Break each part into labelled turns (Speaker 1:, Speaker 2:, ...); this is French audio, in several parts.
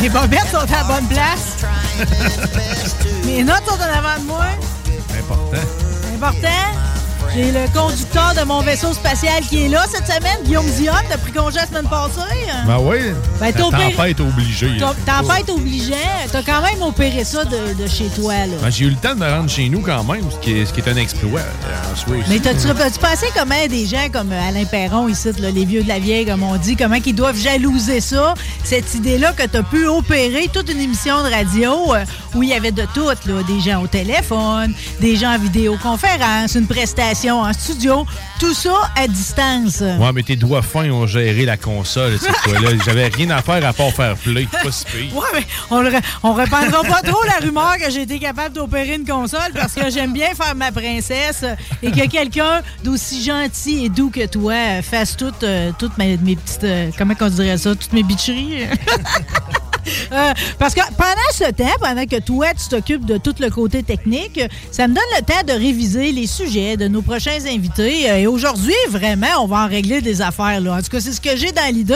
Speaker 1: Les bobettes sont à la bonne place. Mes notes sont en avant de moi.
Speaker 2: Important.
Speaker 1: Important. J'ai le conducteur de mon vaisseau spatial qui est là cette semaine, Guillaume Dion. T'as pris congé la semaine passée.
Speaker 2: Ben oui.
Speaker 1: Ben,
Speaker 2: tempête obligée.
Speaker 1: Tempête obligeant. T'as quand même opéré ça de, de chez toi, là.
Speaker 2: Ben, J'ai eu le temps de me rendre chez nous quand même, ce qui est, ce qui est un exploit. euh, en.
Speaker 1: Mais t'as-tu as-tu pensé comment des gens comme Alain Perron ici, là, les vieux de la vieille, comme on dit, comment ils doivent jalouser ça, cette idée-là que t'as pu opérer toute une émission de radio euh, où il y avait de tout, là, des gens au téléphone, des gens en vidéoconférence, une prestation en studio, tout ça à distance.
Speaker 2: Ouais, mais tes doigts fins ont géré la console cette fois-là. J'avais rien à faire à part faire play. Pas si pire.
Speaker 1: Ouais, mais on, répandra pas trop la rumeur que j'ai été capable d'opérer une console parce que j'aime bien faire ma princesse et que quelqu'un d'aussi gentil et doux que toi fasse toutes, euh, toutes mes, mes petites. euh, comment on dirait ça? Toutes mes bitcheries. Euh, parce que pendant ce temps, pendant que toi, tu t'occupes de tout le côté technique, ça me donne le temps de réviser les sujets de nos prochains invités. Euh, Et aujourd'hui, vraiment, on va en régler des affaires. Là. En tout cas, c'est ce que j'ai dans l'idée.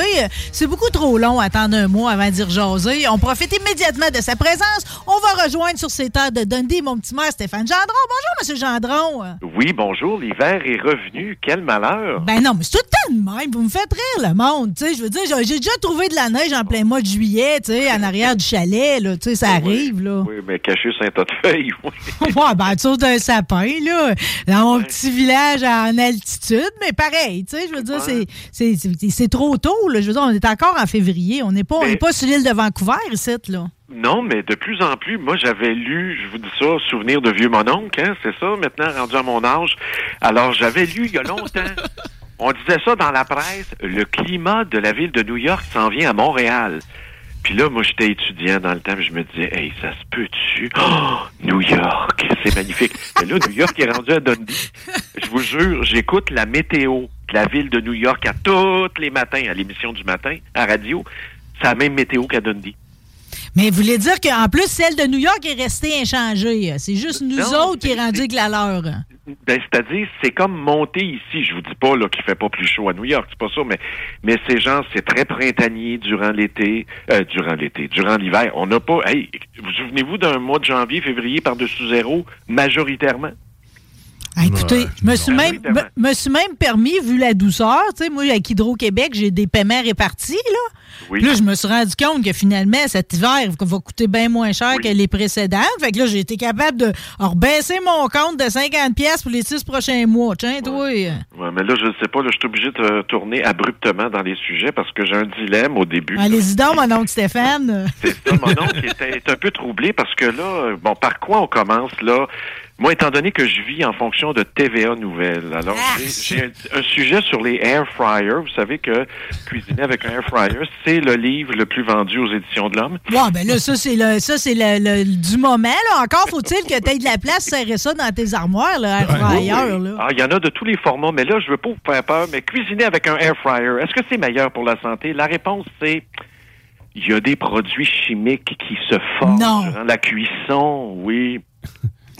Speaker 1: C'est beaucoup trop long à attendre un mois avant d'y jaser. On profite immédiatement de sa présence. On va rejoindre sur ces terres de Dundee mon petit maire Stéphane Gendron. Bonjour, Monsieur Gendron.
Speaker 3: Oui, bonjour, l'hiver est revenu. Quel malheur.
Speaker 1: Ben non, mais c'est tout le temps de même. Vous me faites rire, le monde. Tu sais, je veux dire, j'ai déjà trouvé de la neige en plein mois de juillet, sais, en arrière du chalet, là. Tu sais, ça arrive, là.
Speaker 3: Oui, mais caché un tas de feuilles, oui.
Speaker 1: ouais, ben, tu d'un sapin, là, dans mon petit village en altitude, mais pareil, tu sais, je veux dire, c'est- trop tôt, là. Je veux dire, on est encore en février. On n'est pas, on pas sur l'île de Vancouver, ici, là.
Speaker 3: Non, mais de plus en plus, moi j'avais lu, je vous dis ça, souvenir de vieux mononcle, hein, c'est ça, maintenant rendu à mon âge. Alors j'avais lu il y a longtemps. On disait ça dans la presse, le climat de la ville de New York s'en vient à Montréal. Puis là, moi, j'étais étudiant dans le temps, je me disais, hey, ça se peut-tu? Oh, New York, c'est magnifique. Mais là, New York est rendu à Dundee. Je vous jure, j'écoute la météo de la ville de New York à tous les matins, à l'émission du matin, à radio. C'est la même météo qu'à Dundee.
Speaker 1: Mais vous voulez dire qu'en plus, celle de New York est restée inchangée. C'est juste nous
Speaker 3: Non,
Speaker 1: autres qui est rendu avec la leur.
Speaker 3: Ben, c'est-à-dire, c'est comme monter ici. Je vous dis pas là qu'il fait pas plus chaud à New York, c'est pas ça, mais mais ces gens, c'est très printanier durant l'été, euh, durant l'été, durant l'hiver. On n'a pas. Hey, vous souvenez-vous d'un mois de janvier, février par-dessus zéro, majoritairement?
Speaker 1: Ah, écoutez, je me suis, même, me, suis même permis, vu la douceur, tu sais, moi, avec Hydro-Québec, j'ai des paiements répartis, là.
Speaker 3: Oui.
Speaker 1: Là, je me suis rendu compte que finalement, cet hiver va coûter bien moins cher que les précédents. Fait que là, j'ai été capable de rebaisser mon compte de 50 pièces pour les six prochains mois. Tiens, toi.
Speaker 3: Ouais, mais là, je ne sais pas, là, je suis obligé de tourner abruptement dans les sujets parce que j'ai un dilemme au début.
Speaker 1: Allez-y donc, mon oncle Stéphane.
Speaker 3: C'est ça, mon oncle était est un peu troublé parce que là, bon, par quoi on commence là? Moi, étant donné que je vis en fonction de TVA Nouvelles, alors
Speaker 1: Ah,
Speaker 3: j'ai- un, un sujet sur les air fryers. Vous savez que cuisiner avec un air fryer, c'est le livre le plus vendu aux éditions de l'Homme.
Speaker 1: Ouais, ben là, ça, c'est le, ça, c'est le, le- du moment, là. Encore faut-il que tu aies de la place, serrer ça dans tes armoires, là, air fryer,
Speaker 3: Oui.
Speaker 1: là.
Speaker 3: Ah, il y en a de tous les formats, mais là, je veux pas vous faire peur, mais cuisiner avec un air fryer, est-ce que c'est meilleur pour la santé? La réponse, c'est il y a des produits chimiques qui se forment
Speaker 1: Non.
Speaker 3: durant la cuisson, oui.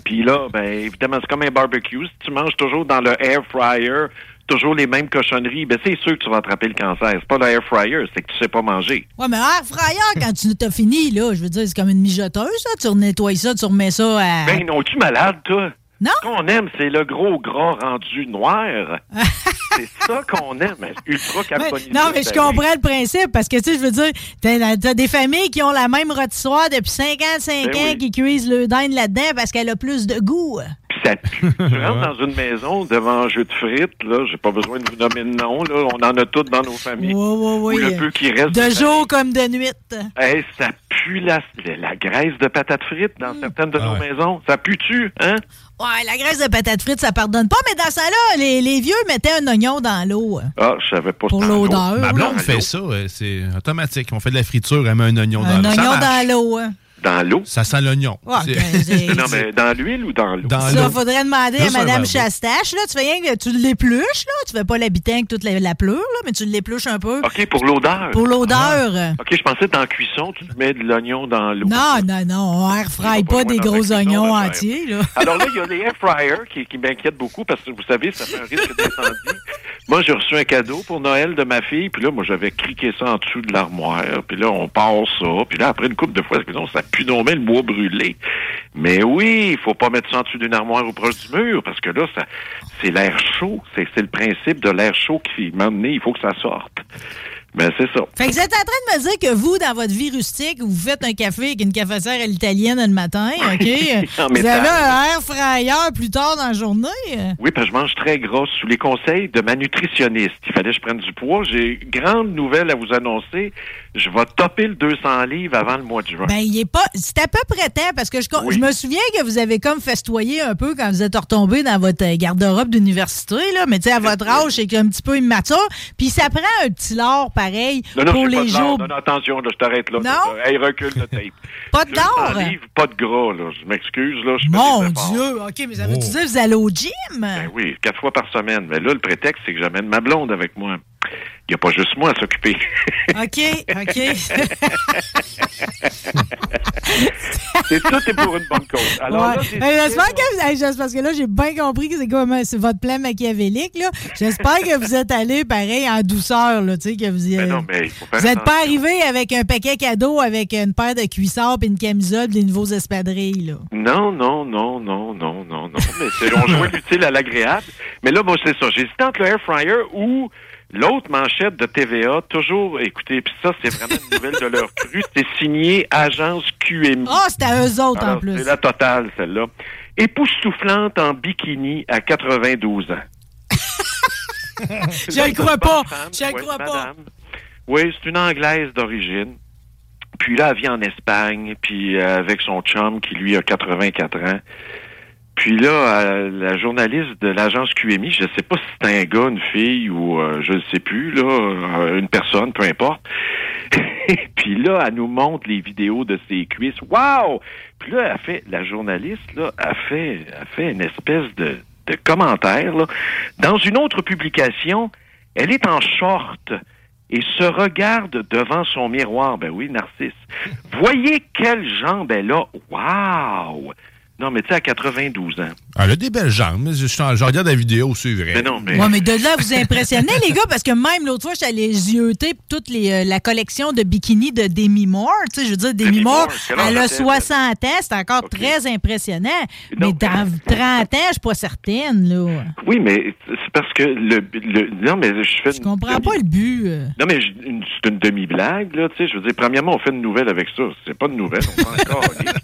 Speaker 3: Puis là, ben évidemment, c'est comme un barbecue. Si tu manges toujours dans le air fryer, toujours les mêmes cochonneries, ben c'est sûr que tu vas attraper le cancer. C'est pas le air fryer, c'est que tu sais pas manger.
Speaker 1: Ouais, mais air fryer, quand tu t'as fini, là, je veux dire, c'est comme une mijoteuse, ça. Tu nettoies ça, tu remets ça à.
Speaker 3: Ben non, tu malade, toi?
Speaker 1: Non?
Speaker 3: Ce qu'on aime, c'est le gros gras rendu noir. c'est ça qu'on aime, ultra carbonisé.
Speaker 1: non, mais je
Speaker 3: salé.
Speaker 1: comprends le principe parce que, tu sais, je veux dire, t'as des familles qui ont la même rôtissoire depuis 55
Speaker 3: Ben
Speaker 1: ans
Speaker 3: oui.
Speaker 1: qui cuisent le dinde là-dedans parce qu'elle a plus de goût.
Speaker 3: Ça pue. tu rentres dans une maison devant un jeu de frites, là, j'ai pas besoin de vous nommer de nom, là, on en a toutes dans nos familles.
Speaker 1: Ouais, ouais, ouais.
Speaker 3: Ou le peu qui reste.
Speaker 1: De jour comme de nuit.
Speaker 3: Hey, ça pue la, la graisse de patates frites dans certaines de nos
Speaker 2: Ah ouais.
Speaker 3: maisons. Ça pue-tu, hein?
Speaker 1: Ouais, la graisse de patate frite, ça pardonne pas, mais dans ça là, les, les vieux mettaient un oignon dans l'eau.
Speaker 3: Ah, je savais pas
Speaker 1: Pour
Speaker 3: ça.
Speaker 1: l'odeur.
Speaker 2: Ma blonde
Speaker 3: Dans
Speaker 2: fait ça, euh, c'est automatique. On fait de la friture, elle met un oignon
Speaker 1: Un
Speaker 2: dans l'eau. Ça
Speaker 1: oignon dans l'eau.
Speaker 3: Dans l'eau?
Speaker 2: Ça sent l'oignon.
Speaker 1: Ouais, ben,
Speaker 3: Non, mais dans l'huile ou dans l'eau?
Speaker 2: Dans
Speaker 1: Ça,
Speaker 2: l'eau.
Speaker 1: faudrait demander
Speaker 2: Juste
Speaker 1: à
Speaker 2: d'eau.
Speaker 1: Chastache. Là, tu fais rien que tu l'épluches, là. Tu fais pas l'habitant avec toute la, la pleure, là, mais tu l'épluches un peu.
Speaker 3: OK, pour l'odeur.
Speaker 1: Pour l'odeur.
Speaker 3: OK, je pensais que dans la cuisson, tu mets de l'oignon dans l'eau.
Speaker 1: Non, non, non. On air fry
Speaker 3: pas
Speaker 1: des gros
Speaker 3: cuisson,
Speaker 1: oignons
Speaker 3: là,
Speaker 1: entiers, là.
Speaker 3: Alors là, il y a les air fryers qui, qui m'inquiètent beaucoup parce que vous savez, ça fait un risque d'incendie. Moi, j'ai reçu un cadeau pour Noël de ma fille, puis là, moi, j'avais cliqué ça en dessous de l'armoire, puis là, on passe ça, puis là, après une couple de fois, sinon, ça pue bien le bois brûlé. Mais oui, il faut pas mettre ça en dessous d'une armoire ou proche du mur, parce que là, ça, c'est l'air chaud. C'est, le principe de l'air chaud qui, m'a il faut que ça sorte. Ben, c'est ça.
Speaker 1: Fait que vous êtes en train de me dire que vous, dans votre vie rustique, vous faites un café avec une cafetière à l'italienne le matin, OK? vous avez un air fryer plus tard dans la journée?
Speaker 3: Oui, parce que je mange très gras sous les conseils de ma nutritionniste. Il fallait que je prenne du poids. J'ai grande nouvelle à vous annoncer. Je vais topper le 200 livres avant le mois de juin.
Speaker 1: Ben, il est pas. C'est à peu près temps parce que je,
Speaker 3: Oui.
Speaker 1: je me souviens que vous avez comme festoyé un peu quand vous êtes retombé dans votre euh, garde-robe d'université, là. Mais tu sais, à votre âge, c'est un petit peu immature. Puis ça prend un petit lard pareil
Speaker 3: non, non,
Speaker 1: pour les
Speaker 3: de lard.
Speaker 1: jours.
Speaker 3: Non, non, attention, là, je t'arrête là.
Speaker 1: Non?
Speaker 3: là. Hey, recule le tape.
Speaker 1: Pas de
Speaker 3: 200
Speaker 1: lard?
Speaker 3: livres, pas de gras, là. Je m'excuse, là. Je
Speaker 1: Mon. Dieu! OK, mais ça veut
Speaker 2: Oh.
Speaker 1: dire que vous allez au gym?
Speaker 3: Ben oui, quatre fois par semaine. Mais là, le prétexte, c'est que j'amène ma blonde avec moi. Il n'y a pas juste moi à s'occuper.
Speaker 1: OK, OK.
Speaker 3: c'est tout est pour une bonne cause. Alors
Speaker 1: Ouais.
Speaker 3: là, j'ai-
Speaker 1: Hey, J'espère que, parce que là, j'ai bien compris que c'est comme c'est votre plan machiavélique. là. J'espère que vous êtes allé pareil en douceur, là, que vous y-
Speaker 3: Ben non, mais
Speaker 1: Vous n'êtes pas arrivé avec un paquet cadeau avec une paire de cuissards et une camisole des nouveaux espadrilles, là.
Speaker 3: Non, non, non, non, non, non, non. Mais c'est on joue l'utile à l'agréable. Mais là, moi, c'est ça. J'hésite entre le air fryer ou l'autre manchette de TVA. Toujours, écoutez, puis ça, c'est vraiment une nouvelle de leur cru. C'est signé Agence QMI.
Speaker 1: Ah, c'était à eux autres en plus.
Speaker 3: C'est la totale, celle-là. Époustouflante en bikini à 92 ans.
Speaker 1: Je le crois pas. Je
Speaker 3: Oui,
Speaker 1: crois pas.
Speaker 3: Oui, c'est une Anglaise d'origine. Puis là, elle vit en Espagne, puis euh, avec son chum qui, lui, a 84 ans. Puis là, la journaliste de l'agence QMI, je sais pas si c'est un gars, une fille ou euh, je ne sais plus, là, euh, une personne, peu importe. puis là, elle nous montre les vidéos de ses cuisses. Wow! Puis là, elle fait, la journaliste, là, a fait, a fait une espèce de, de commentaire, là. Dans une autre publication, elle est en short et se regarde devant son miroir. Ben oui, Narcisse. Voyez quelle jambe elle a. Wow! Non, mais tu sais, à 92 ans.
Speaker 2: Elle a des belles jambes. Je, je- je regarde la vidéo, c'est vrai.
Speaker 3: Mais non, mais...
Speaker 1: Ouais, mais de là, vous impressionnez, les gars, parce que même l'autre fois, j'allais yeuter toute les, euh, la collection de bikinis de Demi Moore. Tu sais, je veux dire, Demi
Speaker 3: Demi
Speaker 1: Moore, elle a
Speaker 3: a-t-elle?
Speaker 1: 60 ans, c'est encore très impressionnant.
Speaker 3: Non.
Speaker 1: Mais dans 30 ans, je suis pas certaine, là.
Speaker 3: Oui, mais c'est parce que le, le- Non, mais je fais
Speaker 1: Je comprends
Speaker 3: demi-
Speaker 1: pas le but. euh.
Speaker 3: Non, mais c'est une demi-blague, là, tu sais. Je veux dire, premièrement, on fait une nouvelle avec ça. C'est pas une nouvelle, on calisse.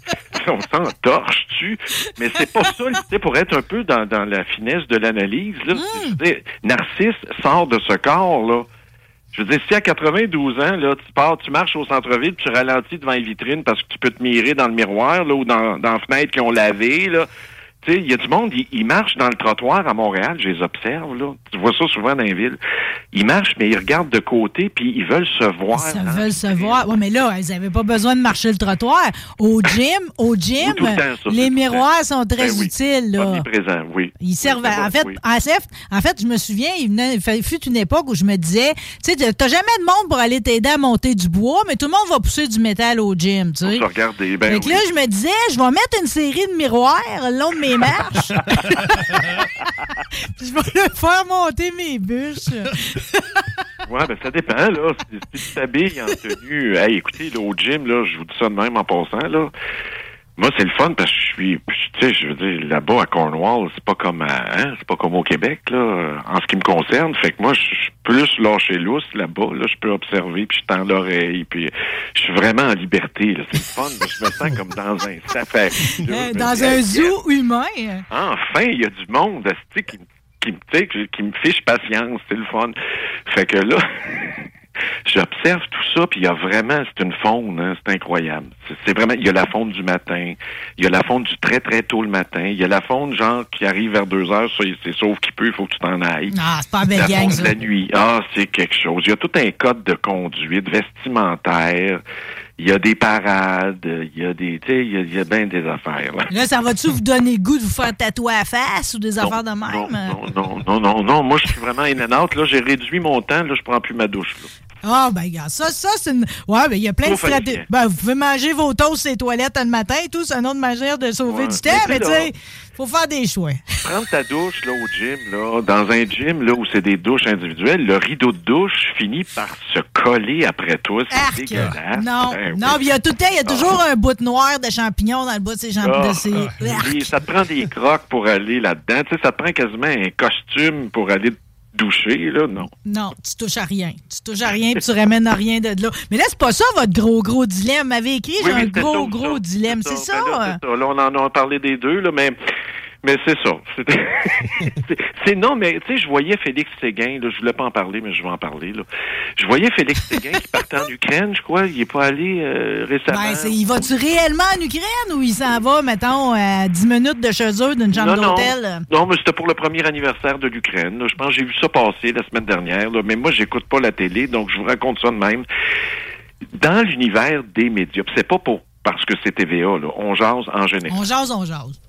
Speaker 3: On s'en torche dessus. Mais c'est pas ça, sais, pour être un peu dans, dans la finesse de l'analyse, là. Dire, Narcisse sort de ce corps, là. Je veux dire, si à 92 ans, là, tu pars, tu marches au centre-ville, tu ralentis devant une vitrine parce que tu peux te mirer dans le miroir, là, ou dans, dans la fenêtre qu'ils ont lavé, là. Il y a du monde, ils, ils marchent dans le trottoir à Montréal, je les observe, là. Tu vois ça souvent dans les villes. Ils marchent, mais ils regardent de côté, puis ils veulent se voir.
Speaker 1: Ça
Speaker 3: dans
Speaker 1: veulent
Speaker 3: le
Speaker 1: se voir. Ouais, mais là, ils n'avaient pas besoin de marcher le trottoir. Au gym, au gym,
Speaker 3: le temps, ça,
Speaker 1: les
Speaker 3: le
Speaker 1: miroirs sont très
Speaker 3: Ben oui.
Speaker 1: utiles. Là.
Speaker 3: Oui.
Speaker 1: Ils servent.
Speaker 3: Oui,
Speaker 1: en fait,
Speaker 3: oui.
Speaker 1: en fait, en fait, je me souviens, il fut une époque où je me disais, tu sais, t'as jamais de monde pour aller t'aider à monter du bois, mais tout le monde va pousser du métal au gym, tu sais.
Speaker 3: ben oui.
Speaker 1: là, je me disais, je vais mettre une série de miroirs le long de mes marches. Puis je vais le faire monter mes bûches.
Speaker 3: Ouais, ben ça dépend, là. Si, si tu t'habilles en tenue, hey, écoutez, là, au gym, là, je vous dis ça de même en passant, là. Moi, c'est le fun parce que je suis, tu sais, je veux dire, là-bas à Cornwall, c'est pas comme à, hein, c'est pas comme au Québec, là, en ce qui me concerne. Fait que moi, je suis plus lâché lousse là-bas, là, je peux observer, puis je tends l'oreille, puis je suis vraiment en liberté, là. C'est le fun, je me sens comme dans un safari. là.
Speaker 1: Euh, Dans un zoo humain.
Speaker 3: Enfin, il y a du monde qui, qui, me- qui, qui me fiche patience, c'est le fun. Fait que là, j'observe tout ça, puis il y a vraiment, c'est une faune, hein, c'est incroyable. C'est- vraiment, il y a la faune du matin, il y a la faune du très très tôt le matin, il y a la faune genre qui arrive vers deux heures, c'est sauf qu'il peut, il faut que tu t'en ailles.
Speaker 1: Non, c'est pas belle
Speaker 3: La faune de la nuit, ah, c'est quelque chose. Il y a tout un code de conduite vestimentaire. Il y a des parades, il y a des, tu sais, il y a, il y a bien des affaires. Là.
Speaker 1: Là, ça va-tu vous donner le goût de vous faire tatouer à la face ou des
Speaker 3: Non,
Speaker 1: affaires de même?
Speaker 3: Non, non, non, non, non, non. Moi, je suis vraiment in and out. Là, j'ai réduit mon temps. Là, je prends plus ma douche. Là.
Speaker 1: Ah, ben, regarde, ça, ça, c'est une. Ouais, ben, il y a plein de stratégies. Ben, vous pouvez manger vos toasts et toilettes le matin et tout, c'est une autre manière de sauver
Speaker 3: Ouais.
Speaker 1: du temps, mais tu
Speaker 3: sais,
Speaker 1: faut faire des choix.
Speaker 3: Prendre ta douche là au gym, là, dans un gym là où c'est des douches individuelles, le rideau de douche finit par se coller après toi. C'est dégueulasse.
Speaker 1: Non,
Speaker 3: Ben
Speaker 1: non,
Speaker 3: oui.
Speaker 1: il y a tout le temps, il y a toujours un bout de noir de champignons dans le bout de ces champignons.
Speaker 3: Ah, ah, ça te prend des crocs pour aller là-dedans. Tu sais, ça te prend quasiment un costume pour aller là. Non.
Speaker 1: Non, tu touches à rien. Tu touches à rien puis tu ramènes à rien de là. Mais là, c'est pas ça votre gros, gros dilemme. Vous écrit, j'ai
Speaker 3: Oui,
Speaker 1: un gros,
Speaker 3: ça,
Speaker 1: gros
Speaker 3: ça.
Speaker 1: dilemme. C'est ça?
Speaker 3: Ben là, c'est ça. Là, on en a parlé des deux, là, mais. Mais c'est ça. C'est- non, mais tu sais, je voyais Félix Séguin, là, je voulais pas en parler, mais je vais en parler. Là. Je voyais Félix Séguin qui partait en Ukraine, je crois. Il est pas allé euh, récemment.
Speaker 1: Ben, il va-tu réellement en Ukraine ou il s'en va, mettons, à 10 minutes de chez eux d'une chambre
Speaker 3: non, non.
Speaker 1: d'hôtel?
Speaker 3: Non, mais c'était pour le premier anniversaire de l'Ukraine. Je pense que j'ai vu ça passer la semaine dernière. là. Mais moi, j'écoute pas la télé, donc je vous raconte ça de même. Dans l'univers des médias, c'est pas pour parce que c'est TVA, là, on jase en général.
Speaker 1: On jase, on jase.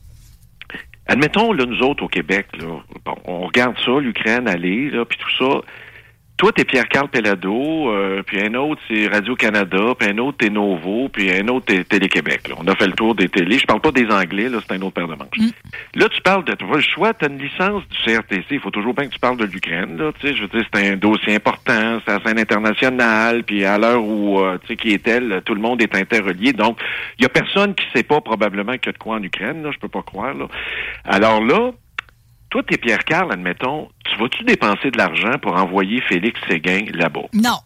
Speaker 3: Admettons, là, nous autres au Québec, là, on regarde ça, l'Ukraine aller, là, puis tout ça. Toi, t'es Pierre-Carl Pellado, euh, puis un autre, c'est Radio-Canada, puis un autre, t'es Novo, puis un autre, t'es Télé-Québec. On a fait le tour des télés. Je parle pas des Anglais, là, c'est un autre paire de manches. Là, tu parles de... Tu vois le choix, t'as une licence du CRTC. Il faut toujours bien que tu parles de l'Ukraine, là. Tu sais, je veux dire, c'est un dossier important, c'est la scène internationale, puis à l'heure où, euh, tu sais, qui est elle, tout le monde est interrelié. Donc, il y a personne qui sait pas probablement qu'il y a de quoi en Ukraine, là. Je peux pas croire, là. Alors là, toi, t'es Pierre Carl, admettons, tu vas-tu dépenser de l'argent pour envoyer Félix Séguin là-bas?
Speaker 1: Non.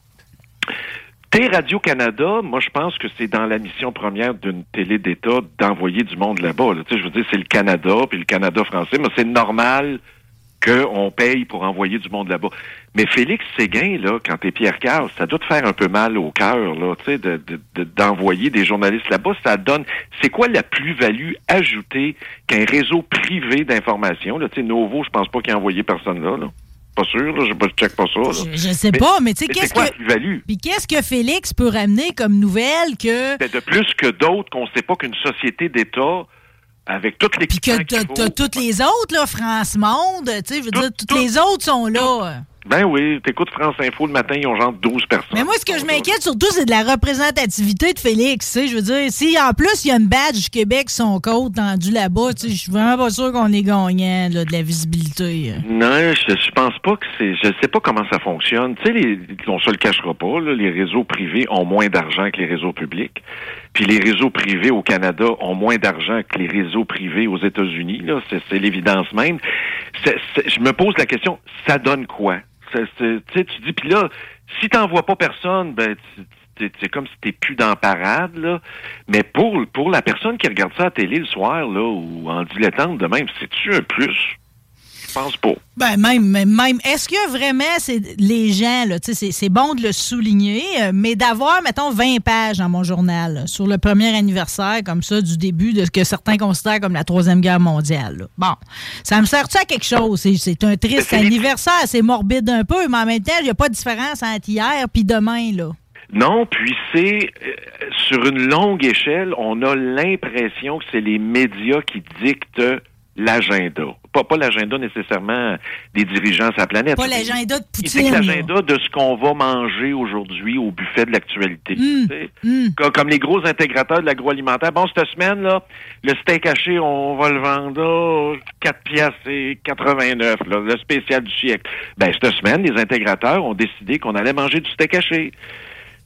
Speaker 3: T'es Radio-Canada, moi, je pense que c'est dans la mission première d'une télé d'État d'envoyer du monde là-bas. là. Tu sais, je veux dire, c'est le Canada, puis le Canada français, mais c'est normal qu'on paye pour envoyer du monde là-bas. Mais Félix Séguin, là, quand t'es Pierre Carl, ça doit te faire un peu mal au cœur, là, tu sais, de, de- de- d'envoyer des journalistes là-bas. Ça donne, c'est quoi la plus-value ajoutée qu'un réseau privé d'information, là, tu sais, Novo, je pense pas qu'il a envoyé personne là, là. Pas sûr, là, je je check pas ça, là.
Speaker 1: Je, je sais pas, mais tu sais, qu'est-ce que. Puis qu'est-ce que Félix peut ramener comme nouvelle que.
Speaker 3: Ben, de plus que d'autres qu'on sait pas qu'une société d'État avec toutes les
Speaker 1: Puis que t'as, toutes les autres, là, France Monde, tu sais, je veux
Speaker 3: Tout-
Speaker 1: dire, toutes
Speaker 3: tout-
Speaker 1: les autres sont là.
Speaker 3: Ben oui, t'écoutes France Info le matin, ils ont genre 12 personnes.
Speaker 1: Mais moi, ce que je m'inquiète surtout, c'est de la représentativité de Félix. tu sais. Je veux dire, si en plus il y a une badge du Québec son côte tendue là-bas, tu sais, je suis vraiment pas sûr qu'on est gagnant là, de la visibilité.
Speaker 3: Non, je, je pense pas que c'est. Je sais pas comment ça fonctionne. Tu sais, les, on se le cachera pas, là, les réseaux privés ont moins d'argent que les réseaux publics. Puis les réseaux privés au Canada ont moins d'argent que les réseaux privés aux États-Unis. Là, c'est, l'évidence même. Je me pose la question, ça donne quoi? Tu dis, puis là, si t'envoies pas personne, ben c'est comme si t'es plus dans parade, là. Mais pour, pour la personne qui regarde ça à la télé le soir, là, ou en dilettante de même, c'est-tu un plus? Je pense pas.
Speaker 1: Ben même, même. Est-ce que vraiment c'est les gens là, tu sais, c'est- bon de le souligner, euh, mais d'avoir mettons 20 pages dans mon journal là, sur le premier anniversaire comme ça du début de ce que certains considèrent comme la troisième guerre mondiale. là. Bon, ça me sert-tu à quelque chose? C'est- un triste anniversaire, c'est morbide un peu, mais en même temps, il n'y a pas de différence entre hier puis demain là.
Speaker 3: Non, puis c'est euh, sur une longue échelle, on a l'impression que c'est les médias qui dictent l'agenda. Pas, pas l'agenda nécessairement des dirigeants de la planète.
Speaker 1: Pas l'agenda de Poutine.
Speaker 3: l'agenda de ce qu'on va manger aujourd'hui au buffet de l'actualité.
Speaker 1: Mm,
Speaker 3: tu sais.
Speaker 1: mm.
Speaker 3: Comme, comme les gros intégrateurs de l'agroalimentaire. Bon, cette semaine, là, le steak haché, on va le vendre là, 4 piastres et 89, là, le spécial du siècle. Ben, cette semaine, les intégrateurs ont décidé qu'on allait manger du steak haché.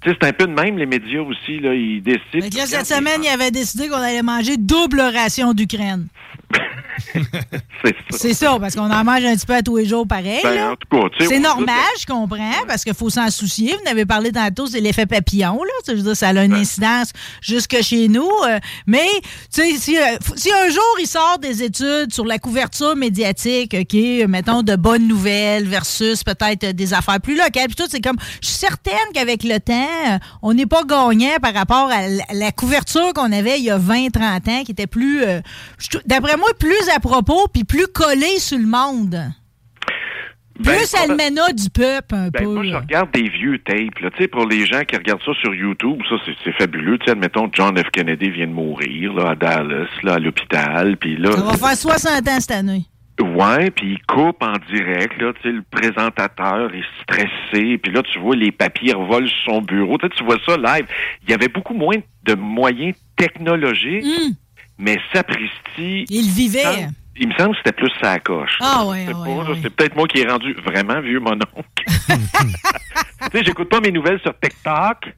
Speaker 3: C'est un peu de même, les médias aussi, là, ils décident.
Speaker 1: Là, cette semaine, il avait décidé qu'on allait manger double ration d'Ukraine.
Speaker 3: C'est ça.
Speaker 1: C'est ça, parce qu'on en mange un petit peu à tous les jours pareil.
Speaker 3: Ben, en tout cas,
Speaker 1: C'est normal, je comprends, parce qu'il faut s'en soucier. Vous en avez parlé tantôt, c'est l'effet papillon, là. Ça, je veux dire, ça a une incidence jusque chez nous. euh, mais, tu sais, si, euh, si un jour il sort des études sur la couverture médiatique, OK, euh, mettons de bonnes nouvelles versus peut-être des affaires plus locales, puis tout, c'est comme, je suis certaine qu'avec le temps, on n'est pas gagnant par rapport à la, couverture qu'on avait il y a 20, 30 ans, qui était plus, euh, d'après moi, plus à propos, puis plus collée sur le monde.
Speaker 3: Ben,
Speaker 1: Plus Almana du peuple, un
Speaker 3: Ben,
Speaker 1: peu.
Speaker 3: moi, je regarde des vieux tapes. Là. Pour les gens qui regardent ça sur YouTube, ça, c'est, fabuleux. Tu sais, admettons, John F. Kennedy vient de mourir là, à Dallas, là, à l'hôpital. Là,
Speaker 1: Ça va faire 60 ans cette année.
Speaker 3: Ouais, puis il coupe en direct. Là, tu sais, le présentateur est stressé. Puis là, tu vois les papiers revolent sur son bureau. Tu vois ça live. Il y avait beaucoup moins de moyens technologiques,
Speaker 1: Hum,
Speaker 3: mais sapristi...
Speaker 1: il vivait.
Speaker 3: Il me semble que c'était plus sa coche.
Speaker 1: Ah ouais,
Speaker 3: C'est
Speaker 1: ouais, ouais.
Speaker 3: Peut-être moi qui ai rendu vraiment vieux, mon oncle. tu sais, j'écoute pas mes nouvelles sur TikTok.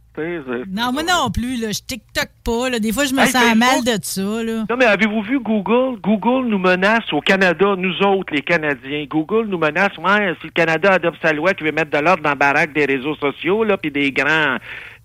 Speaker 1: Non, moi non plus, là. Je TikTok pas, là. Des fois, je me
Speaker 3: Hey,
Speaker 1: sens mal de ça, là.
Speaker 3: Non, mais avez-vous vu Google? Google nous menace au Canada, nous autres, les Canadiens. Google nous menace, ouais, si le Canada adopte sa loi qui veut mettre de l'ordre dans la baraque des réseaux sociaux, là, puis des grands,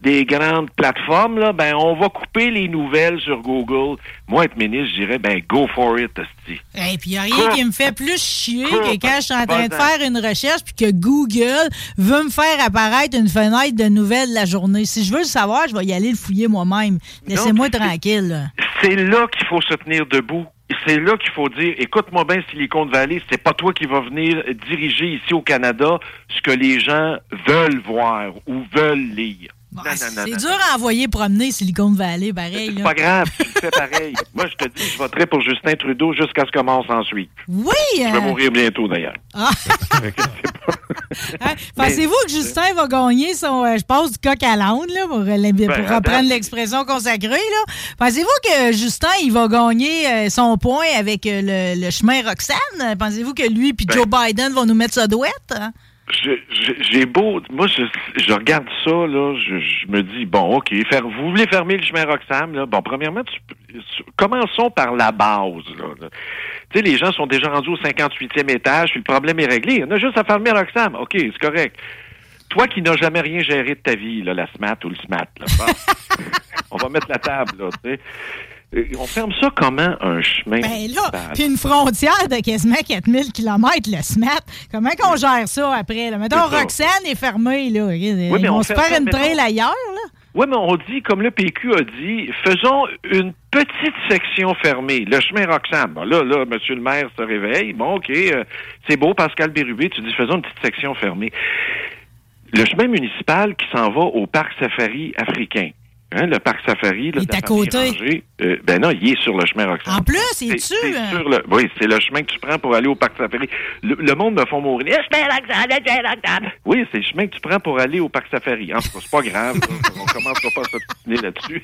Speaker 3: des grandes plateformes, là, ben, on va couper les nouvelles sur Google. Moi, être ministre, je dirais, ben, go for it.
Speaker 1: Et puis, il n'y a rien qui me fait plus chier que quand je suis en train de faire une recherche puis que Google veut me faire apparaître une fenêtre de nouvelles de la journée. Si je veux le savoir, je vais y aller le fouiller moi-même. Laissez-moi
Speaker 3: c'est-
Speaker 1: tranquille.
Speaker 3: C'est là qu'il faut se tenir debout. C'est là qu'il faut dire, écoute-moi bien, Silicon Valley, c'est pas toi qui vas venir diriger ici au Canada ce que les gens veulent voir ou veulent lire.
Speaker 1: Bon,
Speaker 3: Non, non, non,
Speaker 1: c'est dur à envoyer promener Silicon Valley, pareil.
Speaker 3: C'est
Speaker 1: là.
Speaker 3: pas grave, tu le fais pareil. Moi, je te dis, je voterai pour Justin Trudeau jusqu'à ce qu'on commence ensuite.
Speaker 1: Oui!
Speaker 3: Je vais
Speaker 1: euh,
Speaker 3: mourir bientôt, d'ailleurs.
Speaker 1: Ah. Hein? Pensez-vous que Justin va gagner son, euh, je pense, du coq à l'âne, là, pour, euh, pour
Speaker 3: Ben,
Speaker 1: reprendre l'expression consacrée, là? Pensez-vous que Justin, il va gagner euh, son point avec euh, le, le chemin Roxane? Pensez-vous que lui puis
Speaker 3: Ben.
Speaker 1: Joe Biden vont nous mettre ça douette? hein?
Speaker 3: J'ai beau, moi, je, je regarde ça, là, je, je me dis, bon, OK, faire, vous voulez fermer le chemin Roxham, là? Bon, premièrement, tu peux- commençons par la base, là. là. Tu sais, les gens sont déjà rendus au 58e étage, puis le problème est réglé. On a juste à fermer Roxham. OK, c'est correct. Toi qui n'as jamais rien géré de ta vie, là, la SMAT ou le SMAT, là, bon. on va mettre la table, là, tu sais. On ferme ça comment, un chemin?
Speaker 1: Ben là, puis une frontière de quasiment 4000 km, le SMAT. Comment qu'on gère ça après? Là? Mettons,
Speaker 3: C'est ça.
Speaker 1: Roxane est fermée, là. Ils
Speaker 3: mais
Speaker 1: vont
Speaker 3: on
Speaker 1: se faire
Speaker 3: ça,
Speaker 1: une trail ailleurs, là?
Speaker 3: Oui, mais on dit, comme le PQ a dit, faisons une petite section fermée. Le chemin Roxham. Bon, là, là, monsieur le maire se réveille. Bon, OK, euh, c'est beau, Pascal Bérubé. Tu dis, faisons une petite section fermée. Le chemin municipal qui s'en va au parc safari africain. Hein, le parc safari, là,
Speaker 1: Il est à côté.
Speaker 3: Euh, ben non, il est sur le chemin Roxham.
Speaker 1: En plus,
Speaker 3: C'est-
Speaker 1: es-tu?
Speaker 3: c'est
Speaker 1: euh,
Speaker 3: sur le, oui, c'est le chemin que tu prends pour aller au parc safari. Le, le monde me font mourir. Oui, c'est le chemin que tu prends pour aller au parc safari. En tout cas, c'est pas grave. on commencera pas à s'obstiner là-dessus.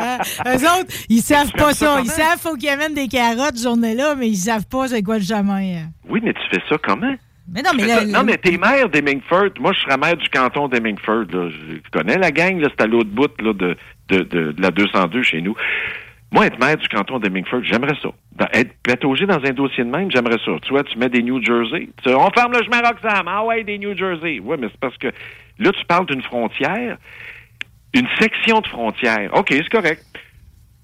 Speaker 1: Euh, eux autres, ils savent
Speaker 3: Tu
Speaker 1: pas
Speaker 3: ça
Speaker 1: ça. Ils savent faut qu'ils amènent des carottes journée-là, mais ils savent pas c'est quoi le chemin.
Speaker 3: oui, mais tu fais ça comment?
Speaker 1: Mais non, mais là,
Speaker 3: non, t'es maire d'Hemingford. Moi, je serais maire du canton d'Hemingford. Je connais la gang, là, c'est à l'autre bout là, de, de, de, de la 202 chez nous. Moi, être maire du canton d'Hemingford, j'aimerais ça. Dans- être pataugé dans un dossier de même, j'aimerais ça. Tu vois, tu mets des New Jersey. Tu- on ferme le chemin Roxham. Ah ouais, des New Jersey. Oui, mais c'est parce que là, tu parles d'une frontière, une section de frontière. OK, c'est correct.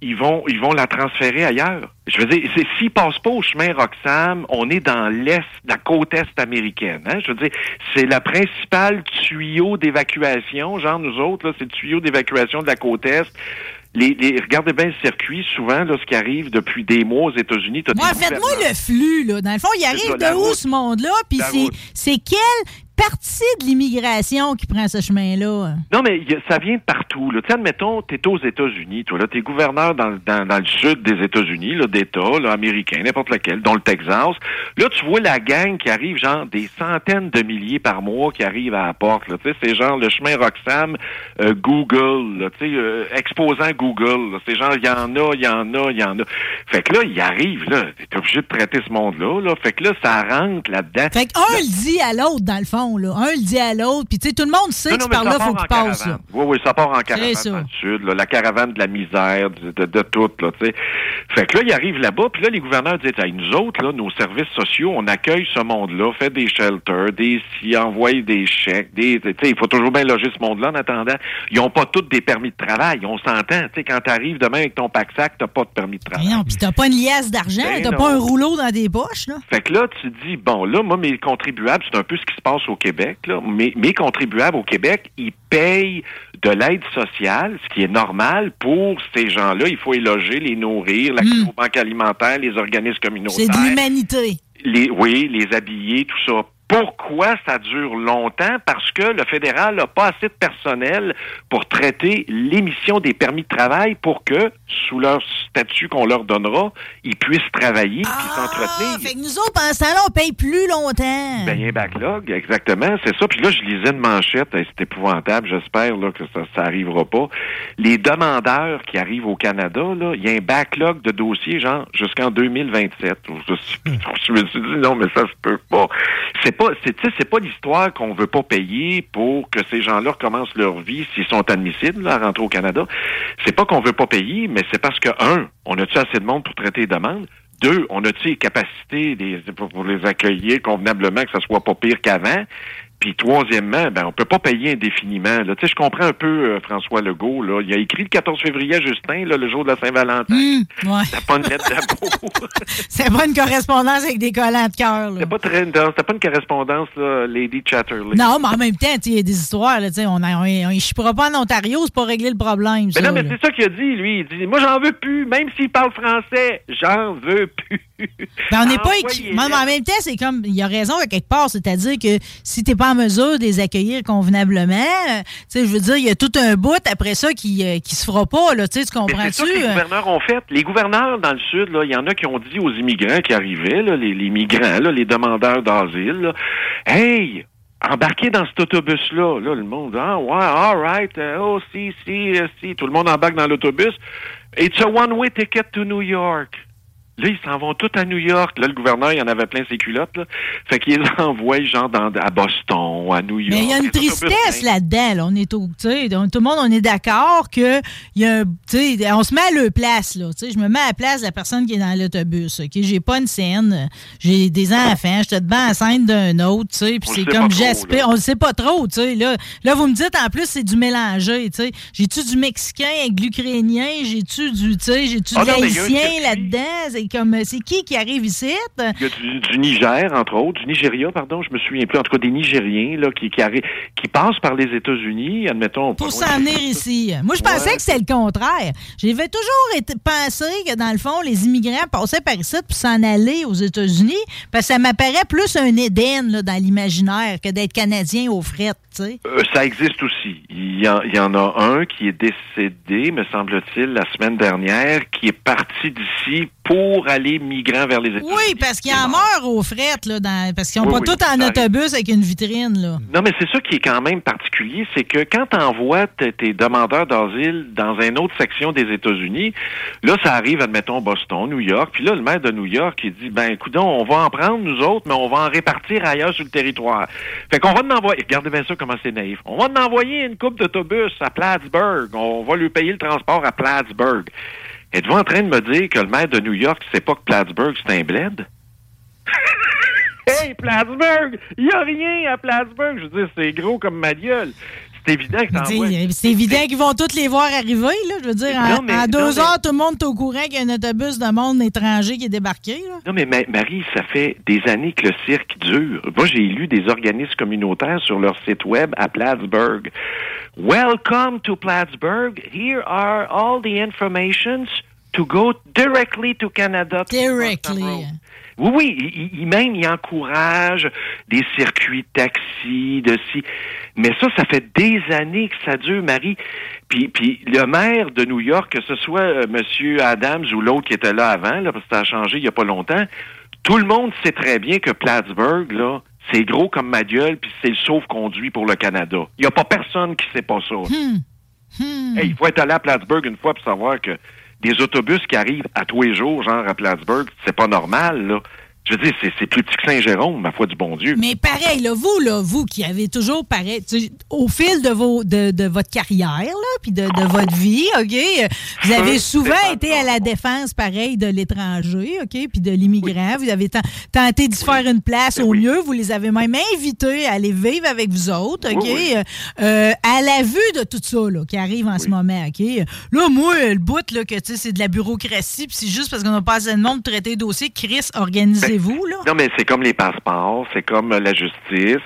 Speaker 3: Ils vont ils vont la transférer ailleurs. Je veux dire, c'est- s'ils passent pas au chemin Roxham, on est dans l'est, la côte est américaine. Hein? Je veux dire, c'est la principale tuyau d'évacuation, genre nous autres, là, c'est le tuyau d'évacuation de la côte est. Les, les, regardez bien le circuit, souvent, là, ce qui arrive depuis des mois aux États-Unis.
Speaker 1: Moi, faites-moi le flux, là. Dans le fond, il arrive
Speaker 3: ça,
Speaker 1: de où
Speaker 3: route.
Speaker 1: ce monde-là? Puis c'est, c'est quelle partie de l'immigration qui prend ce chemin-là?
Speaker 3: Non, mais ça vient de partout. Là. Tu sais, admettons, tu es aux États-Unis, toi, là, tu es gouverneur dans, le- dans, dans le sud des États-Unis, là, d'États, là, américains, n'importe lequel, dont le Texas. Là, tu vois la gang qui arrive, genre, des centaines de milliers par mois qui arrivent à la porte. Là. Tu sais, c'est genre le chemin Roxham, euh, Google, là, tu sais, euh, exposant Google. là. C'est genre, il y en a, il y en a, il y en a. Fait que là, il arrive, là, t'es obligé de traiter ce monde-là. Là. Fait que là, ça rentre là-dedans.
Speaker 1: Fait qu'un le dit à l'autre, dans le fond, là. Un le dit à l'autre. Puis, tu sais, tout le monde sait
Speaker 3: Non,
Speaker 1: que
Speaker 3: non,
Speaker 1: par là, faut qu'il passe, là.
Speaker 3: Oui, oui, ça part en caravane
Speaker 1: ça.
Speaker 3: dans le sud, là, la caravane de la misère, de, de, de tout, là, tu sais. Fait que là, ils arrivent là-bas, puis là, les gouverneurs disent, hey, nous autres, là, nos services sociaux, on accueille ce monde-là, fait des shelters, des si, envoie des chèques, des, tu sais, il faut toujours bien loger ce monde-là en attendant. Ils ont pas tous des permis de travail, on s'entend, tu sais, quand t'arrives demain avec ton pack-sac, t'as pas de permis de travail.
Speaker 1: Mais non, puis t'as pas une liasse d'argent,
Speaker 3: Ben
Speaker 1: t'as pas un rouleau dans des poches, là.
Speaker 3: Fait que là, tu dis, bon, là, moi, mes contribuables, c'est un peu ce qui se passe au Québec, là. Mes, mes contribuables au Québec, ils payent de l'aide sociale, ce qui est normal pour ces gens-là. Il faut les loger, les nourrir, l'accès aux banques alimentaires, les organismes communautaires.
Speaker 1: C'est de l'humanité.
Speaker 3: Les, oui, les habiller, tout ça. Pourquoi ça dure longtemps? Parce que le fédéral n'a pas assez de personnel pour traiter l'émission des permis de travail pour que, sous leur statut qu'on leur donnera, ils puissent travailler puis
Speaker 1: Ah,
Speaker 3: s'entretenir.
Speaker 1: fait que nous autres, pendant ce temps-là, on paye plus longtemps.
Speaker 3: Ben, il y a un backlog, exactement, c'est ça. Puis là, je lisais une manchette, hey, c'est épouvantable, j'espère là, que ça, ça arrivera pas. Les demandeurs qui arrivent au Canada, il y a un backlog de dossiers, genre, jusqu'en 2027. Je, je me suis dit, non, mais ça se peut pas. C'est pas, c'est, c'est pas l'histoire qu'on veut pas payer pour que ces gens-là recommencent leur vie s'ils sont admissibles là, à rentrer au Canada. C'est pas qu'on veut pas payer, mais c'est parce que, un, on a-tu assez de monde pour traiter les demandes? Deux, on a-tu les capacités pour, pour les accueillir convenablement, que ça soit pas pire qu'avant? Puis troisièmement, ben on peut pas payer indéfiniment. Là. Tu sais, je comprends un peu euh, François Legault. Là. Il a écrit le 14 février à Justin, là, le jour de la Saint-Valentin.
Speaker 1: Ouais.
Speaker 3: C'était pas une lettre d'amour.
Speaker 1: C'est pas une correspondance avec des collants de cœur, là.
Speaker 3: C'était pas très, c'était pas une correspondance, là, Lady Chatterley.
Speaker 1: Non, mais en même temps, il y a des histoires, là, tu sais, on a- on on pas en Ontario, c'est pas régler le problème,
Speaker 3: Mais
Speaker 1: ça,
Speaker 3: non, mais c'est ça qu'il a dit, lui. Il dit, moi, j'en veux plus. Même s'il parle français, j'en veux plus.
Speaker 1: Ben, on n'est pas. Mais en même temps, c'est comme, il y a raison à quelque part, c'est-à-dire que si t'es pas en mesure de les accueillir convenablement, euh, tu sais, je veux dire, il y a tout un bout après ça qui, euh, qui se fera pas, là, tu comprends-tu?
Speaker 3: c'est ça que les
Speaker 1: euh?
Speaker 3: gouverneurs ont fait. Les gouverneurs dans le Sud, là, il y en a qui ont dit aux immigrants qui arrivaient, là, les, les migrants, là, les demandeurs d'asile, Hey! Embarquez dans cet autobus-là. Là, le monde, ah, ouais, all right. euh, oh, si, si, euh, si. Tout le monde embarque dans l'autobus. It's a one-way ticket to New York. Là, ils s'en vont tous à New York. Là, le gouverneur, il en avait plein ses culottes. Là. Fait qu'il les envoie, genre, dans, à Boston, à New York.
Speaker 1: Mais il y a une tristesse là-dedans. là. On est au, tout le monde, on est d'accord que y a, on se met à leur place là. Je me mets à la place de la personne qui est dans l'autobus. Ok, j'ai pas une scène, j'ai des enfants, j'étais devant la scène d'un autre. Puis c'est comme j'espère, on le sait pas trop. Tu sais, là, là vous me dites en plus c'est du mélangé. J'ai-tu du mexicain avec de l'ukrainien, j'ai-tu du, j'ai-tu
Speaker 3: Ah circuit.
Speaker 1: là-dedans? C'est comme, c'est qui qui arrive ici?
Speaker 3: Il y a du, du Niger, entre autres, du Nigeria, pardon, je me souviens plus, en tout cas des Nigériens là, qui, qui, arri- qui passent par les États-Unis, admettons.
Speaker 1: pour s'en
Speaker 3: de-
Speaker 1: venir ici. Moi, je pensais
Speaker 3: Ouais.
Speaker 1: que c'était le contraire. J'avais toujours été pensé que, dans le fond, les immigrants passaient par ici pour s'en aller aux États-Unis, parce que ça m'apparaît plus un Éden là, dans l'imaginaire que d'être Canadien tu sais.
Speaker 3: Euh, ça existe aussi. Il y, en, il y en a un qui est décédé, me semble-t-il, la semaine dernière, qui est parti d'ici pour aller migrant vers les États-Unis.
Speaker 1: Oui, parce qu'ils en meurent aux frettes, là, dans- parce qu'ils n'ont
Speaker 3: Oui,
Speaker 1: pas
Speaker 3: oui,
Speaker 1: tout en autobus avec une vitrine, là.
Speaker 3: Non, mais c'est ça qui est quand même particulier, c'est que quand tu envoies tes demandeurs d'asile dans une autre section des États-Unis, là, ça arrive, admettons, Boston, New York, puis là, le maire de New York, il dit, ben, écoute, on va en prendre, nous autres, mais on va en répartir ailleurs sur le territoire. Fait qu'on va en envoyer, regardez bien ça comment c'est naïf, on va en envoyer une coupe d'autobus à Plattsburgh, on va lui payer le transport à Plattsburgh. Êtes-vous en train de me dire que le maire de New York sait pas que Plattsburgh, c'est un bled? Hey, Plattsburgh! Il n'y a rien à Plattsburgh! Je veux dire, c'est gros comme ma gueule. C'est évident que
Speaker 1: C'est évident qu'ils vont tous les voir arriver, là. Je veux dire, en,
Speaker 3: Non, mais-
Speaker 1: en
Speaker 3: non,
Speaker 1: deux
Speaker 3: mais-
Speaker 1: heures, tout le monde est au courant qu'il y a un autobus de monde étranger qui est débarqué, là.
Speaker 3: Non, mais Ma- Marie, ça fait des années que le cirque dure. Moi, j'ai lu des organismes communautaires sur leur site web à Plattsburgh. Welcome to Plattsburgh. Here are all the informations to go directly to Canada. to
Speaker 1: Directly.
Speaker 3: Oui, oui, il, même il encourage des circuits taxi, de si. Mais ça, ça fait des années que ça dure, Marie. Puis, puis le maire de New York, que ce soit euh, Monsieur Adams ou l'autre qui était là avant, là, parce que ça a changé il y a pas longtemps, tout le monde sait très bien que Plattsburgh, là, c'est gros comme ma gueule, puis c'est le sauve-conduit pour le Canada. Il y a pas personne qui sait pas ça. Hey, il faut être allé à Plattsburgh une fois pour savoir que des autobus qui arrivent à tous les jours, genre à Plattsburgh, c'est pas normal, là. Je veux dire, c'est, plus petit que Saint-Jérôme, ma foi du bon Dieu.
Speaker 1: Mais pareil, là, vous, là, vous qui avez toujours pareil, tu au fil de vos de, de votre carrière, là, puis de, de votre vie, OK, vous avez souvent été à la défense, pareil, de l'étranger, OK, puis de l'immigrant. Vous avez ten- tenté d'y faire une place au mieux. Vous les avez même invités à aller vivre avec vous autres, OK,
Speaker 3: Oui, oui.
Speaker 1: euh, euh, à la vue de tout ça, là, qui arrive en ce moment, OK. Là, moi, le bout, là, que, tu sais, c'est de la bureaucratie, puis c'est juste parce qu'on n'a pas assez de monde pour traiter les dossiers. Chris,
Speaker 3: Non, mais c'est comme les passeports, c'est comme euh, la justice.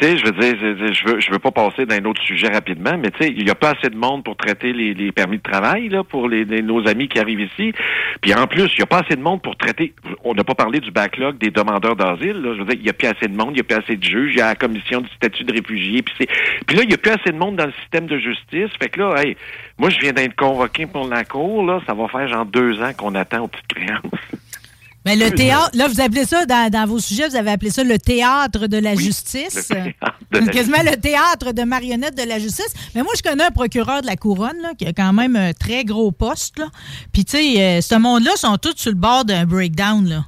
Speaker 3: Tu sais, je veux dire, je- veux, je veux pas passer d'un autre sujet rapidement, mais tu sais, il y a pas assez de monde pour traiter les, permis de travail là pour les, nos amis qui arrivent ici. Puis en plus, il y a pas assez de monde pour traiter. On n'a pas parlé du backlog des demandeurs d'asile. Je veux dire, il y a plus assez de monde, il y a plus assez de juges, il y a la commission du statut de réfugié. Puis c'est, puis là, il y a plus assez de monde dans le système de justice. Fait que là, hey, moi, je viens d'être convoqué pour la cour. Là, ça va faire genre deux ans qu'on attend aux petites créances.
Speaker 1: Mais le théâtre, là, vous appelez ça, dans, dans vos sujets, vous avez appelé ça le théâtre de la
Speaker 3: Oui,
Speaker 1: justice.
Speaker 3: le théâtre de la
Speaker 1: Quasiment le théâtre de marionnettes de la justice. Mais moi, je connais un procureur de la couronne, là, qui a quand même un très gros poste, là. Puis, tu sais, euh, ce monde-là sont tous sur le bord d'un breakdown, là.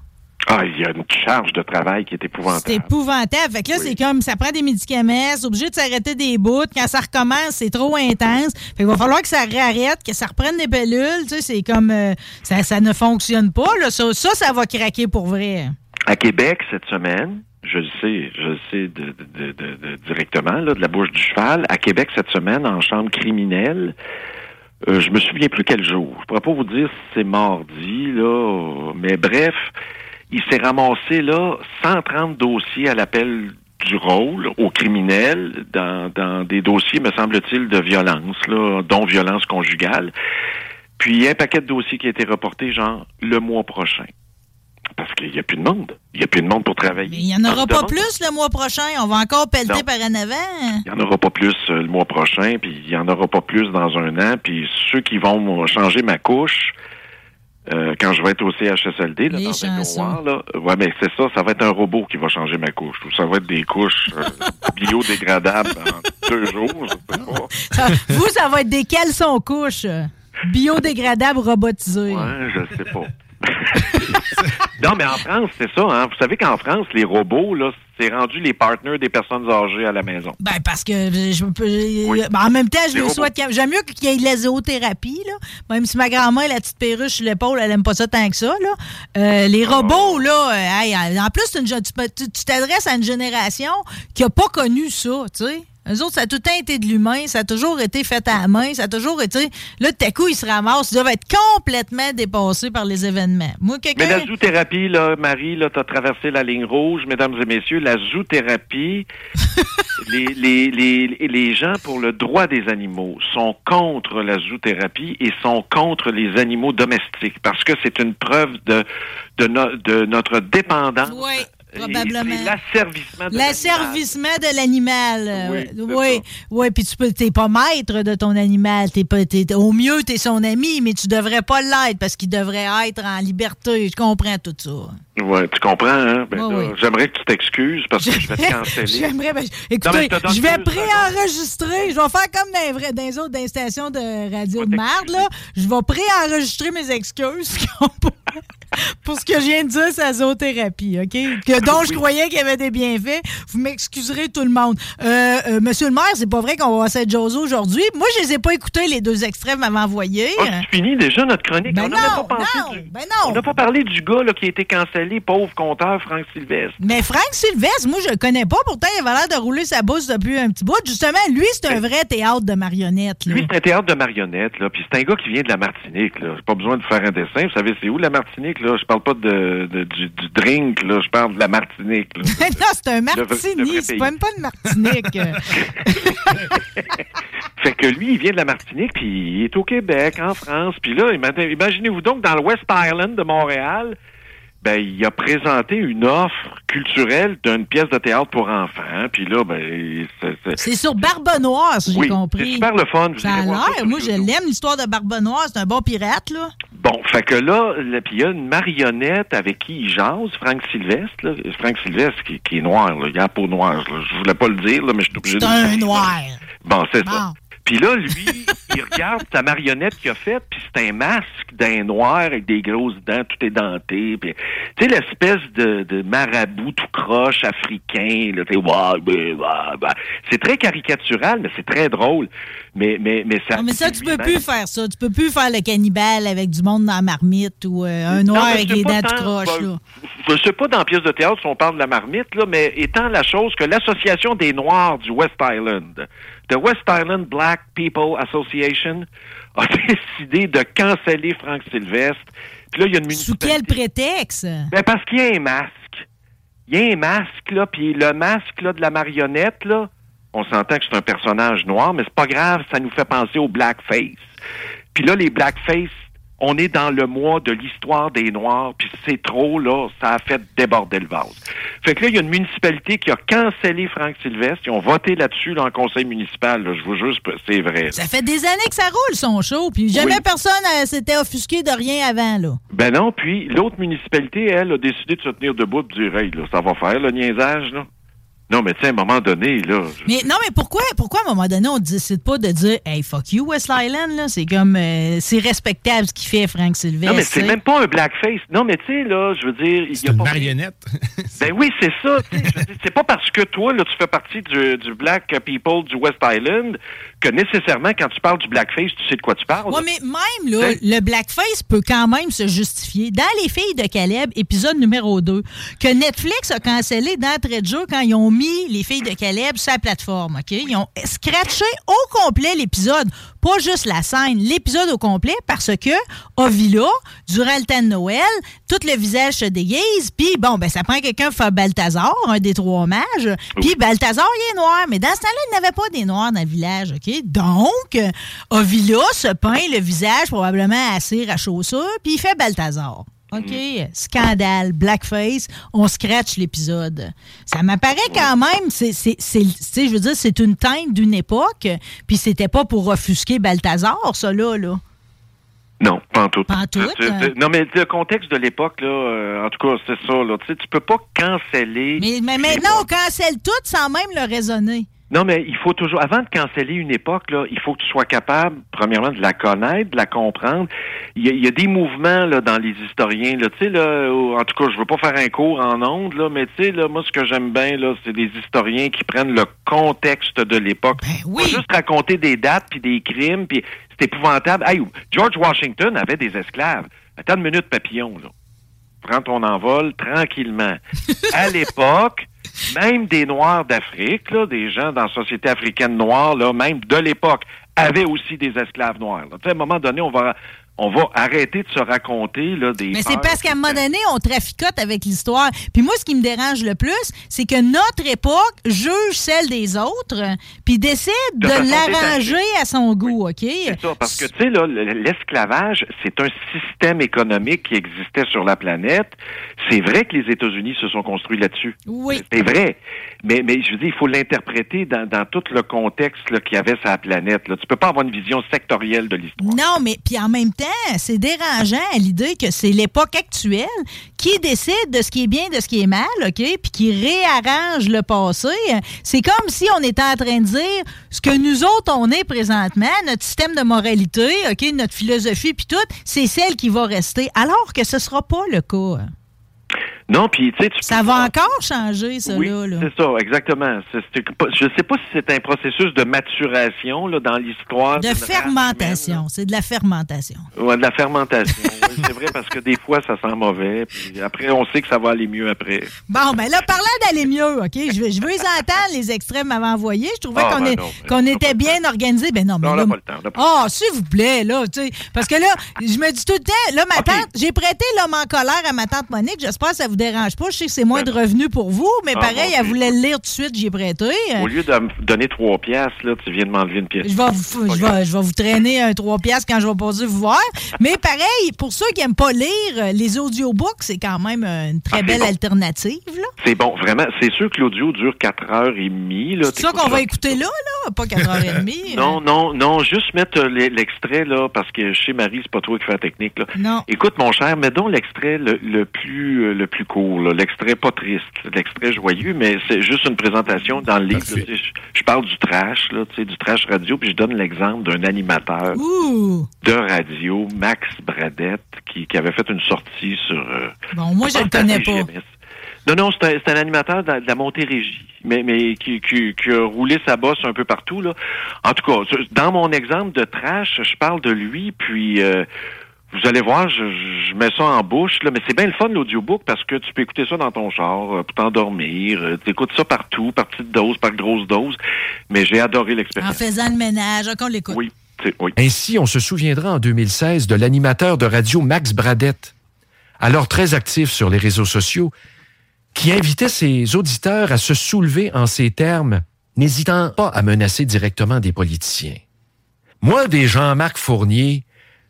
Speaker 3: Ah, il y a une charge de travail qui est
Speaker 1: C'est
Speaker 3: épouvantable.
Speaker 1: épouvantable. Fait que là,
Speaker 3: Oui.
Speaker 1: c'est comme, ça prend des médicaments, c'est obligé de s'arrêter des bouts. Quand ça recommence, c'est trop intense. Fait qu'il va falloir que ça réarrête, que ça reprenne des pellules. Tu sais, c'est comme, euh, ça, ça ne fonctionne pas, là. Ça, ça, ça va craquer pour vrai.
Speaker 3: À Québec, cette semaine, je le sais, je le sais de, de- de- de- directement, là, de la bouche du cheval, à Québec, cette semaine, en chambre criminelle, euh, je me souviens plus quel jour. Je pourrais pas vous dire si c'est mardi, là, mais bref, il s'est ramassé, là, 130 dossiers à l'appel du rôle aux criminels dans, dans des dossiers, me semble-t-il, de violence, là, dont violence conjugale. Puis un paquet de dossiers qui a été reporté, genre, le mois prochain. Parce qu'il n'y a plus de monde. Il n'y a plus de monde pour travailler.
Speaker 1: Mais il n'y en aura pas
Speaker 3: monde.
Speaker 1: plus le mois prochain. On va encore pelleter
Speaker 3: Non.
Speaker 1: par en avant.
Speaker 3: Il n'y en aura pas plus euh, le mois prochain, puis il n'y en aura pas plus dans un an. Puis ceux qui vont changer ma couche, euh, quand je vais être au CHSLD, là,
Speaker 1: Les
Speaker 3: dans un noir, là, ouais, mais c'est ça, ça va être un robot qui va changer ma couche. Ou ça va être des couches euh, biodégradables en deux jours, je sais pas.
Speaker 1: Ça- vous, ça va être des caleçons couches. euh, Biodégradables robotisés.
Speaker 3: Ouais, je sais pas. non, mais en France, c'est ça. Hein? Vous savez qu'en France, les robots, là, c'est rendu les partenaires des personnes âgées à la maison.
Speaker 1: Ben, parce que je peux.
Speaker 3: Oui.
Speaker 1: ben, en même temps, je
Speaker 3: robots.
Speaker 1: souhaite. J'aime mieux qu'il y ait de la zoothérapie, là. Même si ma grand-mère, la petite perruche sur l'épaule, elle aime pas ça tant que ça, là. Euh, les robots, là, euh, hey, en plus, une, tu t'adresses à une génération qui a pas connu ça, tu sais. Eux autres, ça a tout le temps été de l'humain, ça a toujours été fait à la main, ça a toujours été. Là, tout à coup, ils se ramassent, ils doivent être complètement dépassés par les événements. Moi,
Speaker 3: Mais la zoothérapie, là, Marie, là, t'as traversé la ligne rouge, mesdames et messieurs, la zoothérapie, les, les, les, les gens pour le droit des animaux sont contre la zoothérapie et sont contre les animaux domestiques parce que c'est une preuve de, de, no- de notre dépendance.
Speaker 1: Probablement.
Speaker 3: L'asservissement de
Speaker 1: L'asservissement de l'animal. euh,
Speaker 3: Oui, c'est
Speaker 1: oui, oui, puis tu peux, t'es pas maître de ton animal. T'es pas, t'es- au mieux, t'es son ami, mais tu devrais pas l'être parce qu'il devrait être en liberté. Je comprends tout ça.
Speaker 3: Ouais, tu comprends, hein? Ben,
Speaker 1: Oui, oui.
Speaker 3: J'aimerais que tu t'excuses parce que je vais te canceller.
Speaker 1: J'aimerais. ben, écoutez,
Speaker 3: je
Speaker 1: vais préenregistrer. Je vais faire comme dans les, vrais- dans les autres dans les stations de radio de merde, là. Je vais préenregistrer mes excuses pour ce que je viens de dire, c'est la zoothérapie, OK? Que, dont je croyais qu'il y avait des bienfaits. Vous m'excuserez tout le monde. Euh, euh, Monsieur le maire, c'est pas vrai qu'on va voir cette Jozo aujourd'hui. Moi, je les ai pas écoutés, les deux vous m'avez envoyés.
Speaker 3: Ah, tu finis déjà notre chronique.
Speaker 1: Ben
Speaker 3: on n'a
Speaker 1: non,
Speaker 3: pas du-
Speaker 1: ben non.
Speaker 3: On n'a pas parlé du gars là, qui a été cancellé, pauvre compteur Franck Sylvestre.
Speaker 1: Mais Franck Sylvestre, moi, je le connais pas. Pourtant, il avait l'air de rouler sa bosse depuis un petit bout. Justement, lui, c'est un vrai théâtre de marionnettes. Là.
Speaker 3: Lui, c'est un théâtre de marionnettes, là. Puis c'est un gars qui vient de la Martinique, là. Pas besoin de faire un dessin. Vous savez, c'est où la Martinique, là? Je parle pas de, de- du, du drink, là. Je parle de la Martinique, là.
Speaker 1: non, c'est un martini. C'est même pas une Martinique.
Speaker 3: Fait que lui, il vient de la Martinique, puis il est au Québec, en France. Puis là, ima- imaginez-vous donc, dans le West Island de Montréal, ben, il a présenté une offre culturelle d'une pièce de théâtre pour enfants. Puis là, ben, c'est- c'est-
Speaker 1: c'est sur Barbe Noire, si j'ai compris.
Speaker 3: c'est super le fun. Vous
Speaker 1: Ça a l'air. Moi, je l'aime, l'histoire de Barbe Noire. C'est un bon pirate, là.
Speaker 3: Bon, fait que là, il y a une marionnette avec qui il jase, Franck Sylvestre. Là. Franck Sylvestre qui, qui est noir, là. il a la peau noire. Là. Je voulais pas le dire, là, mais je suis obligé
Speaker 1: C'est
Speaker 3: de le
Speaker 1: un noir.
Speaker 3: Bon, c'est
Speaker 1: Bon.
Speaker 3: ça. Puis là, lui, il regarde sa marionnette qu'il a faite, puis c'est un masque d'un noir avec des grosses dents, tout édenté. Tu sais, l'espèce de, de marabout tout croche africain. C'est très caricatural, mais c'est très drôle. Mais, mais, mais ça.
Speaker 1: Non, mais ça, tu peux plus faire ça. Tu peux plus faire le cannibale avec du monde dans la marmite ou euh, un noir
Speaker 3: Non,
Speaker 1: avec
Speaker 3: pas
Speaker 1: dents tout croches,
Speaker 3: ben,
Speaker 1: là.
Speaker 3: Je sais pas dans pièce de théâtre si on parle de la marmite, là, mais étant la chose que l'Association des Noirs du West Island, the West Island Black People Association, a décidé de canceller Franck Sylvestre. Puis là, il y a une
Speaker 1: Sous quel prétexte?
Speaker 3: Ben parce qu'il y a un masque. Il y a un masque, là, puis le masque là, de la marionnette, là, on s'entend que c'est un personnage noir, mais c'est pas grave, ça nous fait penser au blackface. Puis là, les blackface, on est dans le mois de l'histoire des Noirs, puis c'est trop, là, ça a fait déborder le vase. Fait que là, il y a une municipalité qui a cancellé Franck Sylvestre, ils ont voté là-dessus là, en conseil municipal, là, je vous jure, c'est- c'est vrai. là.
Speaker 1: Ça fait des années que ça roule, son show, puis jamais
Speaker 3: Oui.
Speaker 1: personne euh, s'était offusqué de rien avant, là.
Speaker 3: Ben non, puis l'autre municipalité, elle, a décidé de se tenir debout et de dire, hey, là, ça va faire, le niaisage, là. Non, mais tu sais, à un moment donné, là. je-
Speaker 1: Mais non, mais pourquoi, pourquoi à un moment donné, on ne décide pas de dire Hey, fuck you, West Island, là? C'est comme. euh, c'est respectable ce qu'il fait, Frank Sylvestre.
Speaker 3: Non, mais c'est même pas un blackface. Non, mais tu sais, là, je veux dire, il y
Speaker 2: C'est
Speaker 3: a
Speaker 2: une
Speaker 3: pas.
Speaker 2: marionnette.
Speaker 3: Ben oui, c'est ça. C'est pas parce que toi, là, tu fais partie du, du Black People du West Island que nécessairement, quand tu parles du blackface, tu sais de quoi tu parles.
Speaker 1: Ouais, mais même, là, le blackface peut quand même se justifier. Dans Les Filles de Caleb, épisode numéro 2, que Netflix a cancellé d'entrée de jeu quand ils ont mis Les Filles de Caleb sur la plateforme, OK? Ils ont scratché au complet l'épisode, pas juste la scène, l'épisode au complet, parce que, à Villa, durant le temps de Noël, tout le visage se déguise, puis bon, ben ça prend quelqu'un pour faire Balthazar, un des trois mages, puis Balthazar, il est noir, mais dans ce temps-là, il n'y avait pas des noirs dans le village, OK? Donc, Ovila se peint le visage probablement à cire à chaussures, puis il fait Balthazar. OK, scandale, blackface, on scratch l'épisode. Ça m'apparaît quand même, c'est, je veux dire, c'est une teinte d'une époque, puis c'était pas pour offusquer Balthazar, ça là, là.
Speaker 3: Non, pas en tout.
Speaker 1: Pas en tout, hein.
Speaker 3: Non, mais le contexte de l'époque, là, euh, en tout cas, c'est ça, là. Tu sais, tu peux pas canceller.
Speaker 1: Mais, mais maintenant, on cancelle tout sans même le raisonner.
Speaker 3: Non, mais il faut toujours, avant de canceller une époque, là, il faut que tu sois capable, premièrement, de la connaître, de la comprendre. Il y a, il y a des mouvements là, dans les historiens, là, tu sais, là, en tout cas, je veux pas faire un cours en ondes, là, mais tu sais, là, moi, ce que j'aime bien, là, c'est des historiens qui prennent le contexte de l'époque.
Speaker 1: Ben oui.
Speaker 3: Pas juste raconter des dates puis des crimes, puis c'est épouvantable. Hey, George Washington avait des esclaves. Attends une minute, papillon, là. Prends ton envol tranquillement. à l'époque, même des Noirs d'Afrique, là, des gens dans la société africaine noire, là, même de l'époque, avaient aussi des esclaves noirs. À un moment donné, on va, on va arrêter de se raconter là, des.
Speaker 1: Mais c'est parce qu'à un moment donné, on traficote avec l'histoire. Puis moi, ce qui me dérange le plus, c'est que notre époque juge celle des autres, puis décide
Speaker 3: De
Speaker 1: l'arranger à son goût, OK?
Speaker 3: C'est ça, parce que, tu sais, là, l'esclavage, c'est un système économique qui existait sur la planète. C'est vrai que les États-Unis se sont construits là-dessus.
Speaker 1: Oui.
Speaker 3: C'est vrai. Mais, mais je veux dire, il faut l'interpréter dans, dans tout le contexte qu'il y avait sur la planète. Là. Tu peux pas avoir une vision sectorielle de l'histoire.
Speaker 1: Non, mais puis en même temps, c'est dérangeant à l'idée que c'est l'époque actuelle qui décide de ce qui est bien, de ce qui est mal, OK, puis qui réarrange le passé. C'est comme si on était en train de dire ce que nous autres, on est présentement, notre système de moralité, OK, notre philosophie, puis tout, c'est celle qui va rester, alors que ce sera pas le cas.
Speaker 3: Non, puis tu sais, tu
Speaker 1: Ça va encore changer, ça,
Speaker 3: Oui,
Speaker 1: là.
Speaker 3: c'est ça, exactement. Je sais pas si c'est un processus de maturation là, dans l'histoire.
Speaker 1: De fermentation. C'est de la fermentation.
Speaker 3: Ouais, de la fermentation. oui, c'est vrai parce que des fois, ça sent mauvais. Puis après, on sait que ça va aller mieux après.
Speaker 1: Bon, ben là, parlant d'aller mieux, OK? Je veux, je veux les entendre, les que m'avaient envoyés. Je trouvais
Speaker 3: Ah,
Speaker 1: qu'on
Speaker 3: ben ben,
Speaker 1: était bien organisé. Ben non, mais
Speaker 3: Non, on n'a pas le temps,
Speaker 1: Ah, s'il vous plaît, là, tu sais. Parce que là, je me dis tout le temps, là, ma tante, j'ai prêté l'homme en colère à ma tante Monique. J'espère que ça vous dérange pas. Je sais que c'est moins de revenus pour vous, mais
Speaker 3: Ah,
Speaker 1: pareil, elle voulait le lire tout de suite, j'ai prêté.
Speaker 3: Au lieu de me donner trois piastres, là, tu viens de m'enlever une pièce.
Speaker 1: Je vais, vous, je, vais, je vais vous traîner un 3 piastres quand je vais passer vous voir. Mais pareil, pour ceux qui n'aiment pas lire, euh, les audiobooks, c'est quand même une très
Speaker 3: Ah,
Speaker 1: belle
Speaker 3: bon.
Speaker 1: alternative.
Speaker 3: C'est bon, vraiment. C'est sûr que l'audio dure 4 heures et demie.
Speaker 1: C'est ça qu'on va écouter là, là, pas 4h30.
Speaker 3: Non, non, non, juste mettre euh, l'e- l'extrait, là, parce que chez Marie, c'est pas toi qui fais la technique, là.
Speaker 1: Non.
Speaker 3: Écoute, mon cher, mets donc l'extrait le, le plus euh, le plus court, là. l'extrait pas triste, l'extrait joyeux, mais c'est juste une présentation dans le livre. là, tu sais, Je, je parle du trash, là, tu sais, du trash radio, puis je donne l'exemple d'un animateur
Speaker 1: Ouh!
Speaker 3: de radio, Max Bradette, qui, qui avait fait une sortie sur... euh,
Speaker 1: Bon, moi, je le
Speaker 3: pense
Speaker 1: connais pas.
Speaker 3: GMS. Non, non, c'est un, c'est un animateur de la, de la Montérégie, mais, mais qui, qui, qui a roulé sa bosse un peu partout. Là. En tout cas, dans mon exemple de trash, je parle de lui, puis euh, vous allez voir, je, je mets ça en bouche, là, mais c'est bien le fun l'audiobook parce que tu peux écouter ça dans ton char euh, pour t'endormir. Tu écoutes ça partout, par petite dose, par grosse dose, mais j'ai adoré
Speaker 1: En
Speaker 3: l'expérience.
Speaker 1: faisant le ménage, qu'on l'écoute.
Speaker 3: Oui, c'est- oui.
Speaker 4: Ainsi, on se souviendra en 2016 de l'animateur de radio Max Bradette, alors très actif sur les réseaux sociaux, qui invitait ses auditeurs à se soulever en ces termes, n'hésitant pas à menacer directement des politiciens. Moi, des Jean-Marc Fournier,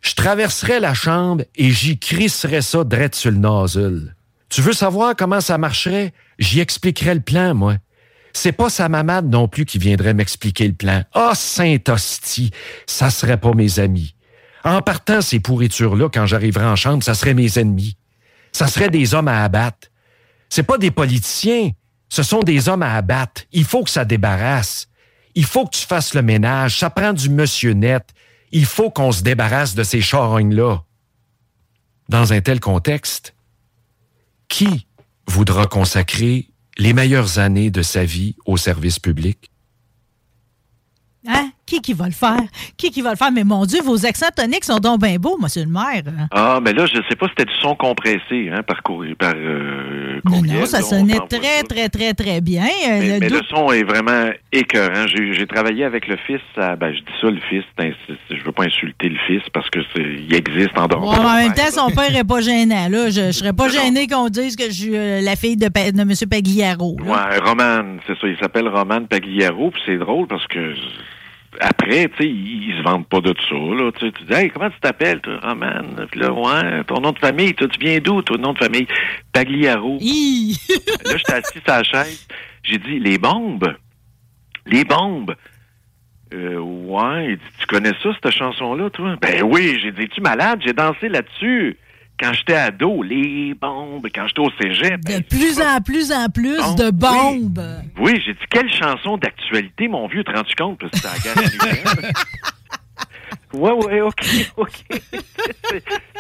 Speaker 4: je traverserais la chambre et j'y crisserais ça drette sur le nozzle. Tu veux savoir comment ça marcherait? J'y expliquerais le plan, moi. C'est pas sa mamade non plus qui viendrait m'expliquer le plan. Ah, saint hostie, ça serait pas mes amis. En partant ces pourritures-là, quand j'arriverai en chambre, ça serait mes ennemis. Ça serait des hommes à abattre. C'est pas des politiciens, ce sont des hommes à abattre. Il faut que ça débarrasse. Il faut que tu fasses le ménage. Ça prend du monsieur net. Il faut qu'on se débarrasse de ces charognes-là. Dans un tel contexte, qui voudra consacrer les meilleures années de sa vie au service public?
Speaker 1: Hein? Qui qui va le faire? Qui qui va le faire? Mais mon Dieu, vos accents toniques sont donc bien beaux, monsieur le maire.
Speaker 3: Ah, mais là, je sais pas si c'était du son compressé, hein, par, courrier- par euh,
Speaker 1: Non,
Speaker 3: courriel,
Speaker 1: non, ça sonnait très, très, très, très bien. Euh,
Speaker 3: Mais,
Speaker 1: le
Speaker 3: mais
Speaker 1: doux-
Speaker 3: le son est vraiment écœurant. J'ai travaillé avec le fils. à- ben, je dis ça, le fils. c'est- je veux pas insulter le fils parce que c'est, il existe en dehors.
Speaker 1: Ouais, en même temps, son père est pas gênant. Là. Je, je serais pas gêné qu'on dise que je suis euh, la fille de, M. Pagliaro. là.
Speaker 3: Ouais, Roman, c'est ça. Il s'appelle Roman Pagliaro, puis c'est drôle parce que après, tu sais, ils, ils se vendent pas de ça, là. Tu dis, hey, comment tu t'appelles, toi, Roman? Puis là, ouais, ton nom de famille, toi, tu viens d'où, ton nom de famille? Pagliaro.
Speaker 1: Hi!
Speaker 3: Là, j'étais assis sur la chaise. J'ai dit, les bombes. Les bombes. Euh, ouais. Il dit, tu connais ça, cette chanson-là, toi? Ben oui. J'ai dit, tu malade? J'ai dansé là-dessus. Quand j'étais ado, les bombes. Quand j'étais au cégep.
Speaker 1: De
Speaker 3: ben,
Speaker 1: plus en plus en plus de bombes.
Speaker 3: oui, j'ai dit, quelle chanson d'actualité, mon vieux, te rends-tu compte? Parce que c'est la guerre américaine. Ouais, ouais, OK, OK.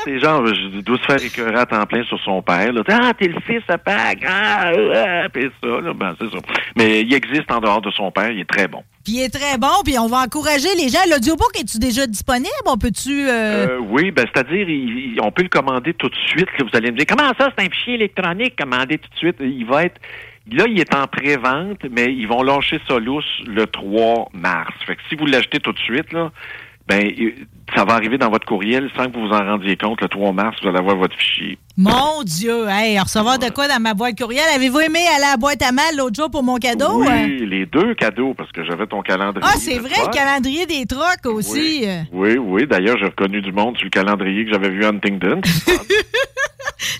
Speaker 3: C'est- genre, je dois se faire écœurer à temps plein sur son père. Là. Ah, t'es le fils à Pâques. Ah, ah, puis ça, là, ben, c'est ça. Mais il existe en dehors de son père, il est très bon.
Speaker 1: Puis il est très bon, puis on va encourager les gens. L'audiobook, est-tu déjà disponible? On peut-tu... euh,
Speaker 3: Euh, oui, ben, c'est-à-dire, on peut le commander tout de suite. là. vous allez me dire, comment ça, c'est un fichier électronique? Commandé tout de suite? Il va être... Là, il est en pré-vente, mais ils vont lâcher lousse le 3 mars. Fait que si vous l'achetez tout de suite, là, ben, il- ça va arriver dans votre courriel sans que vous vous en rendiez compte. Le 3 mars, vous allez avoir votre fichier.
Speaker 1: Mon Dieu! Hey, recevoir de quoi dans ma boîte courriel? Avez-vous aimé aller à la boîte à mal l'autre jour pour mon cadeau?
Speaker 3: oui,
Speaker 1: hein?
Speaker 3: les deux cadeaux, parce que j'avais ton calendrier.
Speaker 1: Ah, c'est vrai, le calendrier des trocs aussi. euh.
Speaker 3: Oui, oui. D'ailleurs, j'ai reconnu du monde sur le calendrier que j'avais vu à Huntington.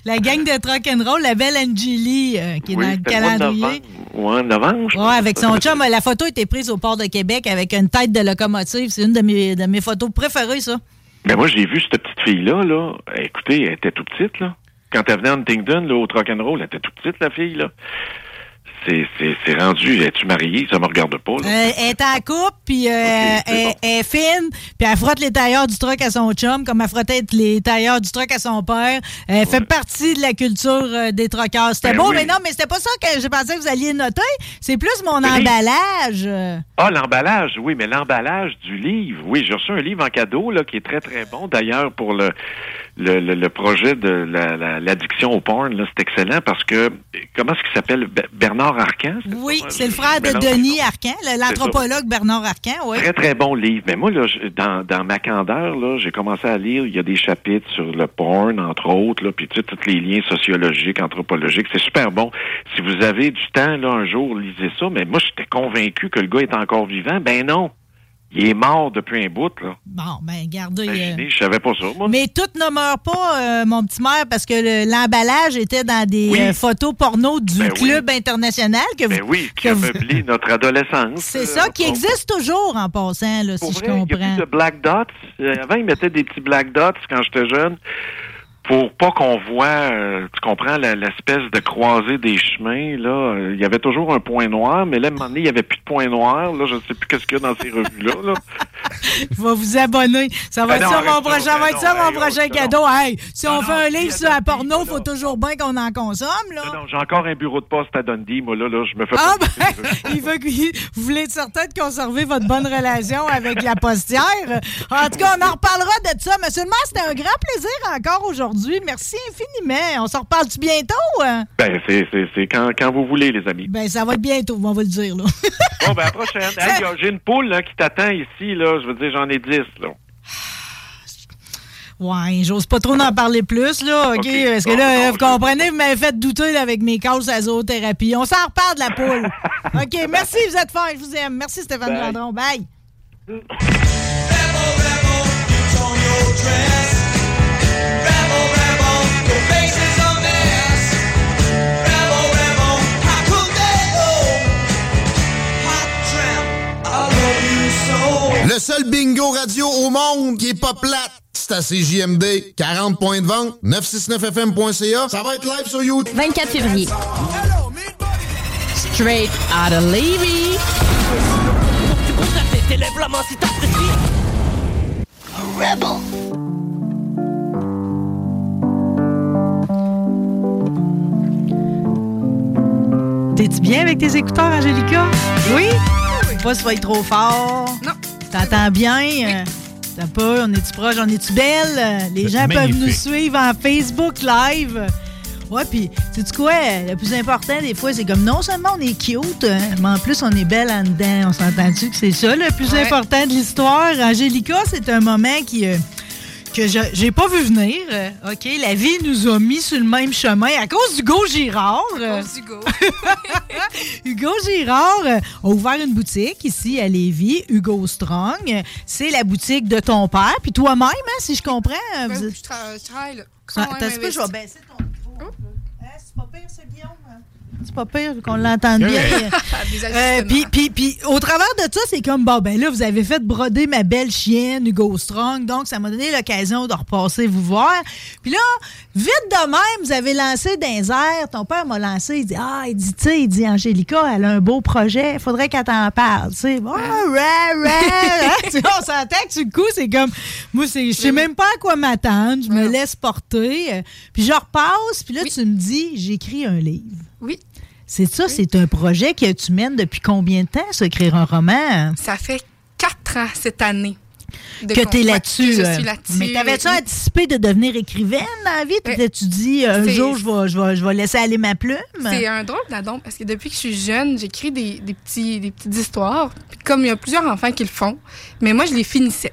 Speaker 1: La gang de Truck and Roll, la belle Angélie, euh, qui est
Speaker 3: Oui,
Speaker 1: dans le calendrier.
Speaker 3: Ouais, novembre,
Speaker 1: Ouais, avec son chum. La photo a été prise au port de Québec avec une tête de locomotive. C'est une de mes, de mes photos préférées, ça.
Speaker 3: Mais moi, j'ai vu cette petite fille-là, là. Écoutez, elle était toute petite, là. Quand elle venait à Huntington, là, au Rock and Roll, elle était toute petite, la fille, là. C'est, rendu, es-tu mariée? Ça me regarde pas.
Speaker 1: Euh, elle est en couple, puis euh, elle,
Speaker 3: bon.
Speaker 1: elle est fine, puis elle frotte les tailleurs du truck à son chum, comme elle frottait les tailleurs du truck à son père. Elle fait partie de la culture euh, des truckers. C'était
Speaker 3: Ben
Speaker 1: beau,
Speaker 3: oui.
Speaker 1: mais non, mais c'était pas ça que je pensais que vous alliez noter. C'est plus mon
Speaker 3: Le
Speaker 1: emballage.
Speaker 3: Ah, l'emballage, oui, mais l'emballage du livre. Oui, j'ai reçu un livre en cadeau, là, qui est très, très bon. D'ailleurs, pour le, le, le, le projet de la- la- l'addiction au porn, là, c'est excellent parce que, comment est-ce qu'il s'appelle? Be- Bernard Arcan? c'est
Speaker 1: Oui, c'est le frère de Denis. Arcan, l'anthropologue Bernard Arcan, oui.
Speaker 3: Très, très bon livre. Mais moi, là, je- dans, dans ma candeur, là, j'ai commencé à lire, il y a des chapitres sur le porn, entre autres, là, puis tu sais, tous les liens sociologiques, anthropologiques. C'est super bon. Si vous avez du temps, là, un jour, lisez ça. Mais moi, j'étais convaincu que le gars est encore vivant. Ben non. Il est mort depuis un bout, là.
Speaker 1: Bon, ben, regardez. euh,
Speaker 3: Imaginez, je savais pas ça, moi.
Speaker 1: Mais tout ne meurt pas, euh, mon petit maire, parce que le- l'emballage était dans des
Speaker 3: Oui.
Speaker 1: euh, photos porno du
Speaker 3: Ben oui.
Speaker 1: club international que vous.
Speaker 3: Ben oui, qui
Speaker 1: vous-
Speaker 3: notre adolescence.
Speaker 1: C'est
Speaker 3: euh,
Speaker 1: ça, qui existe toujours en passant, là,
Speaker 3: Pour
Speaker 1: si je
Speaker 3: vrai, il y a
Speaker 1: comprends.
Speaker 3: plus de black dots. Euh, Avant, ils mettaient des petits black dots quand j'étais jeune pour pas qu'on voit, euh, tu comprends, l'espèce de croisée des chemins. Là, Euh, il y avait toujours un point noir, mais là, à un moment donné, il y avait plus de point noir. Là, je sais plus qu'est-ce qu'il y a dans ces revues-là. Là.
Speaker 1: Je vais vous abonner. Ça va
Speaker 3: Ben
Speaker 1: être
Speaker 3: non,
Speaker 1: ça, mon
Speaker 3: ça,
Speaker 1: prochain,
Speaker 3: ben
Speaker 1: va être
Speaker 3: non,
Speaker 1: ça, mon
Speaker 3: hey,
Speaker 1: prochain cadeau. Hey, si on fait un livre sur la porno,
Speaker 3: puis
Speaker 1: faut toujours bien qu'on en consomme, là.
Speaker 3: Non, non, j'ai encore un bureau de poste à Dundee. Moi, là, là je me fais
Speaker 1: Ah
Speaker 3: pas
Speaker 1: ben, il veut que vous voulez être certain de conserver votre bonne relation avec la postière? En tout cas, on en reparlera de ça. Monsieur le maire, c'était un grand plaisir encore aujourd'hui. Merci infiniment. On se reparle-tu bientôt? hein?
Speaker 3: Ben, c'est, quand, quand vous voulez, les amis.
Speaker 1: Ben, ça va être bientôt, on va le dire, là.
Speaker 3: Bon, ben, à la prochaine. Hey, j'ai une poule là, qui t'attend ici. Là. Je veux dire, j'en ai 10. Là.
Speaker 1: Ouais, j'ose pas trop en parler plus, là, OK? Parce que
Speaker 3: Bon,
Speaker 1: là,
Speaker 3: non,
Speaker 1: vous comprenez, vous m'avez fait douter là, avec mes causes à zoothérapie. On s'en reparle de la poule. OK, merci, vous êtes fort, je vous aime. Merci, Stéphane
Speaker 3: Bye.
Speaker 1: Bye.
Speaker 5: Le seul bingo radio au monde qui est pas plate, c'est à CJMD. 40 points de vente, 969fm.ca. Ça va être live sur YouTube.
Speaker 6: 24 février. Straight out of Levy.
Speaker 1: T'es-tu bien avec tes écouteurs, Angélica? Oui? Faut Pas se être trop fort. T'entends bien? euh, T'as pas? On est-tu proche? On est-tu belle? Euh, Les gens peuvent nous suivre en Facebook Live. Ouais, puis, sais-tu quoi? Le plus important, des fois, c'est comme non seulement on est cute, hein, mais en plus, on est belle en dedans. On s'entend-tu que c'est ça le plus
Speaker 7: Ouais.
Speaker 1: important de l'histoire? Angélica, c'est un moment qui. euh, que je j'ai pas vu venir. Euh, OK, la vie nous a mis sur le même chemin à cause d'Hugo Girard. Euh,
Speaker 7: Cause Hugo.
Speaker 1: Hugo Girard euh, a ouvert une boutique ici à Lévis, Hugo Strong. C'est la boutique de ton père, puis toi-même, hein, si je comprends. euh, vous
Speaker 7: Ben,
Speaker 1: êtes-
Speaker 7: je, tra- je travaille là.
Speaker 1: Ah, je vais baisser ton micro. Hein, c'est pas pire, ça, Guillaume? C'est pas pire qu'on l'entende bien.
Speaker 7: Des
Speaker 1: Euh, puis, puis, puis, au travers de ça, c'est comme, bon, ben là, vous avez fait broder ma belle chienne, Hugo Strong, donc ça m'a donné l'occasion de repasser vous voir. Puis là, vite de même, vous avez lancé des airs. Ton père m'a lancé, il dit, ah, il dit, tu sais, il dit, Angélica, elle a un beau projet, il faudrait qu'elle t'en parle, tu sais. Ah, hein? Tu vois, on s'entend que sur le coup, c'est comme, moi, c'est, je sais même pas à quoi m'attendre, je me laisse porter. Puis je repasse, puis là,
Speaker 7: Oui.
Speaker 1: tu me dis, j'écris un livre.
Speaker 7: Oui,
Speaker 1: C'est ça, c'est un projet que tu mènes depuis combien de temps, ça, écrire un roman?
Speaker 7: ça fait quatre ans cette année. de
Speaker 1: que tu es là-dessus.
Speaker 7: je
Speaker 1: euh,
Speaker 7: suis là-dessus.
Speaker 1: Mais t'avais-tu anticipé de devenir écrivaine dans la vie? T'étais-tu dit, un
Speaker 7: c'est-
Speaker 1: jour, je vais, je, vais, je vais laisser aller ma plume?
Speaker 7: C'est un drôle d'adon parce que depuis que je suis jeune, j'écris des, des, petits, des petites histoires. Puis comme il y a plusieurs enfants qui le font, mais moi, je les finissais.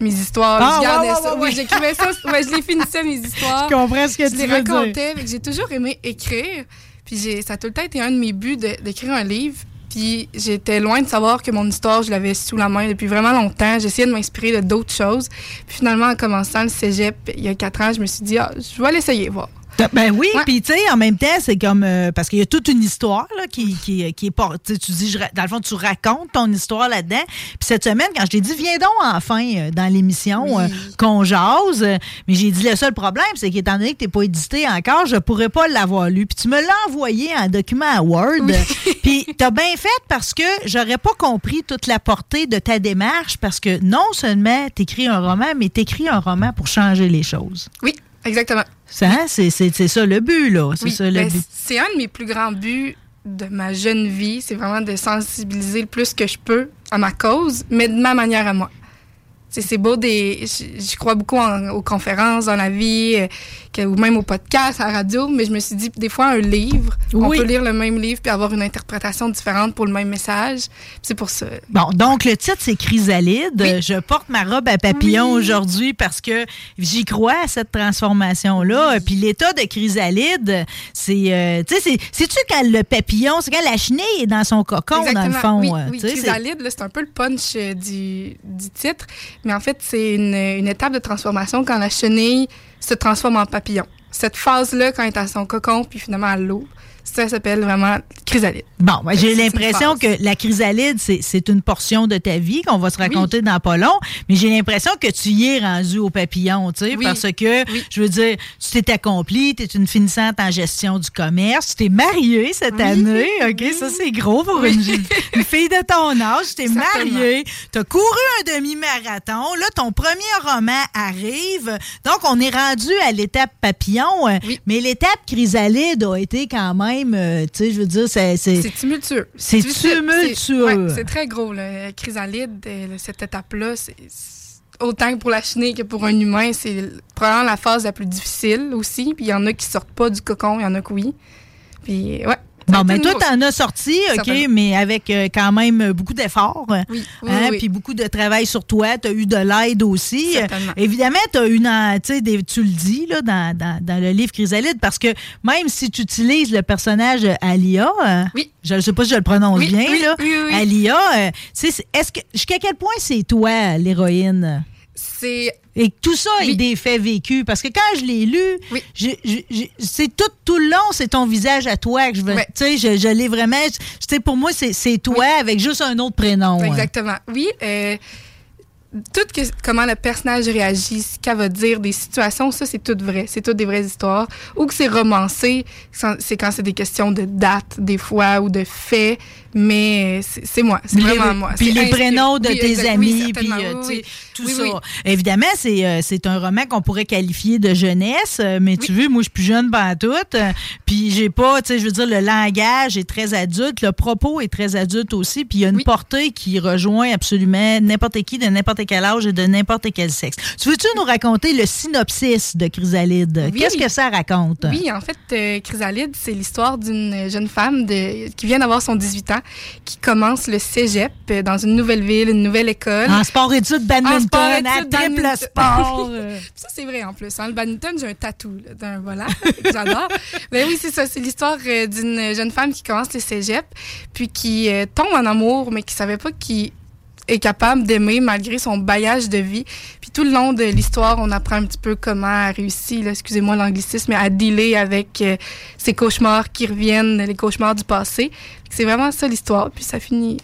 Speaker 7: Mes histoires,
Speaker 1: Ah,
Speaker 7: je gardais
Speaker 1: ouais, ouais,
Speaker 7: ça.
Speaker 1: ouais,
Speaker 7: Oui, j'écrivais ça. Je les finissais, mes histoires.
Speaker 1: Je comprends ce que
Speaker 7: je
Speaker 1: tu
Speaker 7: les
Speaker 1: veux dire.
Speaker 7: racontais. Que J'ai toujours aimé écrire. Puis ça a tout le temps été un de mes buts d'écrire un livre. Puis j'étais loin de savoir que mon histoire, je l'avais sous la main depuis vraiment longtemps. J'essayais de m'inspirer de d'autres choses. Puis finalement, en commençant le cégep, il y a quatre ans, je me suis dit, ah, je vais l'essayer, voir.
Speaker 1: Ben oui, puis tu sais, en même temps, c'est comme. euh, parce qu'il y a toute une histoire là, qui, qui, qui est pas. Tu tu dis, je dans le fond, tu racontes ton histoire là-dedans. Puis cette semaine, quand je t'ai dit, viens donc enfin euh, dans l'émission euh, qu'on jase, mais j'ai dit, le seul problème, c'est qu'étant donné que t'es pas édité encore, je pourrais pas l'avoir lu. Puis tu me l'as envoyé en document à Word. Puis t'as bien fait parce que j'aurais pas compris toute la portée de ta démarche parce que non seulement t'écris un roman, mais t'écris un roman pour changer les choses.
Speaker 7: Oui, exactement.
Speaker 1: Ça, hein, c'est c'est- c'est ça le but, là. C'est
Speaker 7: Oui,
Speaker 1: ça le
Speaker 7: ben,
Speaker 1: but.
Speaker 7: c'est un de mes plus grands buts de ma jeune vie. C'est vraiment de sensibiliser le plus que je peux à ma cause, mais de ma manière à moi. C'est beau des. j- J'y crois beaucoup en- aux conférences dans la vie, euh, que- ou même au podcast, à la radio, mais je me suis dit, des fois, un livre, on
Speaker 1: Oui.
Speaker 7: peut lire le même livre puis avoir une interprétation différente pour le même message. C'est pour ça.
Speaker 1: Bon, donc le titre, c'est Chrysalide. Je porte ma robe à papillon aujourd'hui parce que j'y crois à cette transformation-là. Puis l'état de Chrysalide, c'est. euh, tu sais, c'est- sais-tu quand le papillon, c'est quand la chenille est dans son cocon, dans le fond.
Speaker 7: Oui,
Speaker 1: euh,
Speaker 7: oui chrysalide, c'est un peu le punch euh, du, du titre. Mais en fait, c'est une, une étape de transformation quand la chenille se transforme en papillon. Cette phase-là, quand elle est à son cocon, puis finalement à l'eau, ça s'appelle vraiment chrysalide.
Speaker 1: Bon, ben, j'ai l'impression que la chrysalide, c'est une portion de ta vie qu'on va se raconter dans pas long, mais j'ai l'impression que tu y es rendu au papillon, tu sais,
Speaker 7: Oui.
Speaker 1: parce que, je veux dire, tu t'es accompli, tu es une finissante en gestion du commerce, tu t'es mariée cette année, OK? Ça, c'est gros pour une, une fille de ton âge, tu t'es mariée, tu as couru un demi-marathon, là, ton premier roman arrive, donc on est rendu à l'étape papillon, mais l'étape chrysalide a été quand même, euh, tu sais, je veux dire, c'est...
Speaker 7: C'est tumultueux.
Speaker 1: C'est tumultueux.
Speaker 7: C'est ouais, très gros, là. Chrysalide, euh, cette étape-là, c'est autant pour la chenille que pour un humain, c'est probablement la phase la plus difficile aussi. Puis il y en a qui sortent pas du cocon, il y en a qui oui. Puis, ouais.
Speaker 1: Bon, mais toi, t'en as sorti, OK, mais avec euh, quand même beaucoup d'efforts.
Speaker 7: Oui, oui,
Speaker 1: hein,
Speaker 7: oui.
Speaker 1: Puis beaucoup de travail sur toi. Tu as eu de l'aide aussi. Évidemment, tu as une, en- tu sais, des- tu le dis là, dans, dans, dans le livre Chrysalide, parce que même si tu utilises le personnage Alia, euh, je ne sais pas si je le prononce
Speaker 7: Oui,
Speaker 1: bien,
Speaker 7: oui,
Speaker 1: là,
Speaker 7: oui, oui, oui.
Speaker 1: Alia, euh, tu sais, c'est- est-ce que, jusqu'à quel point c'est toi, l'héroïne?
Speaker 7: C'est.
Speaker 1: Et tout ça est des faits vécus. Parce que quand je l'ai lu, c'est tout, tout le long, c'est ton visage à toi que je veux. Tu sais, je, je l'ai vraiment. Tu sais, pour moi, c'est c'est toi avec juste un autre prénom. hein.
Speaker 7: Exactement. Oui. euh, tout que, comment le personnage réagit, ce qu'elle va dire, des situations, ça, c'est tout vrai. C'est toutes des vraies histoires. Ou que c'est romancé, c'est quand c'est des questions de date, des fois, ou de faits. Mais c'est c'est moi. C'est vraiment moi.
Speaker 1: Puis les prénoms de
Speaker 7: Oui,
Speaker 1: tes
Speaker 7: exact. Oui,
Speaker 1: amis, puis euh,
Speaker 7: Oui,
Speaker 1: tout ça. Évidemment, c'est euh, un roman qu'on pourrait qualifier de jeunesse, euh, mais tu veux, moi, je suis plus jeune pas tout. euh, Puis j'ai pas, tu sais, je veux dire, le langage est très adulte, le propos est très adulte aussi, puis il y a une portée qui rejoint absolument n'importe qui de n'importe quel âge et de n'importe quel sexe. Tu veux-tu nous raconter le synopsis de Chrysalide?
Speaker 7: Oui.
Speaker 1: Qu'est-ce que ça raconte?
Speaker 7: Oui, en fait, euh, Chrysalide, c'est l'histoire d'une jeune femme de, qui vient d'avoir son 18 ans, qui commence le cégep euh, dans une nouvelle ville, une nouvelle école.
Speaker 1: En sport-études, badminton,
Speaker 7: sport-études,
Speaker 1: à triple sport.
Speaker 7: ça, c'est vrai en plus. Hein. Le badminton, j'ai un tatou d'un volant. J'adore. Mais oui, c'est ça. C'est l'histoire euh, d'une jeune femme qui commence le cégep, puis qui euh, tombe en amour, mais qui savait pas qu'il est capable d'aimer malgré son bailliage de vie. Puis tout le long de l'histoire, on apprend un petit peu comment elle réussit, excusez-moi l'anglicisme, mais à dealer avec euh, ses cauchemars qui reviennent, les cauchemars du passé. C'est vraiment ça l'histoire. Puis ça finit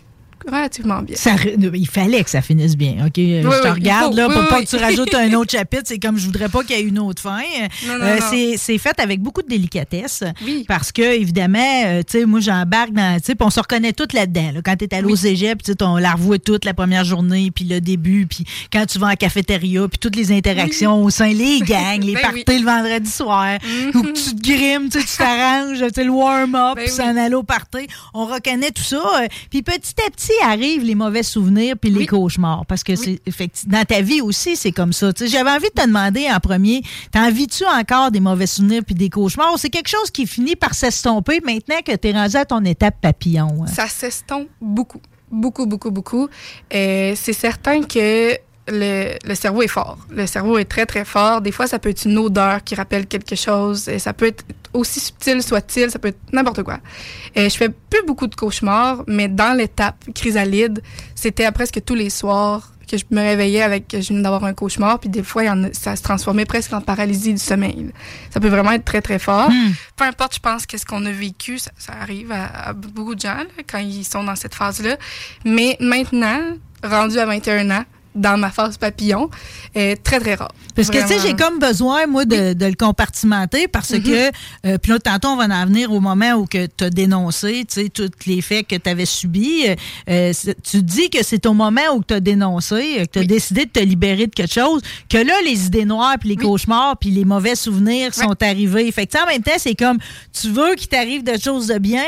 Speaker 7: relativement bien.
Speaker 1: Ça, il fallait que ça finisse bien, OK? je te
Speaker 7: oui,
Speaker 1: regarde,
Speaker 7: faut.
Speaker 1: là,
Speaker 7: Oui,
Speaker 1: pour pas que tu rajoutes un autre chapitre. C'est comme je voudrais pas qu'il y ait une autre fin. Euh, c'est- fait avec beaucoup de délicatesse.
Speaker 7: Oui.
Speaker 1: Parce que, évidemment, euh, tu sais, moi, j'embarque dans. Tu sais, on se reconnaît toutes là-dedans. là. Quand tu es allé au cégep, on la revoit toute la première journée, puis le début, puis quand tu vas en cafétéria, puis toutes les interactions au sein, les gangs, les
Speaker 7: Ben
Speaker 1: parties le vendredi soir, que tu te grimes, tu t'arranges, le warm-up,
Speaker 7: Ben
Speaker 1: puis s'en aller au party. On reconnaît tout ça. euh, Puis petit à petit arrivent les mauvais souvenirs puis les cauchemars. Parce que c'est effectivement dans ta vie aussi, c'est comme ça. J'avais envie de te demander en premier, t'en vis-tu encore des mauvais souvenirs puis des cauchemars? C'est quelque chose qui finit par s'estomper maintenant que tu es rendu à ton étape papillon. hein?
Speaker 7: Ça s'estompe beaucoup. Beaucoup, beaucoup, beaucoup. Euh, c'est certain que le, le cerveau est fort. Le cerveau est très, très fort. Des fois, ça peut être une odeur qui rappelle quelque chose. Et ça peut être aussi subtil soit-il, ça peut être n'importe quoi. Euh, je fais plus beaucoup de cauchemars, mais dans l'étape chrysalide, c'était à presque tous les soirs que je me réveillais avec, que je venais d'avoir un cauchemar, puis des fois, il y en a- ça se transformait presque en paralysie du sommeil. là. Ça peut vraiment être très, très fort.
Speaker 1: Hmm.
Speaker 7: Peu importe, je pense, qu'est-ce qu'on a vécu, ça, ça arrive à, à beaucoup de gens là, quand ils sont dans cette phase-là. Mais maintenant, rendu à 21 ans, dans ma phase papillon, est très, très rare.
Speaker 1: Parce que, tu sais, j'ai comme besoin, moi, de, de le compartimenter parce
Speaker 7: Mhm.
Speaker 1: que, euh, puis là, tantôt, on va en venir au moment où tu as dénoncé, tu sais, tous les faits que tu avais subis. Euh, euh, tu dis que c'est au moment où tu as dénoncé, euh, que tu as décidé de te libérer de quelque chose, que là, les idées noires, puis les cauchemars, puis les mauvais souvenirs sont arrivés. Fait que, tu sais, en même temps, c'est comme, tu veux qu'il t'arrive des choses de bien,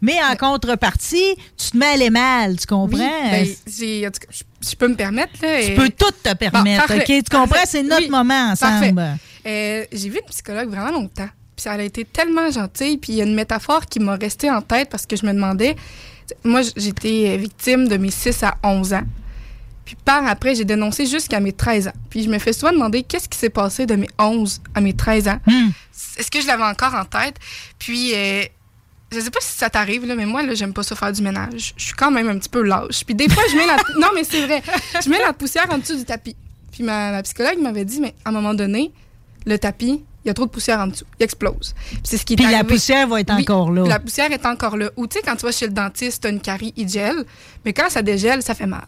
Speaker 1: mais en contrepartie, tu te mets à aller mal, tu comprends?
Speaker 7: Ben, j'ai- en tout cas, je, je peux me permettre. Là,
Speaker 1: tu
Speaker 7: et-
Speaker 1: peux tout te permettre, OK? Tu comprends? C'est notre
Speaker 7: Oui,
Speaker 1: moment ensemble.
Speaker 7: Euh, j'ai vu une psychologue vraiment longtemps. Puis elle a été tellement gentille. Puis il y a une métaphore qui m'a resté en tête parce que je me demandais. Moi, j'étais victime de mes 6 à 11 ans. Puis par après, j'ai dénoncé jusqu'à mes 13 ans. Puis je me fais souvent demander qu'est-ce qui s'est passé de mes 11 à mes 13 ans? Est-ce que je l'avais encore en tête? Puis euh, je sais pas si ça t'arrive, là, mais moi, là, j'aime pas ça faire du ménage. Je suis quand même un petit peu lâche. Puis des fois, je mets la... non, mais c'est vrai. Je mets la poussière en dessous du tapis. Puis ma, ma psychologue m'avait dit, mais à un moment donné, le tapis, il y a trop de poussière en dessous. Il explose. Puis c'est ce qui
Speaker 1: Puis la poussière va être
Speaker 7: Oui,
Speaker 1: encore là.
Speaker 7: La poussière est encore là. Ou tu sais, quand tu vas chez le dentiste, t'as une carie, il gèle. Mais quand ça dégèle, ça fait mal.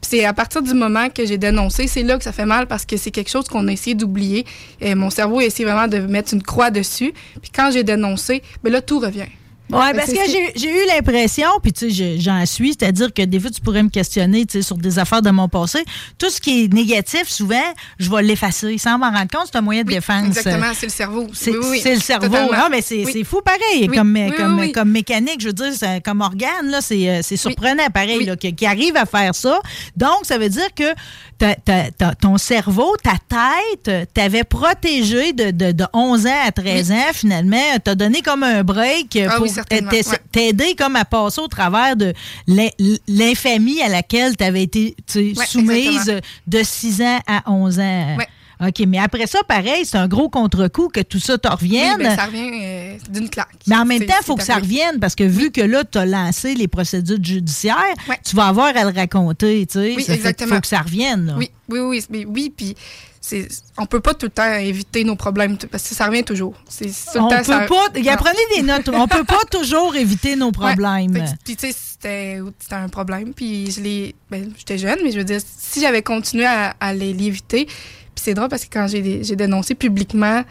Speaker 7: Puis c'est à partir du moment que j'ai dénoncé, c'est là que ça fait mal parce que c'est quelque chose qu'on a essayé d'oublier. Et mon cerveau a essayé vraiment de mettre une croix dessus. Puis quand j'ai dénoncé, ben là, tout revient.
Speaker 1: Oui,
Speaker 7: Fait
Speaker 1: parce que j'ai eu l'impression, puis tu sais, je- j'en suis, c'est-à-dire que des fois, tu pourrais me questionner tu sais, sur des affaires de mon passé. Tout ce qui est négatif, souvent, je vais l'effacer sans m'en rendre compte. C'est un moyen de défense.
Speaker 7: Exactement, c'est le cerveau.
Speaker 1: C'est
Speaker 7: Oui, oui, oui,
Speaker 1: le cerveau.
Speaker 7: totalement.
Speaker 1: Ah, mais c'est
Speaker 7: Oui.
Speaker 1: c'est fou pareil,
Speaker 7: Oui,
Speaker 1: comme,
Speaker 7: oui, oui,
Speaker 1: comme,
Speaker 7: oui.
Speaker 1: comme mécanique, je veux dire, comme organe, là, c'est euh, surprenant pareil, là, qui, arrive à faire ça. Donc, ça veut dire que ton cerveau, ta tête, t'avais protégé de, de, de 11 ans à 13 ans, finalement, t'as donné comme un break
Speaker 7: Ah
Speaker 1: pour
Speaker 7: oui,
Speaker 1: t'aider-
Speaker 7: ouais.
Speaker 1: comme à passer au travers de l'in- l'infamie à laquelle tu avais été
Speaker 7: Ouais,
Speaker 1: soumise
Speaker 7: exactement.
Speaker 1: de 6 ans à 11 ans.
Speaker 7: Ouais.
Speaker 1: OK, mais après ça, pareil, c'est un gros contre-coup que tout ça te
Speaker 7: Oui,
Speaker 1: revienne.
Speaker 7: ben, ça revient euh, d'une claque.
Speaker 1: Mais en même temps, il faut que ça revienne parce que vu que là, tu as lancé les procédures judiciaires, tu vas avoir à le raconter. Tu sais.
Speaker 7: Oui,
Speaker 1: Ça
Speaker 7: exactement.
Speaker 1: faut que ça revienne. là.
Speaker 7: Oui, oui, oui, mais oui, puis c'est, on peut pas tout le temps éviter nos problèmes parce que ça revient toujours. C'est tout le
Speaker 1: On
Speaker 7: temps,
Speaker 1: peut
Speaker 7: ça-
Speaker 1: pas. y a-. Prenez des notes. On peut pas toujours éviter nos problèmes.
Speaker 7: Puis tu sais, c'était, c'était un problème. Puis je l'ai, ben, j'étais jeune, mais je veux dire, si j'avais continué à, à les l'éviter, puis c'est drôle parce que quand j'ai, dénoncé publiquement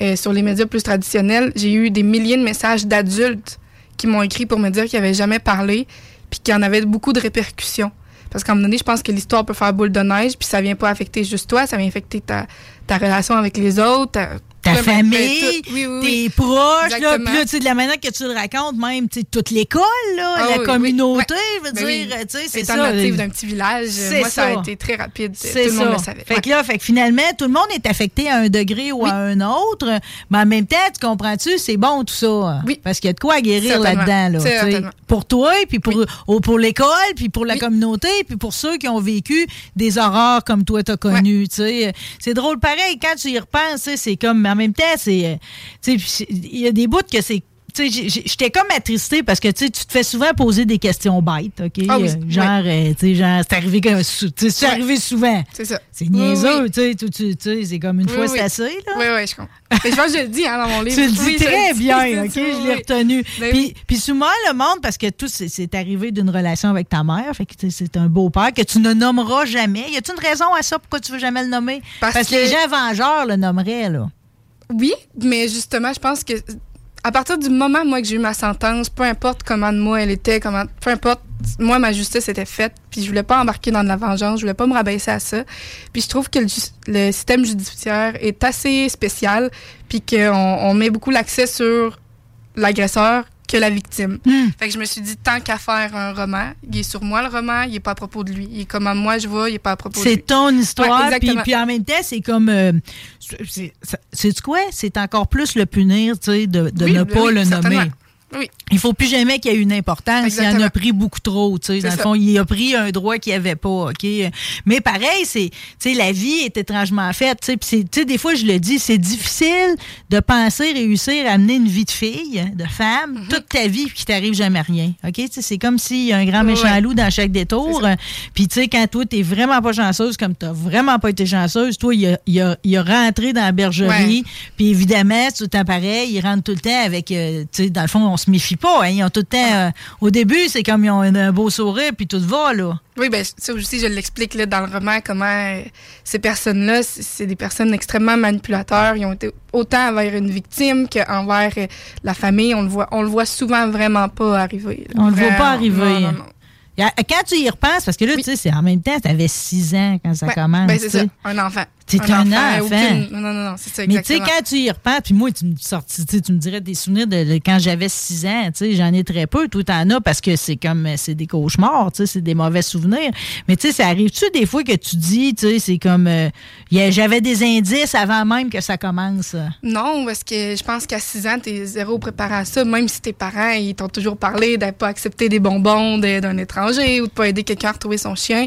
Speaker 7: euh, sur les médias plus traditionnels, j'ai eu des milliers de messages d'adultes qui m'ont écrit pour me dire qu'ils n'avaient jamais parlé, puis qu'il y en avait beaucoup de répercussions. Parce qu'à un moment donné, je pense que l'histoire peut faire boule de neige, puis ça vient pas affecter juste toi, ça vient affecter ta, ta relation avec les autres, ta
Speaker 1: famille,
Speaker 7: tout. Oui, oui, oui.
Speaker 1: tes proches, là, puis là, tu sais, de la manière que tu le racontes, même, tu sais, toute l'école, là,
Speaker 7: Ah
Speaker 1: la communauté, je veux
Speaker 7: Ben
Speaker 1: dire, tu sais, c'est ça.
Speaker 7: d'un petit village,
Speaker 1: C'est
Speaker 7: moi, ça.
Speaker 1: ça.
Speaker 7: a été très rapide. Tout le monde
Speaker 1: ça.
Speaker 7: le savait.
Speaker 1: Fait
Speaker 7: Ouais.
Speaker 1: que là, fait que finalement, tout le monde est affecté à un degré ou à un autre, mais en même temps, tu comprends-tu, c'est bon tout ça.
Speaker 7: Oui.
Speaker 1: Parce qu'il y a de quoi à guérir là-dedans, là. tu sais.
Speaker 7: Certainement.
Speaker 1: Pour toi, puis pour, pour l'école, puis pour la communauté, puis pour ceux qui ont vécu des horreurs comme toi t'as connu, tu sais. C'est drôle pareil, quand tu y repenses, c'est comme, en même temps, c'est, euh, tu sais, puis c'est- il y a des bouts que c'est j'étais comme attristée parce que tu te fais souvent poser des questions bêtes, OK?
Speaker 7: Ah oui,
Speaker 1: Euh, genre, euh, tu sais, genre, c'est arrivé, comme sou- tu sais, c'est arrivé souvent.
Speaker 7: C'est ça.
Speaker 1: C'est niaiseux,
Speaker 7: oui.
Speaker 1: tu sais, tout- tu tu sais, c'est comme une fois c'est assez, là.
Speaker 7: Oui, oui, je comprends. Mais je pense que je le dis hein, dans mon livre.
Speaker 1: Tu le dis très bien, OK? Je l'ai retenu.
Speaker 7: Ben
Speaker 1: puis, puis souvent, le monde, parce que tout, c'est- arrivé d'une relation avec ta mère, fait que tu sais, c'est un beau-père que tu ne nommeras jamais. Y a-t-il une raison à ça pourquoi tu veux jamais le nommer?
Speaker 7: Parce
Speaker 1: Parce, que...
Speaker 7: que-
Speaker 1: les gens vengeurs le nommeraient, là.
Speaker 7: Oui, mais justement, je pense que à partir du moment, moi, que j'ai eu ma sentence, peu importe comment de moi elle était, peu importe, moi, ma justice était faite, puis je voulais pas embarquer dans de la vengeance, je voulais pas me rabaisser à ça. Puis je trouve que le, système judiciaire est assez spécial, puis qu'on on met beaucoup l'accès sur l'agresseur que la victime. Fait que je me suis dit, tant qu'à faire un roman, il est sur moi le roman, il est pas à propos de lui. Il est comme moi je vois, il est pas à propos de lui.
Speaker 1: C'est ton histoire,
Speaker 7: Ouais,
Speaker 1: puis, en même temps, c'est comme. euh, c'est- quoi? C'est encore plus le punir, tu sais, de, de
Speaker 7: Oui,
Speaker 1: ne pas
Speaker 7: oui,
Speaker 1: le nommer.
Speaker 7: Oui.
Speaker 1: Il faut plus jamais qu'il y ait une importance. Il en
Speaker 7: Exactement.
Speaker 1: a pris beaucoup trop. tu sais.
Speaker 7: C'est
Speaker 1: Dans le fond, il a pris un droit qu'il n'y avait pas. OK? Mais pareil, c'est, tu sais, la vie est étrangement faite. tu sais. Puis c'est- tu sais, des fois, je le dis, c'est difficile de penser réussir à amener une vie de fille, de femme,
Speaker 7: Mhm.
Speaker 1: toute ta vie, puis qu'il t'arrive jamais rien. OK? Tu sais, C'est comme s'il y a un grand méchant
Speaker 7: ouais.
Speaker 1: loup dans chaque détour. Puis, tu sais, quand toi, t'es vraiment pas chanceuse, comme t'as vraiment pas été chanceuse, toi, il a, il a- il a rentré dans la bergerie. Puis, évidemment, tout le temps pareil, ils rentrent tout le temps avec, euh, tu sais, dans le fond, on se méfie pas. hein. Ils ont tout le temps, euh, au début, c'est comme ils ont un, beau sourire, puis tout va, là.
Speaker 7: Oui, ben ça aussi, je l'explique là, dans le roman, comment euh, ces personnes-là, c'est des personnes extrêmement manipulateurs. Ils ont été autant envers une victime qu'envers euh, la famille. On le voit, on le voit souvent vraiment pas arriver. là.
Speaker 1: On le voit pas arriver.
Speaker 7: Non, non, non.
Speaker 1: Y a- Quand tu y repenses, parce que là, tu sais, c'est en même temps, t'avais 6 ans quand ça commence.
Speaker 7: ben, c'est
Speaker 1: tu
Speaker 7: ça, un enfant.
Speaker 1: T'es un enfant.
Speaker 7: aucune- Non, non, non, c'est ça,
Speaker 1: Mais tu sais, quand tu y repenses, puis moi, tu me, sortis, tu me dirais des souvenirs de, de quand j'avais 6 ans, tu sais, j'en ai très peu, tout en as, parce que c'est comme, c'est des cauchemars, tu sais, c'est des mauvais souvenirs. Mais tu sais, ça arrive-tu des fois que tu dis, tu sais, c'est comme, euh, j'avais des indices avant même que ça commence?
Speaker 7: Non, parce que je pense qu'à 6 ans, t'es zéro préparé à ça. Même si tes parents, ils t'ont toujours parlé de pas accepter des bonbons d'un étranger ou de pas aider quelqu'un à retrouver son chien.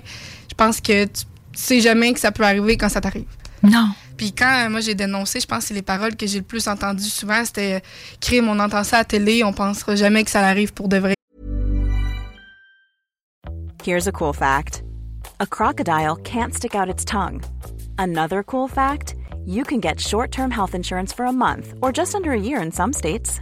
Speaker 7: Je pense que tu sais jamais que ça peut arriver quand ça t'arrive.
Speaker 1: Non.
Speaker 7: Puis quand euh, moi j'ai dénoncé, je pense que c'est les paroles que j'ai le plus entendues souvent, c'était euh, crime, on entend ça à la télé, on pensera jamais que ça arrive pour de vrai.
Speaker 8: Here's a cool fact a crocodile can't stick out its tongue. Another cool fact you can get short term health insurance for a month or just under a year in some states.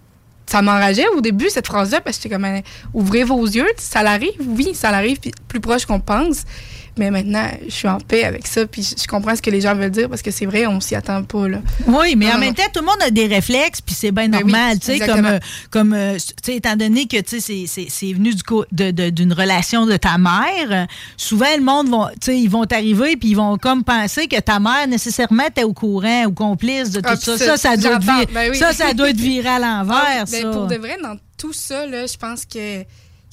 Speaker 7: Ça m'enrageait au début, cette phrase-là, parce que j'étais comme, euh, ouvrez vos yeux, ça l'arrive, oui, ça l'arrive, plus proche qu'on pense. Mais maintenant, je suis en paix avec ça, puis je comprends ce que les gens veulent dire, parce que c'est vrai, on s'y attend pas, là.
Speaker 1: Oui, mais
Speaker 7: Non,
Speaker 1: en
Speaker 7: non,
Speaker 1: même temps, tout le monde a des réflexes, puis c'est bien
Speaker 7: Ben oui,
Speaker 1: normal, tu sais, comme, euh, comme euh, étant donné que, c'est- venu du co- de- de- d'une relation de ta mère, souvent, le monde, vont, ils vont t'arriver, puis ils vont comme penser que ta mère, nécessairement, t'es au courant ou complice de tout
Speaker 7: Ah,
Speaker 1: ça.
Speaker 7: puis
Speaker 1: Ça, ça, doit être vir-
Speaker 7: ben oui.
Speaker 1: ça, ça doit être viré à l'envers,
Speaker 7: Ah, ben,
Speaker 1: ça.
Speaker 7: Pour de vrai, dans tout ça, là, je pense que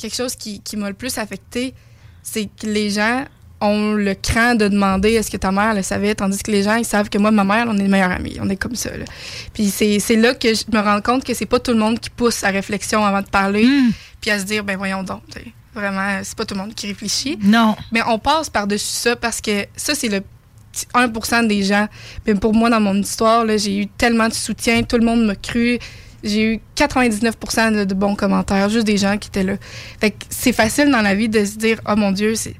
Speaker 7: quelque chose qui, qui m'a le plus affecté, c'est que les gens ont le cran de demander est-ce que ta mère le savait, tandis que les gens, ils savent que moi, ma mère, on est les meilleurs amis. On est comme ça. Là. Puis c'est là que je me rends compte que c'est pas tout le monde qui pousse à réflexion avant de parler,
Speaker 1: Hmm.
Speaker 7: puis à se dire, ben voyons donc. Vraiment, c'est pas tout le monde qui réfléchit.
Speaker 1: Non.
Speaker 7: Mais on passe par-dessus ça parce que ça, c'est le petit 1 des gens. Mais pour moi, dans mon histoire, j'ai eu tellement de soutien, tout le monde m'a cru. J'ai eu 99 de, de bons commentaires, juste des gens qui étaient là. Fait que c'est facile dans la vie de se dire, oh mon Dieu, c'est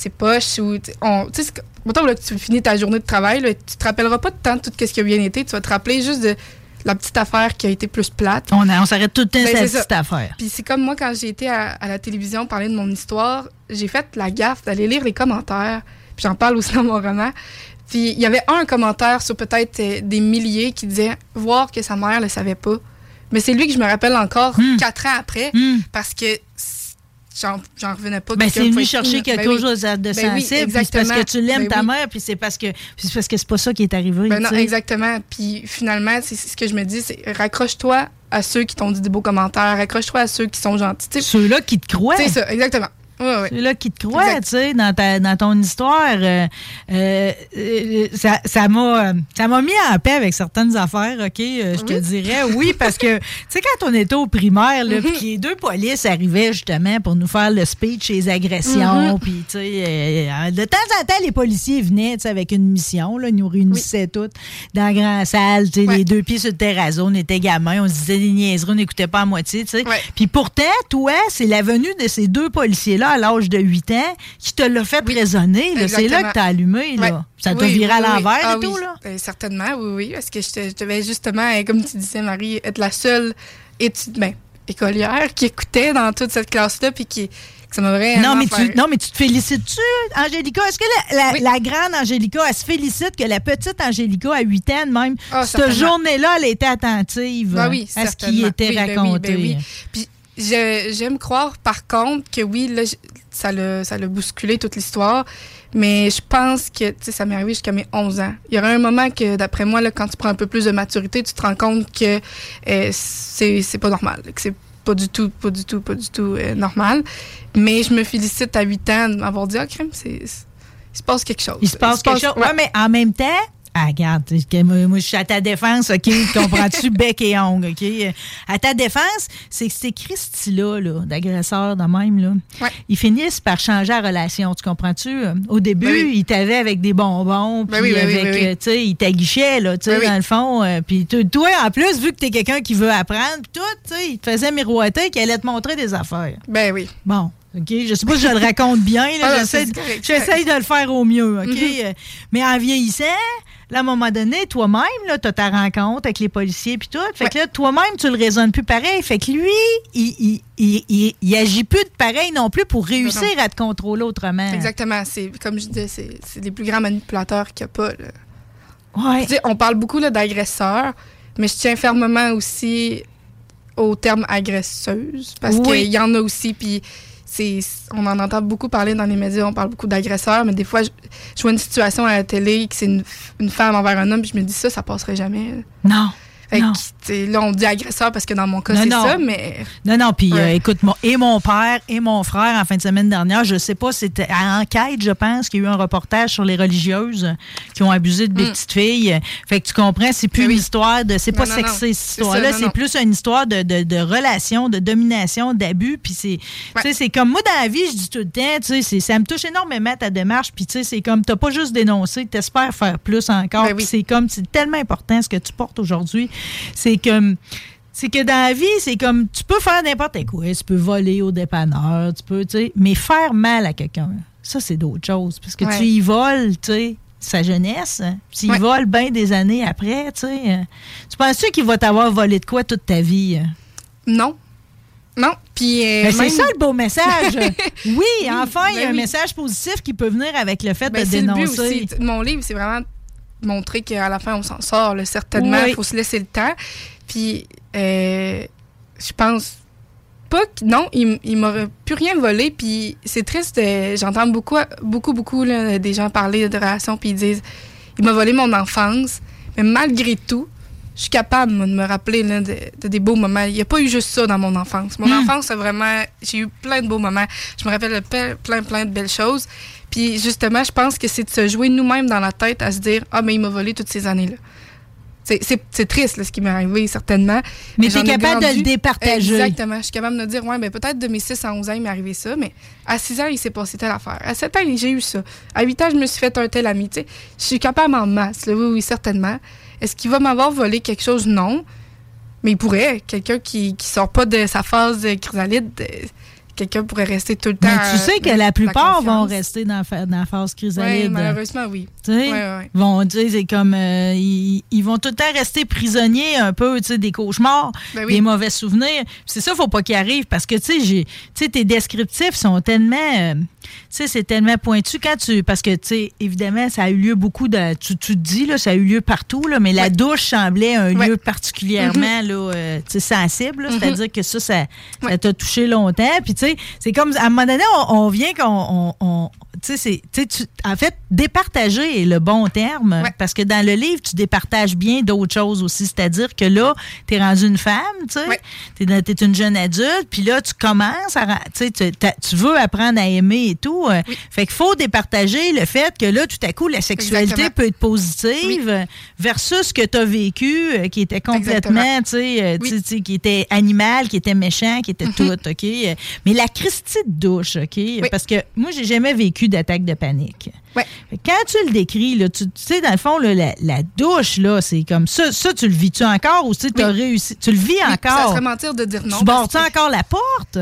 Speaker 7: c'est poche ou tu on- tu sais mettons là, que tu finis ta journée de travail là, tu te rappelleras pas de tant de tout ce qui a bien été tu vas te rappeler juste de la petite affaire qui a été plus plate
Speaker 1: On, a- on s'arrête tout le temps
Speaker 7: Ben,
Speaker 1: petite affaire.
Speaker 7: puis c'est comme moi, quand j'ai été à, à la télévision parler de mon histoire, j'ai fait la gaffe d'aller lire les commentaires. Puis j'en parle aussi dans mon roman. Puis il y avait un commentaire sur peut-être euh, des milliers qui disait voir que sa mère le savait pas. Mais c'est lui que je me rappelle encore
Speaker 1: Hmm.
Speaker 7: quatre ans après parce que j'en revenais pas.
Speaker 1: Ben, c'est venu chercher
Speaker 7: Ben
Speaker 1: quelque
Speaker 7: oui.
Speaker 1: chose de
Speaker 7: Ben oui,
Speaker 1: sensible, c'est parce que tu l'aimes
Speaker 7: Ben
Speaker 1: ta
Speaker 7: oui.
Speaker 1: mère, puis c'est parce que c'est parce que c'est pas ça qui est arrivé.
Speaker 7: Ben non, exactement. Puis finalement, c'est ce que je me dis, c'est raccroche-toi à ceux qui t'ont dit des beaux commentaires, raccroche-toi à ceux qui sont gentils.
Speaker 1: Ceux-là qui te croient.
Speaker 7: C'est ça, exactement. Ouais, ouais.
Speaker 1: Ceux-là qui te
Speaker 7: Exact.
Speaker 1: tu sais, dans, ta- dans ton histoire. euh, euh, euh, ça ça m'a ça m'a mis en paix avec certaines affaires, OK? euh, je te dirais oui, parce que, tu sais, quand on était au primaire, là, puis que les deux polices arrivaient justement pour nous faire le speech les agressions,
Speaker 7: Mhm.
Speaker 1: puis, tu sais, euh, de temps en temps, les policiers venaient, tu sais, avec une mission, là, ils nous réunissaient toutes dans la grande salle, tu sais, les deux pieds sur le terrazzo, on était gamins, on se disait des niaiseries, on n'écoutait pas à moitié, tu sais. Puis pourtant, toi, c'est la venue de ces deux policiers-là à l'âge de 8 ans qui te l'a fait raisonner. là. C'est là que t'as allumé. Là.
Speaker 7: Ouais.
Speaker 1: Ça t'a
Speaker 7: Oui,
Speaker 1: viré
Speaker 7: oui,
Speaker 1: à
Speaker 7: oui.
Speaker 1: l'envers
Speaker 7: Ah
Speaker 1: et tout.
Speaker 7: oui.
Speaker 1: Là?
Speaker 7: Ben, certainement, oui, oui. Parce que je, te- je devais justement, euh, comme tu disais, Marie, être la seule étude, ben, écolière qui écoutait dans toute cette classe-là, puis qui,
Speaker 1: Non mais, tu, non, mais tu te félicites-tu, Angélica? Est-ce que la, la- la grande Angélica, elle se félicite que la petite Angélica, à 8 ans, même,
Speaker 7: Ah,
Speaker 1: cette journée-là, elle était attentive?
Speaker 7: Ben oui,
Speaker 1: à ce qui était
Speaker 7: Oui, ben oui,
Speaker 1: raconté?
Speaker 7: ben oui. Puis j'aime croire, par contre, que oui, là, ça l'a ça bousculé toute l'histoire. Mais je pense que, ça m'est arrivé jusqu'à mes 11 ans. Il y aura un moment que, d'après moi, là, quand tu prends un peu plus de maturité, tu te rends compte que euh, c'est c'est pas normal, que c'est pas du tout, pas du tout, pas du tout euh, normal. Mais je me félicite à 8 ans de m'avoir dit, ah, crème, c'est... c'est- Il se passe quelque chose.
Speaker 1: Il se passe quelque chose. Ouais, mais en même temps, ah, regarde, moi, moi, je suis à ta défense, OK? Comprends-tu? bec et ongle, OK? À ta défense, c'est que ces Christy-là, là, d'agresseurs de même, là, ils finissent par changer la relation. Tu comprends-tu? Au début,
Speaker 7: Ben oui.
Speaker 1: ils t'avaient avec des bonbons, puis
Speaker 7: Ben oui, ben oui,
Speaker 1: avec,
Speaker 7: ben oui.
Speaker 1: euh, tu sais, ils t'aguichaient, là, tu sais, dans le fond. euh, puis toi, en plus, vu que t'es quelqu'un qui veut apprendre, puis tout, tu sais, ils te faisaient miroiter qu'il allait te montrer des affaires.
Speaker 7: Ben oui.
Speaker 1: Bon. OK, je sais pas si je le raconte bien, là,
Speaker 7: Ah,
Speaker 1: j'essaie de- le faire au mieux, OK?
Speaker 7: Mhm.
Speaker 1: Euh, Mais en vieillissant, là, à un moment donné, toi-même, là, t'as ta rencontre avec les policiers puis tout. Fait que là, toi-même, tu le raisonnes plus pareil. Fait que lui, il, il, il, il- agit plus de pareil non plus pour réussir
Speaker 7: non.
Speaker 1: à te contrôler autrement.
Speaker 7: Exactement. C'est comme je disais, c'est c'est les plus grands manipulateurs qu'il n'y a pas. là.
Speaker 1: Ouais.
Speaker 7: Tu on parle beaucoup là, d'agresseurs, mais je tiens fermement aussi au terme agresseuse parce
Speaker 1: Oui.
Speaker 7: qu'il y en a aussi. Puis on en entend beaucoup parler dans les médias. On parle beaucoup d'agresseurs, mais des fois, je, vois une situation à la télé que c'est une, une femme envers un homme, puis je me dis ça, ça passerait jamais.
Speaker 1: Non.
Speaker 7: Fait que, là, on dit agresseur parce que dans mon cas,
Speaker 1: Non,
Speaker 7: c'est
Speaker 1: non.
Speaker 7: ça, mais.
Speaker 1: Non, non, puis euh, écoute, mon, et mon père et mon frère, en fin de semaine dernière, je sais pas, c'était à enquête, je pense, qu'il y a eu un reportage sur les religieuses qui ont abusé de des
Speaker 7: Mm.
Speaker 1: petites filles. Fait que tu comprends, c'est plus une histoire de. C'est pas
Speaker 7: non,
Speaker 1: sexy,
Speaker 7: non.
Speaker 1: cette histoire-là, c'est plus une histoire de, de, de relation, de domination, d'abus. Puis c'est. Tu sais, c'est comme moi dans la vie, je dis tout le temps, tu sais, c'est- ça me touche énormément ta démarche. Puis tu sais, c'est comme, t'as pas juste dénoncé, t'espères faire plus encore.
Speaker 7: Ben
Speaker 1: c'est comme, c'est tellement important ce que tu portes aujourd'hui. C'est que. C'est que dans la vie, c'est comme tu peux faire n'importe quoi. Tu peux voler au dépanneur, tu peux, tu sais, mais faire mal à quelqu'un, ça, c'est d'autres choses. Parce que
Speaker 7: Ouais.
Speaker 1: tu y voles, tu sais, sa jeunesse. Tu y
Speaker 7: Ouais.
Speaker 1: voles bien des années après, tu sais. euh. Tu penses-tu qu'il va t'avoir volé de quoi toute ta vie? hein?
Speaker 7: Non. Non. Puis. euh,
Speaker 1: Ben, c'est ça le beau message. oui, enfin, il y a
Speaker 7: ben
Speaker 1: un
Speaker 7: oui.
Speaker 1: message positif qui peut venir avec le fait
Speaker 7: Ben,
Speaker 1: de
Speaker 7: c'est le but
Speaker 1: dénoncer.
Speaker 7: aussi. Mon livre, c'est vraiment montrer qu'à la fin, on s'en sort. là. certainement, il
Speaker 1: Oui.
Speaker 7: faut se laisser le temps. Puis, euh, je pense pas que. Non, il, il m'aurait plus rien volé. Puis, c'est triste. euh, J'entends beaucoup, beaucoup, beaucoup là, des gens parler de relations. Puis, ils disent il m'a volé mon enfance. Mais malgré tout, je suis capable moi, de me rappeler là, de, de des beaux moments. Il n'y a pas eu juste ça dans mon enfance. Mon
Speaker 1: Hmm.
Speaker 7: enfance, c'est vraiment. J'ai eu plein de beaux moments. Je me rappelle plein, plein, plein de belles choses. Puis justement, je pense que c'est de se jouer nous-mêmes dans la tête à se dire Ah, mais il m'a volé toutes ces années-là. C'est- triste là, ce qui m'est arrivé, certainement.
Speaker 1: Mais t'es
Speaker 7: ai
Speaker 1: capable de le départager.
Speaker 7: Exactement. Je suis capable de me dire Ouais, ben, peut-être de mes 6 à 11 ans, il m'est arrivé ça, mais à 6 ans, il s'est passé telle affaire. À 7 ans, j'ai eu ça. À 8 ans, je me suis fait un tel ami. Tu je suis capable en masse. là, oui, oui, certainement. Est-ce qu'il va m'avoir volé quelque chose? Non. Mais il pourrait. Quelqu'un qui, qui sort pas de sa phase de chrysalide, euh, quelqu'un pourrait rester tout le temps.
Speaker 1: Mais tu sais
Speaker 7: euh,
Speaker 1: que la plupart vont rester dans, la phase
Speaker 7: Oui,
Speaker 1: chrysalide.
Speaker 7: malheureusement, oui.
Speaker 1: Tu sais,
Speaker 7: Ouais, ouais.
Speaker 1: vont tu sais, c'est comme euh, ils, ils vont tout le temps rester prisonniers un peu, tu sais, des cauchemars,
Speaker 7: Ben oui.
Speaker 1: des mauvais souvenirs. C'est ça, faut pas qu'ils arrivent parce que tu sais, tu sais, tes descriptifs sont tellement, euh, sais, c'est tellement pointu quand tu, parce que tu sais, évidemment, ça a eu lieu beaucoup de, tu, tu te dis là, ça a eu lieu partout là, mais la douche semblait un
Speaker 7: Ouais.
Speaker 1: lieu particulièrement là, euh, tu sais, sensible. C'est-à-dire que ça, ça, t'a touché longtemps. Puis tu sais, c'est comme à un moment donné, on, on vient qu'on, on, on- tu sais, tu tu- en fait, départager est le bon terme parce que dans le livre, tu départages bien d'autres choses aussi. C'est-à-dire que là, tu es rendu une femme, tu sais, dans- t'es une jeune adulte, puis là, tu commences à, tu tu, tu veux apprendre à aimer et tout. euh, Fait qu'il faut départager le fait que là, tout à coup, la sexualité
Speaker 7: Exactement.
Speaker 1: peut être positive versus ce que tu as vécu, euh, qui était complètement, tu sais, euh, tu sais, tu qui était animal, qui était méchant, qui était
Speaker 7: Mhm.
Speaker 1: tout, OK? Mais la Christie de douche, OK? Parce que moi, j'ai jamais vécu d'attaque de panique. Quand tu le décris, là, tu, tu sais, dans le fond, là, la, la douche, là, c'est comme ça. Ça, tu le vis-tu encore ou tu as réussi? Tu le vis
Speaker 7: Oui, Ça
Speaker 1: encore?
Speaker 7: serait mentir de dire non.
Speaker 1: tu barres-tu encore la porte?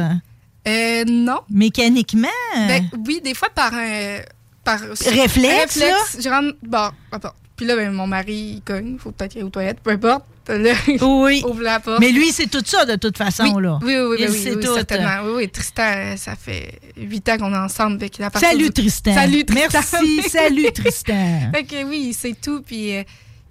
Speaker 7: Euh, non.
Speaker 1: Mécaniquement?
Speaker 7: Ben, oui, des fois par un. Par,
Speaker 1: Réflexe, là?
Speaker 7: Je rentre. Bon, attends. Puis là, ben, mon mari, il cogne. Il faut peut-être qu'il aille aux toilettes, peu importe. Là,
Speaker 1: Oui.
Speaker 7: ouvre la porte.
Speaker 1: Mais lui, c'est tout ça, de toute façon,
Speaker 7: oui.
Speaker 1: là.
Speaker 7: Oui, oui, oui, ben oui,
Speaker 1: tout.
Speaker 7: certainement. Oui, oui, Tristan, ça fait huit ans qu'on est ensemble. Fait a
Speaker 1: Salut, Tristan.
Speaker 7: Salut, Tristan.
Speaker 1: Merci, salut, Tristan.
Speaker 7: fait que oui, c'est tout. Puis euh,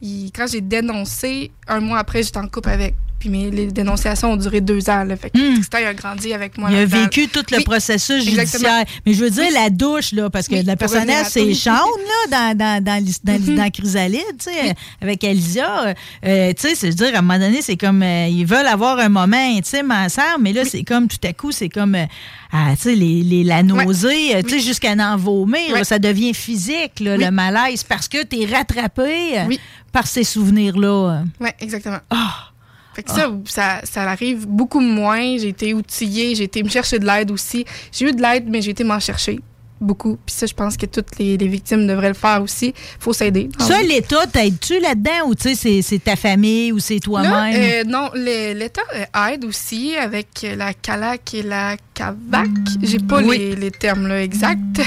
Speaker 7: il- quand j'ai dénoncé, un mois après, j'étais en couple avec. Puis mes, les dénonciations ont duré deux ans. Là, fait que Tristan, il a grandi avec moi.
Speaker 1: Hmm. Il a vécu tout le
Speaker 7: Oui,
Speaker 1: processus
Speaker 7: exactement.
Speaker 1: judiciaire. Mais je veux dire, la douche, là, parce que
Speaker 7: Oui, revenir
Speaker 1: personnage, c'est. Sean, là, dans, dans, dans,
Speaker 7: Mhm.
Speaker 1: dans Chrysalide, tu sais, avec Alicia. Euh, tu sais, c'est dire, à un moment donné, c'est comme, euh, ils veulent avoir un moment intime ensemble, mais là, c'est comme, tout à coup, c'est comme, euh, ah, tu sais, les, les- la nausée, euh, tu sais, jusqu'à en vomir, là, ça devient physique, là, le malaise, parce que tu es rattrapé euh, par ces souvenirs-là.
Speaker 7: Oui, exactement.
Speaker 1: Ah!
Speaker 7: Fait que ça, ça, ça arrive beaucoup moins. J'ai été outillée, j'ai été me chercher de l'aide aussi. J'ai eu de l'aide, mais j'ai été m'en chercher beaucoup. Puis ça, je pense que toutes les, les victimes devraient le faire aussi. faut s'aider.
Speaker 1: Ça, l'État, t'aides-tu là-dedans ou tu sais, c'est- c'est ta famille ou c'est
Speaker 7: Là,
Speaker 1: toi-même?
Speaker 7: euh, non, l'État euh, aide aussi avec la CALAC et la CAVAC. J'ai pas
Speaker 1: Oui.
Speaker 7: les, les termes là, exacts.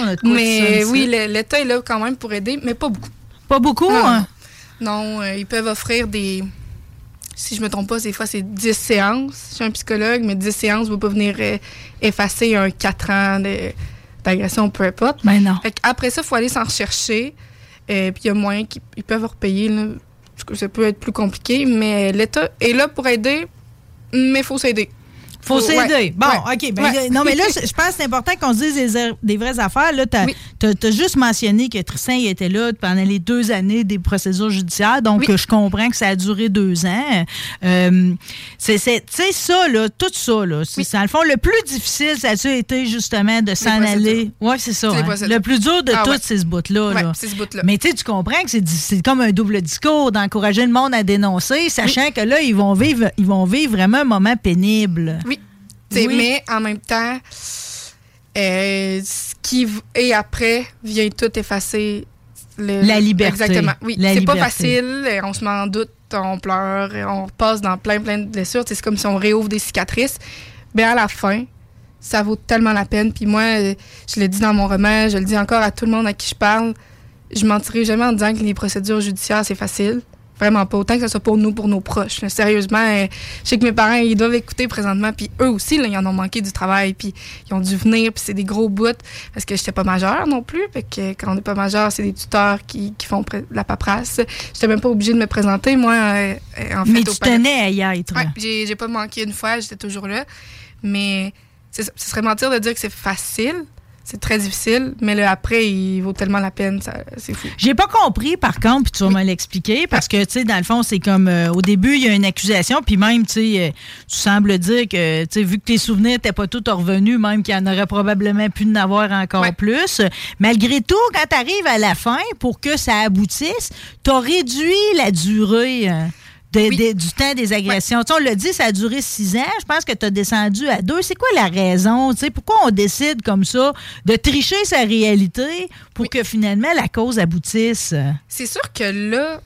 Speaker 1: on a
Speaker 7: mais
Speaker 1: ça,
Speaker 7: oui, l'État est là quand même pour aider, mais pas beaucoup.
Speaker 1: Pas beaucoup,
Speaker 7: Non,
Speaker 1: hein?
Speaker 7: Non, euh, ils peuvent offrir des. Si je me trompe pas, des fois, c'est 10 séances chez un psychologue, mais 10 séances ne vont pas venir euh, effacer un 4 ans d'agression, peu importe.
Speaker 1: Mais non.
Speaker 7: Fait après ça, il faut aller s'en rechercher. Euh, Puis il y a moyen qu'ils ils peuvent repayer. Là. Parce que Ça peut être plus compliqué, mais l'État est là pour aider, mais il faut s'aider.
Speaker 1: Faut s'aider.
Speaker 7: ouais,
Speaker 1: bon,
Speaker 7: ouais,
Speaker 1: OK. ben,
Speaker 7: ouais.
Speaker 1: non, mais là, je pense que c'est important qu'on se dise des, er- des vraies affaires. Là, t'as, t'as- t'as juste mentionné que Tristan il était là pendant les deux années des procédures judiciaires. Donc, je comprends que ça a duré deux ans. Euh, c'est, tu ça, là, tout ça, là, c'est, dans le fond, le plus difficile, ça a été justement de s'en aller? Oui, c'est ça. Hein. Le plus dur de
Speaker 7: Ah
Speaker 1: tout,
Speaker 7: ouais.
Speaker 1: c'est ce bout-là. Là.
Speaker 7: c'est ce bout-là.
Speaker 1: Mais tu sais, tu comprends que c'est comme un double discours d'encourager le monde à dénoncer, sachant que là, ils vont vivre, ils vont vivre vraiment un moment pénible.
Speaker 7: Oui.
Speaker 1: Oui.
Speaker 7: Mais en même temps, euh, ce qui est après vient tout effacer. le-
Speaker 1: La liberté.
Speaker 7: Exactement. Oui. C'est pas facile. On se met en doute, on pleure, on repasse dans plein, plein de blessures. C'est comme si on réouvre des cicatrices. Mais à la fin, ça vaut tellement la peine. Puis moi, euh, je le dis dans mon roman, je le dis encore à tout le monde à qui je parle. Je mentirai jamais en disant que les procédures judiciaires, c'est facile. Vraiment pas. Autant que ce soit pour nous, pour nos proches. là. Sérieusement, euh, je sais que mes parents, ils doivent écouter présentement. Puis eux aussi, là, ils en ont manqué du travail. Puis ils ont dû venir. Puis c'est des gros bouts. Parce que j'étais pas majeure non plus. Fait que quand on n'est pas majeur, c'est des tuteurs qui, qui font la paperasse. J'étais même pas obligée de me présenter, moi, euh, euh, en fait.
Speaker 1: Mais tu
Speaker 7: palais.
Speaker 1: tenais à y être.
Speaker 7: Ouais, j'ai, j'ai pas manqué une fois, j'étais toujours là. Mais ce serait mentir de dire que c'est facile. C'est très difficile, mais le après, il vaut tellement la peine, ça, c'est fou.
Speaker 1: J'ai pas compris, par contre, puis tu vas me l'expliquer, parce que, tu sais, dans le fond, c'est comme, euh, au début, il y a une accusation, puis même, tu sais, euh, tu sembles dire que, tu sais, vu que tes souvenirs n'étaient pas tous revenus, même qu'il y en aurait probablement pu en avoir encore plus, malgré tout, quand tu arrives à la fin, pour que ça aboutisse, tu as réduit la durée... euh, de- de- du temps des agressions. On l'a dit, ça a duré six ans. Je pense que tu as descendu à deux. C'est quoi la raison? Tu sais, pourquoi on décide comme ça de tricher sa réalité pour que finalement la cause aboutisse?
Speaker 7: C'est sûr que là,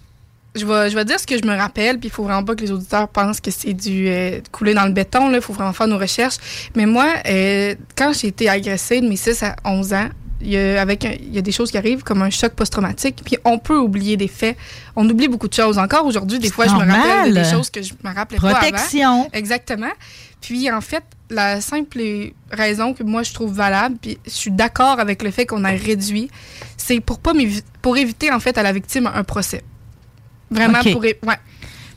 Speaker 7: je vais, je vais dire ce que je me rappelle, puis il faut vraiment pas que les auditeurs pensent que c'est du euh, couler dans le béton. Il faut vraiment faire nos recherches. Mais moi, euh, quand j'ai été agressée de mes 6 à 11 ans, il y, a, avec un- il y a des choses qui arrivent comme un choc post-traumatique, puis on peut oublier des faits. On oublie beaucoup de choses. Encore aujourd'hui, des fois, je me rappelle de des choses que je me rappelais pas
Speaker 1: Protection.
Speaker 7: Exactement. Puis, en fait, la simple raison que moi, je trouve valable, puis je suis d'accord avec le fait qu'on a réduit, c'est pour, pas pour éviter, en fait, à la victime un procès. Vraiment
Speaker 1: OK.
Speaker 7: pour... Ouais.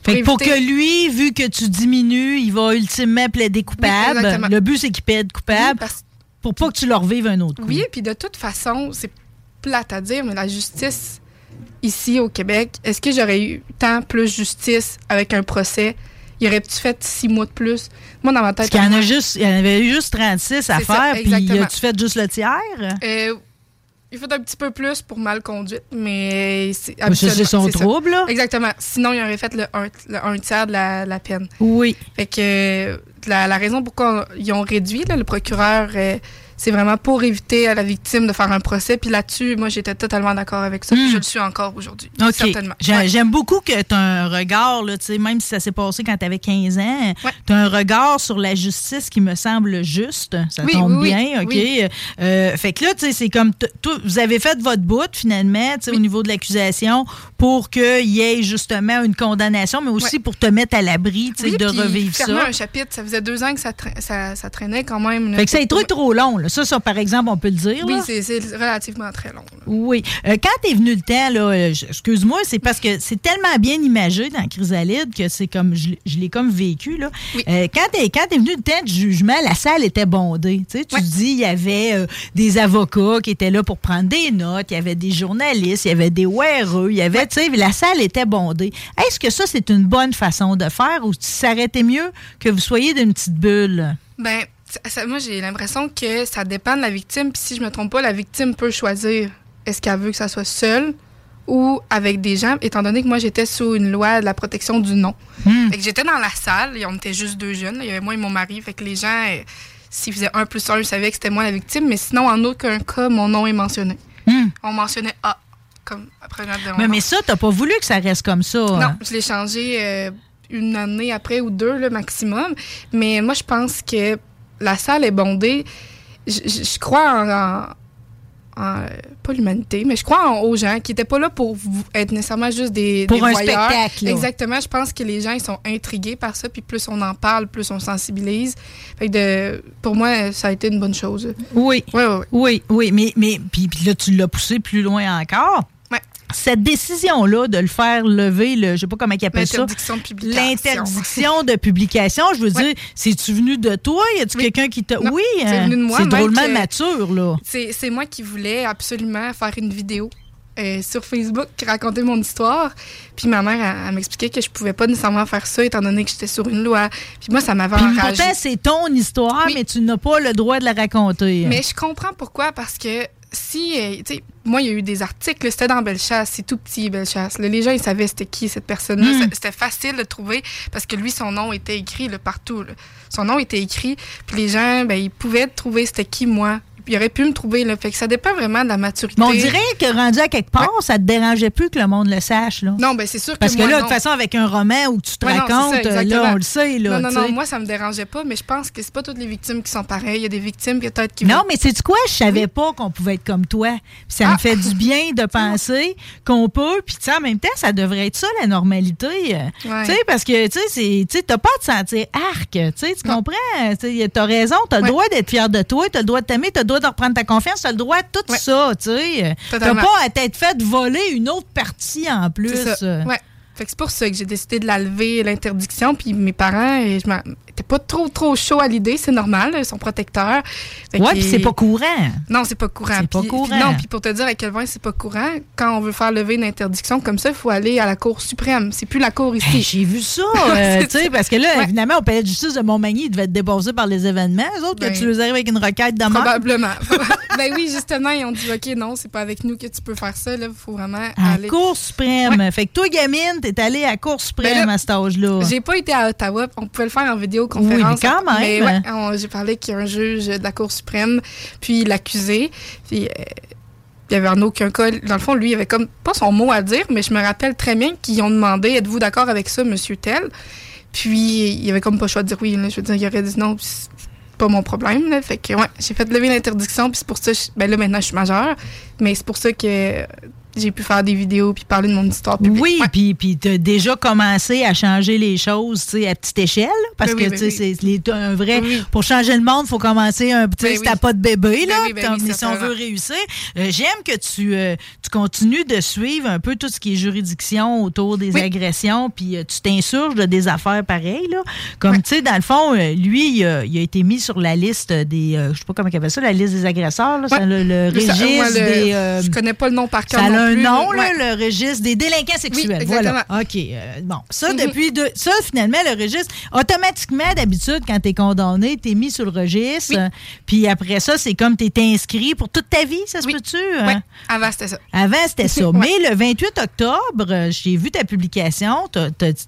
Speaker 1: Fait que pour que lui, vu que tu diminues, il va ultimement plaider coupable.
Speaker 7: exactement.
Speaker 1: le but, c'est qu'il plaide coupable pour pas que tu leur vives un autre coup.
Speaker 7: Oui, puis de toute façon, c'est plate à dire, mais la justice ici au Québec, est-ce que j'aurais eu tant plus justice avec un procès? Y aurait-tu fait six mois de plus? Moi, dans ma tête...
Speaker 1: Parce qu'il y en a juste, il y en avait eu juste 36 à faire, puis as-tu fait juste le tiers?
Speaker 7: Euh, il faut un petit peu plus pour mal conduite, mais c'est
Speaker 1: c'est son trouble, là.
Speaker 7: Exactement. Sinon, il aurait fait le un, le un tiers de la, la peine.
Speaker 1: Oui.
Speaker 7: Fait que la, la raison pourquoi ils ont réduit, là, le procureur, euh, c'est vraiment pour éviter à la victime de faire un procès. Puis là-dessus, moi, j'étais totalement d'accord avec ça. Je le suis encore aujourd'hui.
Speaker 1: Hmm. OK.
Speaker 7: Certainement.
Speaker 1: J'ai-
Speaker 7: Ouais.
Speaker 1: J'aime beaucoup que tu as un regard, là, même si ça s'est passé quand tu avais 15 ans, tu as un regard sur la justice qui me semble juste. Ça
Speaker 7: Oui,
Speaker 1: tombe
Speaker 7: oui,
Speaker 1: bien, OK?
Speaker 7: oui.
Speaker 1: Euh, fait que là, tu sais, c'est comme vous avez fait votre bout, finalement, au niveau de l'accusation, pour qu'il y ait justement une condamnation, mais aussi pour te mettre à l'abri,
Speaker 7: Oui,
Speaker 1: de revivre ça.
Speaker 7: un chapitre, ça faisait deux ans que ça, tra- ça, ça traînait quand même. là.
Speaker 1: Fait que été
Speaker 7: Pour-
Speaker 1: trop long, là. Ça, ça, par exemple, on peut le dire.
Speaker 7: Oui, c'est c'est relativement très long. là.
Speaker 1: Oui. Euh, quand est venu le temps, là, euh, excuse-moi, c'est parce que c'est tellement bien imagé dans Chrysalide que c'est comme, je, l'ai- je l'ai comme vécu, là. Euh, quand est, quand venu le temps du jugement, la salle était bondée. Tu sais, tu dis, il y avait euh, des avocats qui étaient là pour prendre des notes, il y avait des journalistes, il y avait des WRE, il y avait, sais, la salle était bondée. Est-ce que ça, c'est une bonne façon de faire ou été mieux que vous soyez d'une petite bulle?
Speaker 7: Ben, ça- moi, j'ai l'impression que ça dépend de la victime. Puis si je me trompe pas, la victime peut choisir est-ce qu'elle veut que ça soit seule ou avec des gens, étant donné que moi, j'étais sous une loi de la protection du nom. Fait que j'étais dans la salle et on était juste deux jeunes. Il y avait moi et mon mari. Fait que les gens, euh, s'ils faisaient un plus un, ils savaient que c'était moi la victime. Mais sinon, en aucun cas, mon nom est mentionné. On mentionnait A, comme après notre
Speaker 1: Mais, mais ça, t'as pas voulu que ça reste comme ça.
Speaker 7: non,
Speaker 1: hein?
Speaker 7: je l'ai changé euh, une année après ou deux, le maximum. Mais moi, je pense que la salle est bondée. Je, je- je crois en, en- en, euh, pas l'humanité, mais je crois en, aux gens qui n'étaient pas là pour être nécessairement juste des,
Speaker 1: Pour
Speaker 7: des
Speaker 1: un
Speaker 7: voyeurs.
Speaker 1: spectacle, là.
Speaker 7: Exactement. Je pense que les gens ils sont intrigués par ça, puis plus on en parle, plus on sensibilise. Fait que de, pour moi, ça a été une bonne chose.
Speaker 1: Oui.
Speaker 7: Oui, oui,
Speaker 1: Oui, oui, mais, mais puis, puis là, tu l'as poussé plus loin encore. Cette décision-là de le faire lever, le, je sais pas comment il appelle ça.
Speaker 7: L'interdiction de publication.
Speaker 1: L'interdiction de publication, je veux dire, c'est-tu venu de toi? Y a-tu quelqu'un qui t'a. Oui,
Speaker 7: c'est
Speaker 1: hein,
Speaker 7: venu de moi,
Speaker 1: c'est drôlement mature, là.
Speaker 7: C'est c'est moi qui voulais absolument faire une vidéo euh, sur Facebook qui racontait mon histoire. Puis ma mère, elle, elle m'expliquait que je pouvais pas nécessairement faire ça étant donné que j'étais sur une loi. Puis moi, ça m'avait enragée.
Speaker 1: pourtant, c'est ton histoire, mais tu n'as pas le droit de la raconter.
Speaker 7: Mais je comprends pourquoi, parce que si, euh, tu sais, moi, il y a eu des articles, c'était dans Bellechasse, c'est tout petit, Bellechasse. Là, les gens, ils savaient c'était qui cette personne-là.
Speaker 1: Mm.
Speaker 7: C'est- C'était facile de trouver parce que lui, son nom était écrit là, partout. là. Son nom était écrit, puis les gens, ben, ils pouvaient trouver c'était qui moi. Puis ils auraient pu me trouver, là. Fait que ça dépend vraiment de la maturité.
Speaker 1: Mais on dirait que rendu à quelque part, ça te dérangeait plus que le monde le sache, là.
Speaker 7: Non, ben c'est sûr que
Speaker 1: Parce que
Speaker 7: moi,
Speaker 1: là, de toute façon, avec un roman où tu te
Speaker 7: Ouais, non, c'est ça,
Speaker 1: racontes, là,
Speaker 7: exactement.
Speaker 1: on le sait, là.
Speaker 7: Non, non, non, moi, ça me dérangeait pas, mais je pense que c'est pas toutes les victimes qui sont pareilles. Il y a des victimes peut-être qui.
Speaker 1: Non, mais c'est quoi? Je savais pas qu'on pouvait être comme toi. Puis ça
Speaker 7: Ah!
Speaker 1: me fait du bien de penser qu'on peut. Puis tu sais, en même temps, ça devrait être ça, la normalité. Euh,
Speaker 7: Ouais.
Speaker 1: Tu sais, parce que tu sais, t'as pas à te sentir arc. Tu comprends? Tu t'as raison. T'as le droit d'être fier de toi. T'as le droit de t'aimer. T'as le droit de reprendre ta confiance. T'as le droit de tout ça. Tu sais.
Speaker 7: Totalement.
Speaker 1: pas à t'être fait voler une autre partie en plus.
Speaker 7: C'est. Ouais. Fait que c'est pour ça que j'ai décidé de la lever, l'interdiction. Puis mes parents, euh, je étaient pas trop, trop chauds à l'idée. C'est normal, là, ils sont protecteurs. Fait
Speaker 1: Ouais, puis c'est pas courant.
Speaker 7: Non, c'est pas courant.
Speaker 1: C'est pas courant.
Speaker 7: non, puis pour te dire à quel point c'est pas courant, quand on veut faire lever une interdiction comme ça, il faut aller à la Cour suprême. C'est plus la Cour ici.
Speaker 1: Hey, J'ai vu ça, euh, tu sais, parce que là, évidemment, au palais de justice de Montmagny, il devait être dépassé par les événements. Eux autres,
Speaker 7: Ben,
Speaker 1: que tu les arrives avec une requête de.
Speaker 7: Probablement. ben oui, justement, ils ont dit OK, non, c'est pas avec nous que tu peux faire ça. Il faut vraiment
Speaker 1: À
Speaker 7: aller.
Speaker 1: la Cour suprême. Fait que toi, gamine, t'es allée à la Cour suprême
Speaker 7: Ben là,
Speaker 1: à cet âge-là.
Speaker 7: J'ai pas été à Ottawa. On pouvait le faire en vidéoconférence.
Speaker 1: Oui, quand même.
Speaker 7: Ouais, j'ai parlé qu'il y a un juge de la Cour suprême, puis l'accusé. Puis euh, il y avait en aucun cas. Dans le fond, lui, il avait comme pas son mot à dire, mais je me rappelle très bien qu'ils ont demandé Êtes-vous d'accord avec ça, monsieur Tel? Puis il avait comme pas le choix de dire oui. là. Je veux dire, il aurait dit non. puis pas mon problème. Là. Fait que ouais, j'ai fait lever l'interdiction. Puis c'est pour ça. je- ben là, maintenant, je suis majeure. Mais c'est pour ça que j'ai pu faire des vidéos puis parler de mon histoire publique.
Speaker 1: Oui, puis puis t'as déjà commencé à changer les choses, tu sais, à petite échelle, parce
Speaker 7: Ben oui,
Speaker 1: que
Speaker 7: ben
Speaker 1: tu sais,
Speaker 7: oui.
Speaker 1: c'est un vrai. Pour changer le monde, faut commencer un petit.
Speaker 7: Ben
Speaker 1: si pas de bébé là,
Speaker 7: Ben
Speaker 1: mais si on veut réussir, euh, j'aime que tu euh, tu continues de suivre un peu tout ce qui est juridiction autour des agressions, puis euh, tu t'insurges de des affaires pareilles là. Comme tu sais, dans le fond, lui, il a, il a été mis sur la liste des, je sais pas comment il appelle ça, la liste des agresseurs, là, le, le
Speaker 7: Mais ça-
Speaker 1: registre
Speaker 7: moi, le-
Speaker 1: des.
Speaker 7: je connais pas le nom par cœur. Non
Speaker 1: un nom, là,
Speaker 7: ouais.
Speaker 1: le registre des délinquants sexuels.
Speaker 7: Oui,
Speaker 1: voilà. OK. euh, bon, ça,
Speaker 7: Mhm.
Speaker 1: depuis deux. Ça, finalement, le registre, automatiquement, d'habitude, quand tu es condamné, tu es mis sur le registre. euh, Puis après ça, c'est comme tu es inscrit pour toute ta vie, ça se peut-tu? euh?
Speaker 7: Ouais, avant, c'était ça.
Speaker 1: Avant, c'était ça. Mais le 28 octobre, euh, j'ai vu ta publication. Tu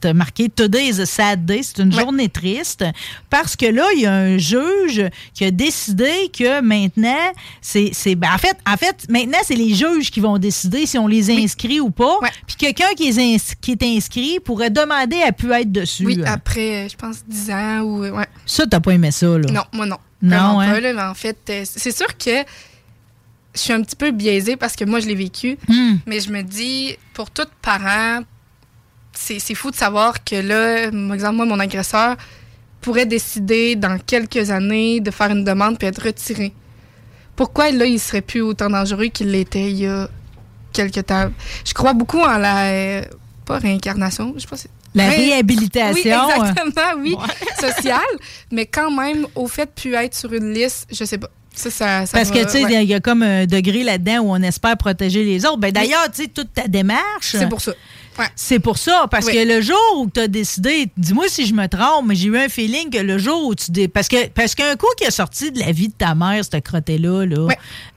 Speaker 1: as, marqué Today is a sad day. C'est une journée triste. Parce que là, il y a un juge qui a décidé que maintenant, c'est. c'est- ben, en, fait, en fait, maintenant, c'est les juges qui vont décider si on les inscrit ou pas. Puis quelqu'un qui, est ins- qui est inscrit pourrait demander à pu être dessus.
Speaker 7: Oui, après, je pense, 10 ans ou. Ouais.
Speaker 1: Ça, t'as pas aimé ça, là?
Speaker 7: Non, moi non.
Speaker 1: Non, hein?
Speaker 7: pas, là, mais en fait, euh, c'est sûr que je suis un petit peu biaisée parce que moi, je l'ai vécu.
Speaker 1: Hmm.
Speaker 7: Mais je me dis, pour tout parent, c'est c'est fou de savoir que là, par exemple, moi, mon agresseur pourrait décider dans quelques années de faire une demande puis être retiré. Pourquoi là, il serait plus autant dangereux qu'il l'était il y a quelques temps? Je crois beaucoup en la. euh, pas réincarnation, je sais pas si.
Speaker 1: La
Speaker 7: Ré-
Speaker 1: réhabilitation.
Speaker 7: Oui, exactement, oui. Sociale. Mais quand même, au fait de plus être sur une liste, je sais pas. Ça, ça, ça
Speaker 1: Parce
Speaker 7: va-
Speaker 1: que, tu sais, il
Speaker 7: ouais.
Speaker 1: y a comme un degré là-dedans où on espère protéger les autres. Ben, D'ailleurs, tu sais, toute ta démarche.
Speaker 7: C'est pour ça. Ouais.
Speaker 1: C'est pour ça. Parce
Speaker 7: Oui.
Speaker 1: que le jour où tu as décidé, dis-moi si je me trompe, mais j'ai eu un feeling que le jour où tu. dé- Parce que parce qu'un coup qui a sorti de la vie de ta mère, ce crotté-là, là,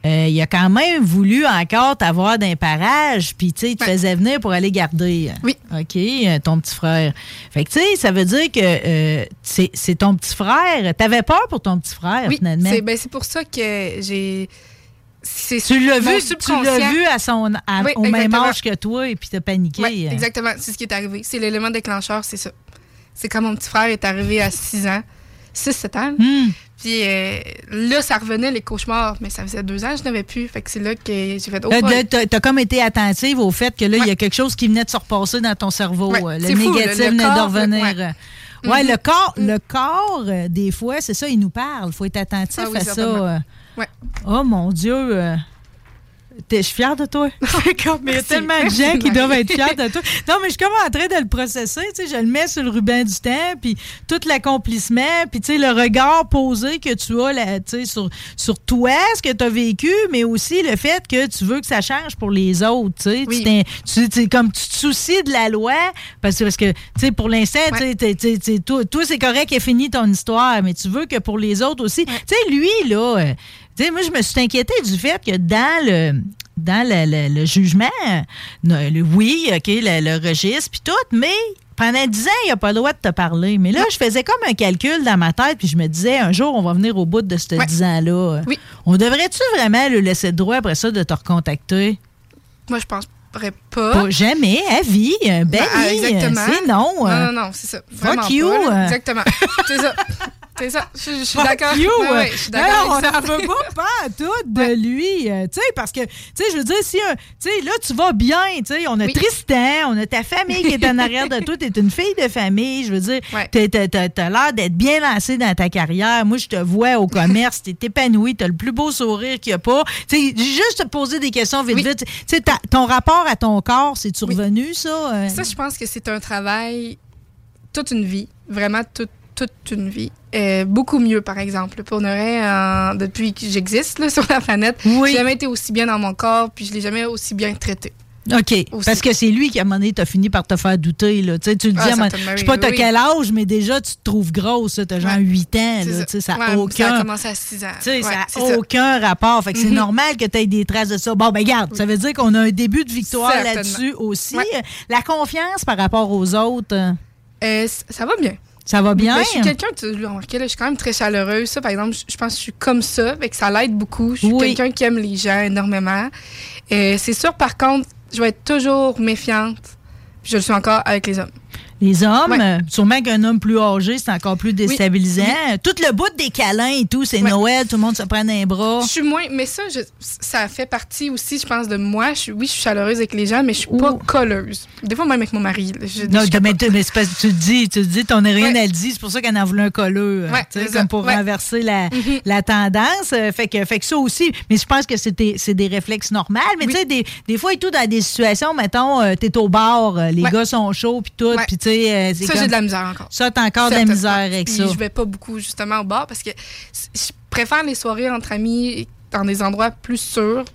Speaker 1: euh, il a quand même voulu encore t'avoir d'un parage, puis tu sais, il te faisait venir pour aller garder.
Speaker 7: Oui.
Speaker 1: OK, euh, ton petit frère. Fait que, tu sais, ça veut dire que euh, c'est ton petit frère. T'avais peur pour ton petit frère, finalement?
Speaker 7: c'est ben, c'est pour ça que j'ai. C'est-
Speaker 1: Tu l'as vu, tu l'as vu à son, à-
Speaker 7: Oui,
Speaker 1: au même
Speaker 7: exactement.
Speaker 1: âge que toi et puis t'as paniqué.
Speaker 7: Ouais,
Speaker 1: euh.
Speaker 7: exactement, c'est ce qui est arrivé. C'est l'élément déclencheur, c'est ça. C'est quand mon petit frère est arrivé à 6 ans, 6-7 ans.
Speaker 1: Hmm.
Speaker 7: Puis euh, là, ça revenait les cauchemars, mais ça faisait deux ans que je n'avais plus. Fait que c'est là que j'ai fait. Oh,
Speaker 1: là, t'as t'as comme été attentive au fait que là, il y a quelque chose qui venait de se repasser dans ton cerveau.
Speaker 7: Ouais,
Speaker 1: euh, le
Speaker 7: c'est fou,
Speaker 1: négatif
Speaker 7: le- le
Speaker 1: venait de
Speaker 7: corps,
Speaker 1: revenir.
Speaker 7: ouais.
Speaker 1: euh. Ouais,
Speaker 7: Mhm.
Speaker 1: le corps, le corps, euh, des fois, c'est ça, il nous parle. Il faut être attentif
Speaker 7: Ah oui,
Speaker 1: à ça.
Speaker 7: Ouais.
Speaker 1: Oh mon Dieu. euh. T'es- Je suis fière de toi? Comme, il y a tellement de gens qui doivent être fiers de toi. Non, mais je suis comme en train de le processer. Tu sais, je le mets sur le ruban du temps, puis tout l'accomplissement, puis tu sais, le regard posé que tu as là, tu sais, sur, sur toi, ce que tu as vécu, mais aussi le fait que tu veux que ça change pour les autres. Tu sais, Tu comme tu te soucies de la loi, parce que, parce que tu sais, pour l'instant, tu sais, toi, toi, c'est correct, est fini ton histoire, mais tu veux que pour les autres aussi. Tu sais, lui, là, euh, sais, moi, je me suis inquiétée du fait que dans le dans le, le- le jugement, le- oui, OK, le, registre, puis tout, mais pendant 10 ans, il n'a pas le droit de te parler. Mais là, je faisais comme un calcul dans ma tête, puis je me disais, un jour, on va venir au bout de ce 10 ans-là. On devrait-tu vraiment le laisser le droit après ça de te recontacter?
Speaker 7: Moi, je penserais pas.
Speaker 1: Pas jamais, à vie. Ben,
Speaker 7: Ben,
Speaker 1: oui,
Speaker 7: exactement.
Speaker 1: c'est non.
Speaker 7: Non,
Speaker 1: euh.
Speaker 7: non, non, c'est ça.
Speaker 1: Fuck you,
Speaker 7: pas,
Speaker 1: euh.
Speaker 7: Exactement. c'est ça. C'est ça. Je, je suis
Speaker 1: Fuck
Speaker 7: d'accord.
Speaker 1: you,
Speaker 7: Ouais,
Speaker 1: euh.
Speaker 7: ouais,
Speaker 1: on n'en veut pas pas à tout de lui. euh, tu sais, parce que, tu sais, je veux dire, si, un- tu sais, là, tu vas bien, tu sais, on a Tristan, on a ta famille qui est en arrière de toi, t'es une fille de famille, je veux dire, t'as- t'as l'air d'être bien lancé dans ta carrière. Moi, je te vois au commerce, t'es épanoui, t'as le plus beau sourire qu'il n'y a pas. Tu sais, juste te poser des questions vite, vite. Tu sais, ton rapport à ton corps, c'est-tu revenu, ça? euh?
Speaker 7: Ça, je pense que c'est un travail toute une vie, vraiment toute, toute une vie. Euh, beaucoup mieux, par exemple. Pour vrai, euh, depuis que j'existe sur la planète, j'ai jamais été aussi bien dans mon corps, puis je l'ai jamais aussi bien traité.
Speaker 1: OK.
Speaker 7: Aussi.
Speaker 1: Parce que c'est lui qui, à un moment donné, t'a fini par te faire douter. Là. Tu le dis,
Speaker 7: Ah,
Speaker 1: à je sais
Speaker 7: oui,
Speaker 1: pas
Speaker 7: oui,
Speaker 1: t'as
Speaker 7: oui.
Speaker 1: quel âge, mais déjà, tu te trouves grosse. T'as genre 8 ans. Là,
Speaker 7: ça.
Speaker 1: N'a
Speaker 7: Ouais,
Speaker 1: aucun...
Speaker 7: ça a commencé à 6 ans. Ouais,
Speaker 1: ça n'a aucun rapport. Fait que c'est
Speaker 7: Mhm.
Speaker 1: normal que tu aies des traces de ça. Bon, ben garde, ça veut dire qu'on a un début de victoire là-dessus aussi. La confiance par rapport aux autres, euh,
Speaker 7: Euh, ça va bien.
Speaker 1: ça va bien?
Speaker 7: Ben, je suis quelqu'un, tu l'as remarqué, là, je suis quand même très chaleureuse. Ça, par exemple, je, je pense que je suis comme ça, fait que ça l'aide beaucoup. Je suis
Speaker 1: Oui.
Speaker 7: quelqu'un qui aime les gens énormément. Euh, c'est sûr, par contre, je vais être toujours méfiante. Je le suis encore avec les hommes.
Speaker 1: Les hommes,
Speaker 7: Ouais.
Speaker 1: euh, sûrement qu'un homme plus âgé, c'est encore plus déstabilisant. Tout le bout des câlins et tout, c'est Noël, tout le monde se prend un bras.
Speaker 7: Je suis moins, mais ça, je- ça fait partie aussi, je pense, de moi. Je oui, je suis chaleureuse avec les gens, mais je suis pas colleuse. Des fois, même avec mon mari. je-
Speaker 1: Non,
Speaker 7: je
Speaker 1: mais, mais c'est parce que tu le dis, tu le dis, t'en as rien à le dire, c'est pour ça qu'elle en voulait un colleux, euh, comme pour renverser la,
Speaker 7: Mhm.
Speaker 1: la tendance. euh, Fait que, fait que ça aussi, mais je pense que c'est des, réflexes normaux. Mais tu sais, des, des fois et tout, dans des situations, mettons, t'es au bar, les gars sont chauds, puis tout, puis sais, euh, c'est
Speaker 7: Ça, j'ai de la misère encore.
Speaker 1: Ça, t'as encore de la misère avec
Speaker 7: Puis
Speaker 1: ça.
Speaker 7: Je vais pas beaucoup, justement, au bar parce que je préfère les soirées entre amis dans des endroits plus sûrs.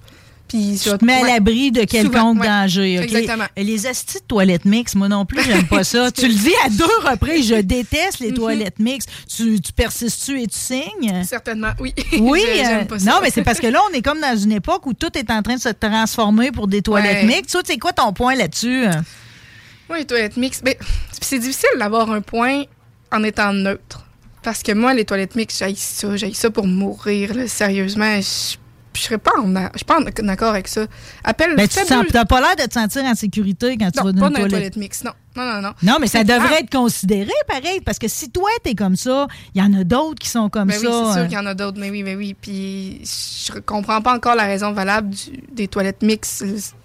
Speaker 7: Puis
Speaker 1: Tu te mets à l'abri de quelconque
Speaker 7: ouais.
Speaker 1: danger.
Speaker 7: Exactement.
Speaker 1: Les astis de toilettes mixtes, moi non plus, j'aime pas ça. tu le dis à deux reprises, je déteste les toilettes mixtes. Tu, tu persistes-tu et tu signes?
Speaker 7: Certainement, oui.
Speaker 1: Oui,
Speaker 7: Je- j'aime
Speaker 1: euh,
Speaker 7: pas ça.
Speaker 1: non, mais c'est parce que là, on est comme dans une époque où tout est en train de se transformer pour des toilettes
Speaker 7: Ouais.
Speaker 1: mixtes. Toi, c'est quoi ton point là-dessus?
Speaker 7: Oui, les toilettes mixtes. Mais c'est difficile d'avoir un point en étant neutre. Parce que moi, les toilettes mixtes, j'ai ça. J'ai ça pour mourir, là, sérieusement. Je je serais pas en, je suis pas en accord avec ça. Appelle.
Speaker 1: Ben, tu t'as pas l'air de te sentir en sécurité quand tu
Speaker 7: Non,
Speaker 1: vas dans
Speaker 7: pas
Speaker 1: une
Speaker 7: dans
Speaker 1: toilette.
Speaker 7: non. Non, non, non.
Speaker 1: Non, mais ça devrait être considéré pareil, parce que si toi, t'es comme ça, il y en a d'autres qui sont comme
Speaker 7: Ben
Speaker 1: ça.
Speaker 7: oui, c'est sûr
Speaker 1: euh.
Speaker 7: qu'il y en a d'autres, mais oui, mais oui. Puis je comprends pas encore la raison valable du- des toilettes mixtes.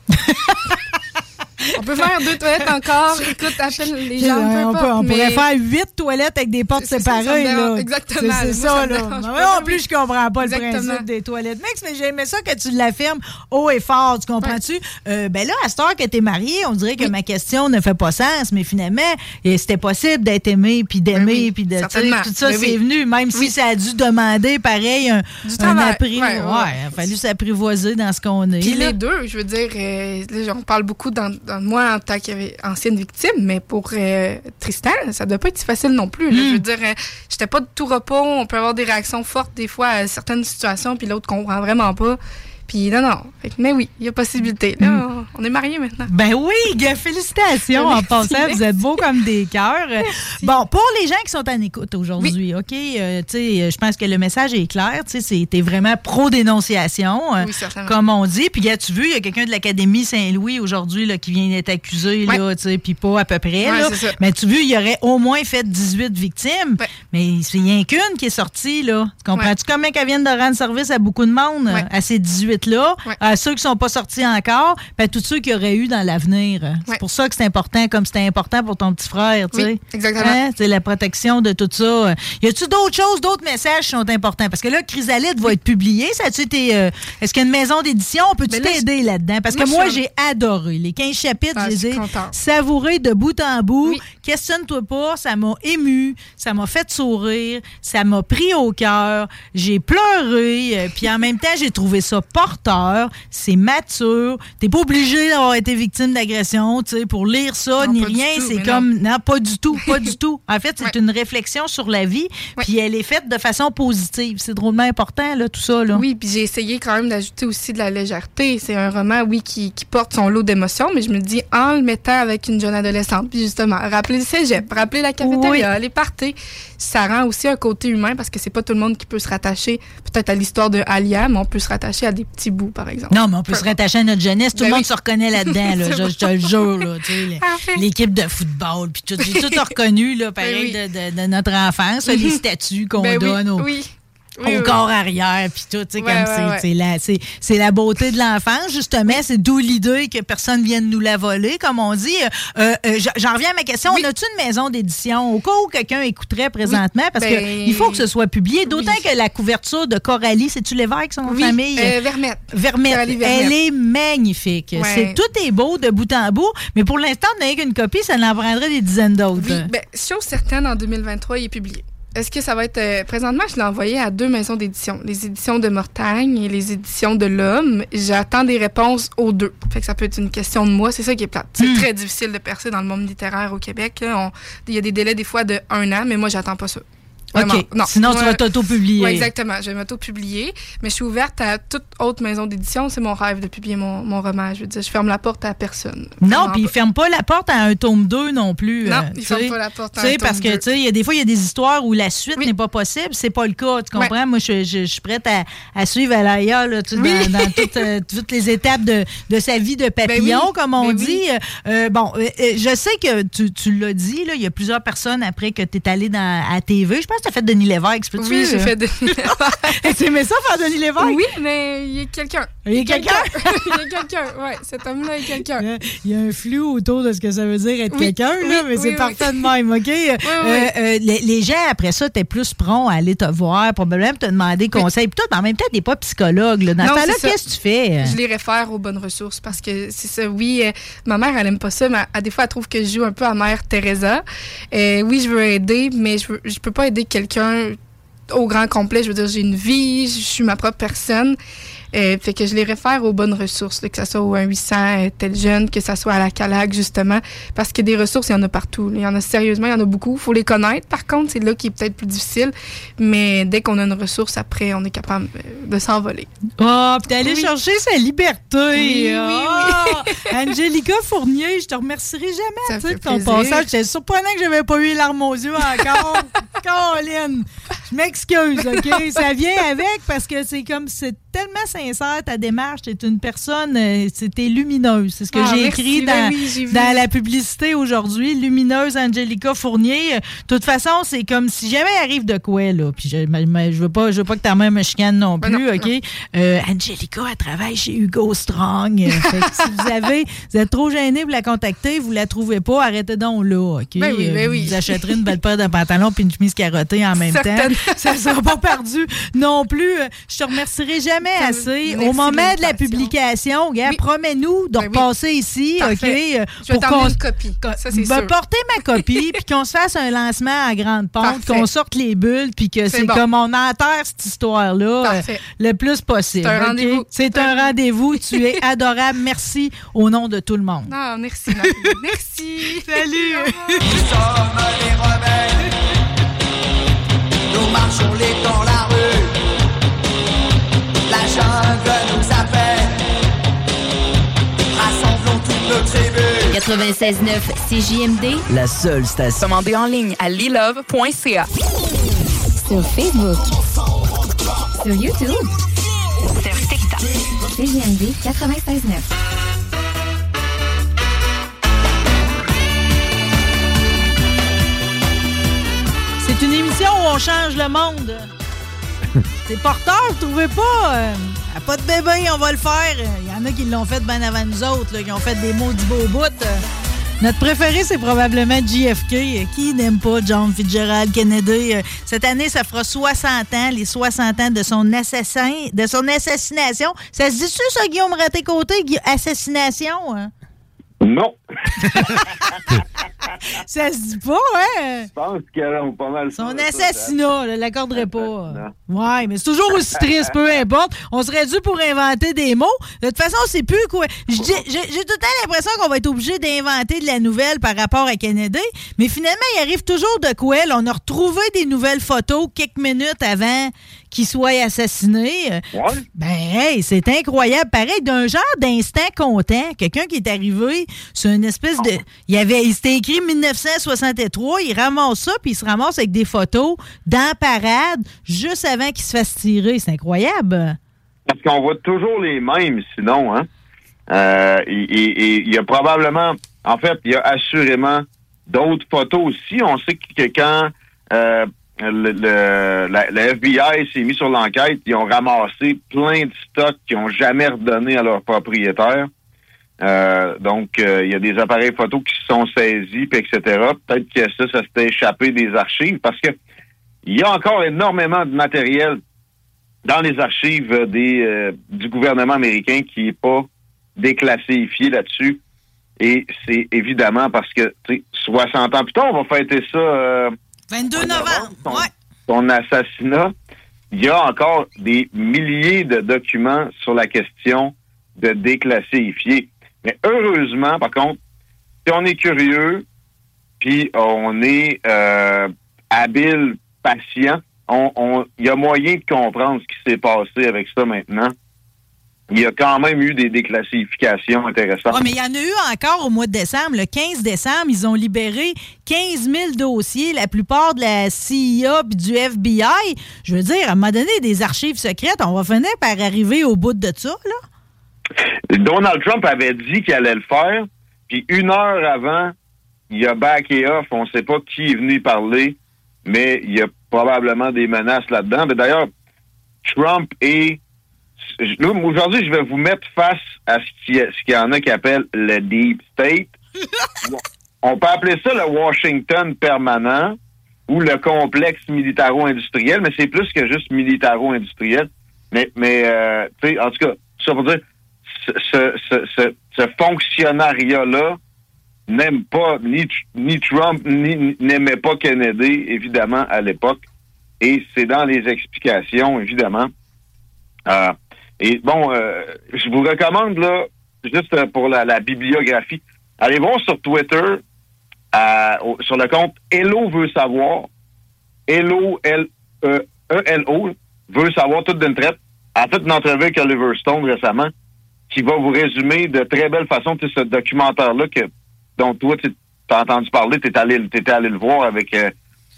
Speaker 7: On peut faire deux toilettes encore. Écoute, appelle les gens, peu
Speaker 1: on, peut- pourrait faire huit toilettes avec des portes
Speaker 7: ça, ça
Speaker 1: séparées. là.
Speaker 7: Exactement.
Speaker 1: C'est-
Speaker 7: ça
Speaker 1: là. non plus,
Speaker 7: oui.
Speaker 1: je comprends pas
Speaker 7: Exactement.
Speaker 1: le principe des toilettes mixtes, mais j'aimais ça que tu l'affirmes haut et fort. Tu comprends-tu? Euh, ben là, à cette heure que tu es marié, on dirait que ma question ne fait pas sens, mais finalement, c'était possible d'être aimé, puis d'aimer, puis de. Tout ça,
Speaker 7: Ben
Speaker 1: c'est
Speaker 7: oui.
Speaker 1: venu, même si ça a dû demander, pareil, un,
Speaker 7: Du
Speaker 1: un
Speaker 7: travail.
Speaker 1: appris.
Speaker 7: Ouais, ouais,
Speaker 1: il a fallu s'apprivoiser dans ce qu'on est.
Speaker 7: Puis les deux, je veux dire, euh, on parle beaucoup dans, moi en tant qu'ancienne victime, mais pour euh, Tristan, ça doit pas être si facile non plus. là.
Speaker 1: Hmm.
Speaker 7: Je veux dire, euh, j'étais pas de tout repos. On peut avoir des réactions fortes des fois à certaines situations, puis l'autre comprend vraiment pas. Puis non, non. Fait que- mais oui, il y a possibilité. Là,
Speaker 1: Hmm.
Speaker 7: on est mariés maintenant.
Speaker 1: Ben oui, félicitations en passant. Vous êtes beaux comme des cœurs. Bon, pour les gens qui sont en écoute aujourd'hui, OK, euh, tu sais, je pense que le message est clair. Tu sais, c'est- t'es vraiment pro-dénonciation, euh,
Speaker 7: Oui, certainement.
Speaker 1: comme on dit. Puis, as-tu vu, il y a quelqu'un de l'Académie Saint-Louis aujourd'hui qui vient d'être accusé, là, tu sais, puis pas à peu près. Là.
Speaker 7: c'est.
Speaker 1: Mais tu vu, il y aurait au moins fait 18 victimes. Mais il n'y a qu'une qui est sortie, là. Tu comprends-tu comment qu'elle vient de rendre service à beaucoup de monde, à ces 18-là,
Speaker 7: Ouais.
Speaker 1: à ceux qui sont pas sortis encore, puis à tous ceux qu'il y aurait eu dans l'avenir. C'est pour ça que c'est important, comme c'était important pour ton petit frère, tu sais.
Speaker 7: Exactement.
Speaker 1: Hein? C'est la protection de tout ça. Y a-tu d'autres choses, d'autres messages qui sont importants? Parce que là, Chrysalide va être publié. Ça a-tu été. euh, Est-ce qu'il y a une maison d'édition? On peut-tu
Speaker 7: là,
Speaker 1: t'aider là-dedans? Parce
Speaker 7: moi,
Speaker 1: que moi, j'ai adoré. Les 15 chapitres,
Speaker 7: Ah,
Speaker 1: je les ai savourés de bout en bout. Questionne-toi pas, ça m'a ému, ça m'a fait sourire, ça m'a pris au cœur, j'ai pleuré, euh, puis en même temps, j'ai trouvé ça porteur, c'est mature. T'es pas obligé d'avoir été victime d'agression, tu sais, pour lire ça,
Speaker 7: Non,
Speaker 1: ni rien. C'est comme, non. pas du tout, pas du tout. En fait, c'est une réflexion sur la vie, puis elle est faite de façon positive. C'est drôlement important, là, tout ça, là.
Speaker 7: Oui, puis j'ai essayé quand même d'ajouter aussi de la légèreté. C'est un roman, oui, qui, qui porte son lot d'émotions, mais je me dis en le mettant avec une jeune adolescente. Puis justement, rappeler le cégep, rappeler la cafétéria, les parties, ça rend aussi un côté humain parce que c'est pas tout le monde qui peut se rattacher peut-être à l'histoire de Alia, mais on peut se rattacher à des petits bouts, par exemple.
Speaker 1: Non, mais on peut se rattacher à notre jeunesse. Tout
Speaker 7: Ben
Speaker 1: le monde
Speaker 7: oui.
Speaker 1: se reconnaît là-dedans, là, je, te le jure. L'équipe de football, puis tout. J'ai tout reconnu, là, pareil,
Speaker 7: Ben
Speaker 1: de, de- de notre enfance, les statuts qu'on
Speaker 7: Ben oui,
Speaker 1: donne au,
Speaker 7: oui.
Speaker 1: au corps arrière, puis tout. tu sais, comme c'est- la, c'est- la beauté de l'enfance, justement. C'est d'où l'idée que personne vienne nous la voler, comme on dit. Euh, euh, j'en- reviens à ma question. On a-tu une maison d'édition? Au cas où quelqu'un écouterait présentement? Parce
Speaker 7: Ben,
Speaker 1: que il faut que ce soit publié. D'autant que la couverture de Coralie, c'est-tu l'évêque, son famille?
Speaker 7: euh, Vermette.
Speaker 1: Vermette.
Speaker 7: Coralie Vermette.
Speaker 1: Elle est magnifique. C'est tout est beau de bout en bout, mais pour l'instant, on n'a qu'une copie, ça en prendrait des dizaines d'autres.
Speaker 7: Oui, ben, chose certaine, en 2023, il est publié. Est-ce que ça va être. euh, présentement, je l'ai envoyé à deux maisons d'édition. Les éditions de Mortagne et les éditions de l'Homme. J'attends des réponses aux deux. Fait que ça peut être une question de moi. C'est ça qui est plate. C'est
Speaker 1: Hmm.
Speaker 7: très difficile de percer dans le monde littéraire au Québec. Il y a des délais des fois de un an, mais moi, j'attends pas ça. Vraiment,
Speaker 1: OK. Sinon, tu vas t'auto-publier.
Speaker 7: Ouais, exactement. Je vais m'auto-publier. Mais je suis ouverte à toute autre maison d'édition. C'est mon rêve de publier mon, mon roman. Je veux dire, je ferme la porte à personne.
Speaker 1: Non, puis il
Speaker 7: pas.
Speaker 1: ferme pas la porte à un tome 2 non plus.
Speaker 7: Non,
Speaker 1: euh,
Speaker 7: il
Speaker 1: tu
Speaker 7: ferme
Speaker 1: sais.
Speaker 7: pas la porte à
Speaker 1: Tu sais,
Speaker 7: un tome
Speaker 1: parce que,
Speaker 7: 2.
Speaker 1: tu sais, il y a des fois, il y a des histoires où la suite n'est pas possible. C'est pas le cas, tu comprends? Moi, je, je- je suis prête à, à suivre sais,
Speaker 7: Oui.
Speaker 1: dans, dans toutes, euh, toutes les étapes de, de sa vie de papillon,
Speaker 7: Ben oui.
Speaker 1: comme on
Speaker 7: Ben
Speaker 1: dit.
Speaker 7: oui.
Speaker 1: Euh, bon, euh, euh, je sais que tu, tu l'as dit, il y a plusieurs personnes après que tu es allé dans, à TV. Je pense que tu as fait Denis Lévesque, peux-tu?
Speaker 7: Oui, j'ai
Speaker 1: euh?
Speaker 7: fait Denis Lévesque.
Speaker 1: Tu aimais ça faire Denis Lévesque?
Speaker 7: Oui, mais il y a quelqu'un.
Speaker 1: Il y a quelqu'un?
Speaker 7: il y a quelqu'un, oui. Cet homme-là est quelqu'un.
Speaker 1: Il y a un flou autour de ce que ça veut dire être
Speaker 7: Oui,
Speaker 1: quelqu'un, là,
Speaker 7: oui,
Speaker 1: mais c'est parfait de même, OK? Euh, euh, les, les gens, après ça, t'es plus prompt à aller te voir, probablement te demander conseil. Puis toi, mais en même temps, t'es pas psychologue. Là. Dans
Speaker 7: Non,
Speaker 1: ce
Speaker 7: ça.
Speaker 1: qu'est-ce que tu fais?
Speaker 7: Je les réfère aux bonnes ressources parce que c'est ça. Oui, euh, ma mère, elle aime pas ça, mais à des fois, elle trouve que je joue un peu à mère Teresa. Oui, je veux aider, mais je, veux, je peux pas aider quelqu'un au grand complet. Je veux dire, j'ai une vie, je suis ma propre personne. Euh, fait que je les réfère aux bonnes ressources, là, que ce soit au 1-800 euh, tel jeune, que ce soit à la CALAC, justement, parce que des ressources, il y en a partout. Il y en a sérieusement, il y en a beaucoup. Il faut les connaître. Par contre, c'est là qui est peut-être plus difficile. Mais dès qu'on a une ressource, après, on est capable euh, de s'envoler.
Speaker 1: Oh, puis d'aller
Speaker 7: Oui.
Speaker 1: chercher sa liberté.
Speaker 7: Oui, oui,
Speaker 1: Ah! Angelica Fournier, je te remercierai jamais de ton
Speaker 7: plaisir.
Speaker 1: passage. C'est surprenant que j'avais pas eu les larmes aux yeux encore. Caroline, je m'excuse, OK? Ça vient avec parce que c'est comme, c'est tellement sincère ta démarche. T'es une personne, euh, t'es lumineuse. C'est ce que
Speaker 7: Ah,
Speaker 1: j'ai écrit
Speaker 7: Ben
Speaker 1: dans,
Speaker 7: oui,
Speaker 1: dans la publicité aujourd'hui. Lumineuse Angelica Fournier. Euh, De toute façon, c'est comme si jamais il arrive de quoi, là. Puis je, je veux pas, je veux pas que ta mère me chicane non
Speaker 7: Ben
Speaker 1: plus, OK? Euh, Angelica, elle travaille chez Hugo Strong. Fait que si vous avez, vous êtes trop gêné pour la contacter, vous la trouvez pas, arrêtez donc là, OK?
Speaker 7: Ben oui, ben oui.
Speaker 1: Vous achèterez une belle paire de pantalons puis une chemise carottée en même temps. Ça sera pas perdu non plus. Je te remercierai jamais Assez.
Speaker 7: merci
Speaker 1: Au moment de la publication, gars, promets-nous de
Speaker 7: Ben oui.
Speaker 1: repasser ici. OK? euh,
Speaker 7: Je vais
Speaker 1: pour
Speaker 7: t'emmener
Speaker 1: qu'on-
Speaker 7: une copie. Ça, c'est
Speaker 1: ben,
Speaker 7: sûr.
Speaker 1: porter ma copie, puis qu'on se fasse un lancement à grande pompe, qu'on sorte les bulles, puis que
Speaker 7: C'est
Speaker 1: comme on enterre cette histoire-là euh, le plus possible.
Speaker 7: C'est un rendez-vous.
Speaker 1: C'est un rendez-vous. Tu es adorable. Merci au nom de tout le monde.
Speaker 7: Non, merci, Marie. merci.
Speaker 1: Salut.
Speaker 9: Nous marchons les dans la rue. La jungle nous appelle. Rassemblons toutes nos tribus.
Speaker 6: 96.9 CJMD.
Speaker 9: La seule station.
Speaker 6: Commandez en ligne à lilove.ca. Sur Facebook. Sur YouTube. Sur TikTok. CJMD 96.9.
Speaker 1: C'est une émission où on change le monde. C'est porteur, vous trouvez pas? Euh, pas de bébé, on va le faire. Il y en a qui l'ont fait bien avant nous autres, qui ont fait des maudits beaux bouts. Euh, Notre préféré, c'est probablement JFK. Qui n'aime pas John Fitzgerald Kennedy? Euh, Cette année, ça fera 60 ans, les 60 ans de son assassin, de son assassination. Ça se dit-tu, ça, Guillaume Raté-Côté? Assassination? hein?
Speaker 10: Non.
Speaker 1: Ça se dit pas, hein?
Speaker 10: Je pense qu'elle a pas mal.
Speaker 1: Son assassinat, je l'accorderai pas. Ouais, mais c'est toujours aussi triste, peu importe. On serait dû pour inventer des mots. De toute façon, c'est plus quoi. J'ai tout le temps l'impression qu'on va être obligé d'inventer de la nouvelle par rapport à Kennedy, mais finalement, il arrive toujours de quoi. là. On a retrouvé des nouvelles photos quelques minutes avant qu'il soit assassiné. Ben, hey, c'est incroyable. Pareil, d'un genre d'instant content. Quelqu'un qui est arrivé sur une espèce de. Il y avait, il s'était écrit 1963, il ramasse ça, puis il se ramasse avec des photos dans la parade juste avant qu'il se fasse tirer. C'est incroyable.
Speaker 10: Parce qu'on voit toujours les mêmes, sinon, hein. Euh, et- et et il y a probablement, en fait, il y a assurément d'autres photos aussi. On sait que quand euh, le, le- la, FBI s'est mis sur l'enquête, ils ont ramassé plein de stocks qu'ils n'ont jamais redonnés à leurs propriétaires. Euh, donc, euh, il y a des appareils photos qui se sont saisis, puis etc. Peut-être que ça, ça s'était échappé des archives parce que il y a encore énormément de matériel dans les archives des, euh, du gouvernement américain qui n'est pas déclassifié là-dessus. Et c'est évidemment parce que, tu sais, 60 ans plus tard, on va fêter ça, euh,
Speaker 1: 22 novembre.
Speaker 10: son, son assassinat. Il y a encore des milliers de documents sur la question de déclassifier. Mais heureusement, par contre, si on est curieux, puis on est euh, habile, patient, on- on- il y a moyen de comprendre ce qui s'est passé avec ça maintenant. Il y a quand même eu des déclassifications intéressantes.
Speaker 1: Ouais, mais il y en a eu encore au mois de décembre. Le 15 décembre, ils ont libéré 15 000 dossiers, la plupart de la CIA puis du FBI. Je veux dire, à un moment donné, des archives secrètes, on va finir par arriver au bout de ça, là.
Speaker 10: Donald Trump avait dit qu'il allait le faire, puis une heure avant, il a backé off. On ne sait pas qui est venu parler, mais il y a probablement des menaces là-dedans. Mais D'ailleurs, Trump est... Aujourd'hui, je vais vous mettre face à ce qu'il y, en a qui appellent le Deep State. On peut appeler ça le Washington permanent ou le complexe militaro-industriel, mais c'est plus que juste militaro-industriel. Mais, mais euh, tu sais, en tout cas, ça pour dire, ce, ce, ce, ce- ce fonctionnariat-là n'aime pas ni, ni Trump, ni n'aimait pas Kennedy, évidemment, à l'époque. Et c'est dans les explications, évidemment. Euh, et bon, euh, je vous recommande, là, juste pour la, bibliographie, allez voir sur Twitter, euh, sur le compte Hello veut savoir. Hello, L E veut savoir toute d'une traite. A fait une entrevue avec Oliver Stone récemment, qui va vous résumer de très belle façon tu ce documentaire-là que dont toi tu as entendu parler, t'es allé, t'étais allé le voir avec euh,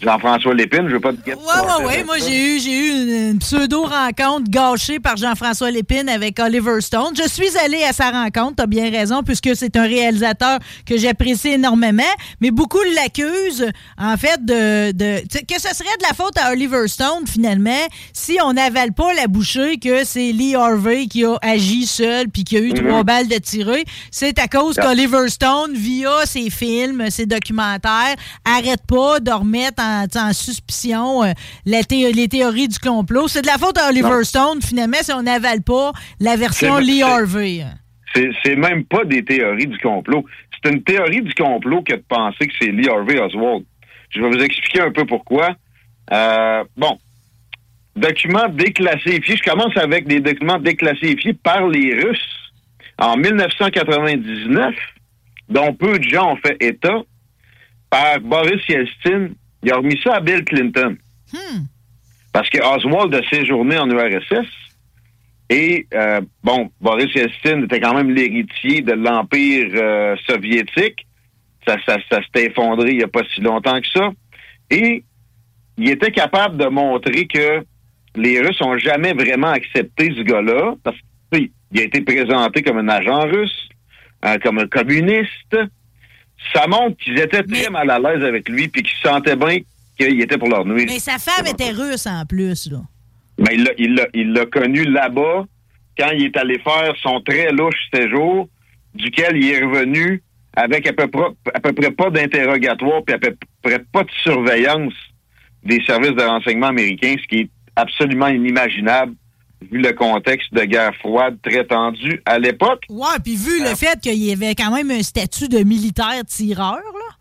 Speaker 10: Jean-François Lépine. Je veux pas te guetter.
Speaker 1: Ouais, ouais, ouais. Moi, j'ai eu, j'ai eu une, une pseudo-rencontre gâchée par Jean-François Lépine avec Oliver Stone. Je suis allée à sa rencontre, t'as bien raison, puisque c'est un réalisateur que j'apprécie énormément, mais beaucoup l'accusent, en fait, de, de que ce serait de la faute à Oliver Stone, finalement, si on n'avale pas la bouchée que c'est Lee Harvey qui a agi seul puis qui a eu
Speaker 10: Mhm.
Speaker 1: trois balles de tirer. C'est à cause
Speaker 10: Yeah.
Speaker 1: qu'Oliver Stone, via ses films, ses documentaires, arrête pas de remettre en, en suspicion euh, la thé- les théories du complot. C'est de la faute à Oliver
Speaker 10: Non.
Speaker 1: Stone, finalement, si on n'avale pas la version Lee Harvey.
Speaker 10: C'est, c'est même pas des théories du complot. C'est une théorie du complot que de penser que c'est Lee Harvey Oswald. Je vais vous expliquer un peu pourquoi. Euh, bon, documents déclassifiés. Je commence avec des documents déclassifiés par les Russes en 1999, dont peu de gens ont fait état, par Boris Yeltsin. Il a remis ça à Bill Clinton. Parce que Oswald a séjourné en URSS. Et, euh, bon, Boris Yeltsin était quand même l'héritier de l'Empire euh, soviétique. Ça, ça, ça s'était effondré il n'y a pas si longtemps que ça. Et il était capable de montrer que les Russes ont jamais vraiment accepté ce gars-là, parce qu'il a été présenté comme un agent russe, euh, comme un communiste. Ça montre qu'ils étaient très mal à l'aise avec lui, puis qu'ils sentaient bien qu'il était pour leur nuire.
Speaker 1: Mais sa femme était russe en plus, là.
Speaker 10: Mais il l'a- il l'a il l'a connu là-bas quand il est allé faire son très louche séjour, duquel il est revenu avec à peu près, à peu près pas d'interrogatoire puis à peu près pas de surveillance des services de renseignement américains, ce qui est absolument inimaginable vu le contexte de guerre froide très tendu à l'époque.
Speaker 1: Ouais, puis vu le fait qu'il y avait quand même un statut de militaire tireur, là.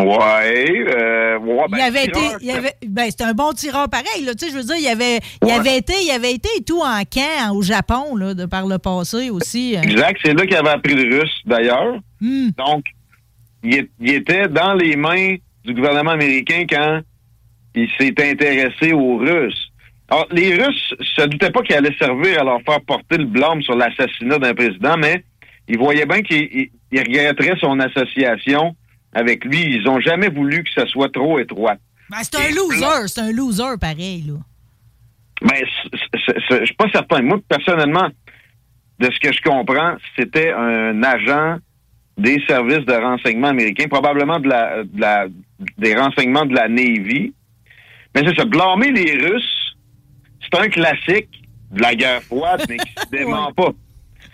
Speaker 10: Ouais, euh, ouais, ben,
Speaker 1: il avait été, il avait, ben c'était un bon tireur pareil, là. Tu sais, je veux dire, il avait, il avait été, il avait été et tout en camp au Japon, là, de par le passé aussi. euh.
Speaker 10: Exact, c'est là qu'il avait appris le russe, d'ailleurs.
Speaker 1: Hmm.
Speaker 10: Donc, il, est- il était dans les mains du gouvernement américain quand il s'est intéressé aux Russes. Alors, les Russes se doutaient pas qu'il allait servir à leur faire porter le blâme sur l'assassinat d'un président, mais ils voyaient bien qu'il il- il regretterait son association avec lui. Ils ont jamais voulu que ça soit trop étroit.
Speaker 1: Ben, c'est un loser, c'est un loser pareil, là.
Speaker 10: C- je suis pas certain. Moi, personnellement, de ce que je comprends, c'était un agent des services de renseignement américains, probablement de la, de la- des renseignements de la Navy. Mais c'est ça, blâmer les Russes, c'est un classique de la guerre froide, mais qui se dément pas.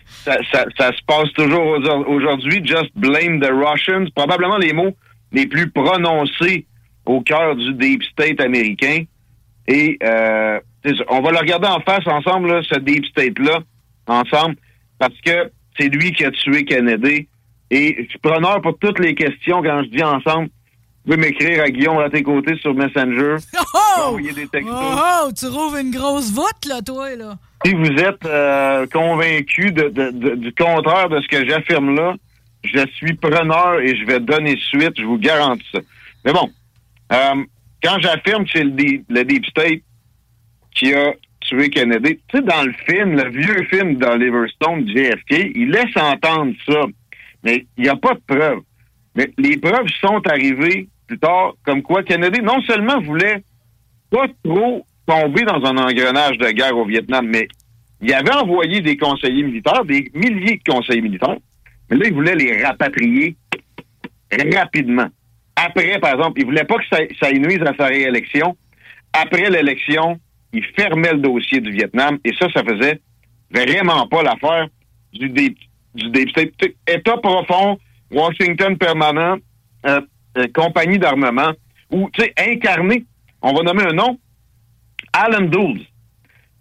Speaker 10: Ça, ça- ça se passe toujours au- aujourd'hui. Just blame the Russians. Probablement les mots les plus prononcés au cœur du deep state américain. Et euh, on va le regarder en face ensemble, là, ce deep state-là, ensemble, parce que c'est lui qui a tué Kennedy. Et je suis preneur pour toutes les questions quand je dis ensemble. Vous pouvez m'écrire à Guillaume à tes côtés sur Messenger.
Speaker 1: Oh!
Speaker 10: des textos.
Speaker 1: Oh, oh, tu rouvres une grosse voûte, là, toi, là.
Speaker 10: Si vous êtes euh, convaincu de, de- de- du contraire de ce que j'affirme là, je suis preneur et je vais donner suite, je vous garantis ça. Mais bon, euh, quand j'affirme que c'est le, le Deep State qui a tué Kennedy, tu sais, dans le film, le vieux film d'Oliver Stone, JFK, il laisse entendre ça, mais il n'y a pas de preuves. Mais les preuves sont arrivées plus tard, comme quoi Kennedy non seulement voulait pas trop tomber dans un engrenage de guerre au Vietnam, mais il avait envoyé des conseillers militaires, des milliers de conseillers militaires, mais là, il voulait les rapatrier rapidement. Après, par exemple, il voulait pas que ça, ça à sa réélection. Après l'élection, il fermait le dossier du Vietnam, et ça, ça faisait vraiment pas l'affaire du du deep state. État profond, Washington permanent, euh, euh, compagnie d'armement, ou, tu sais, incarné, on va nommer un nom, Alan Dulles,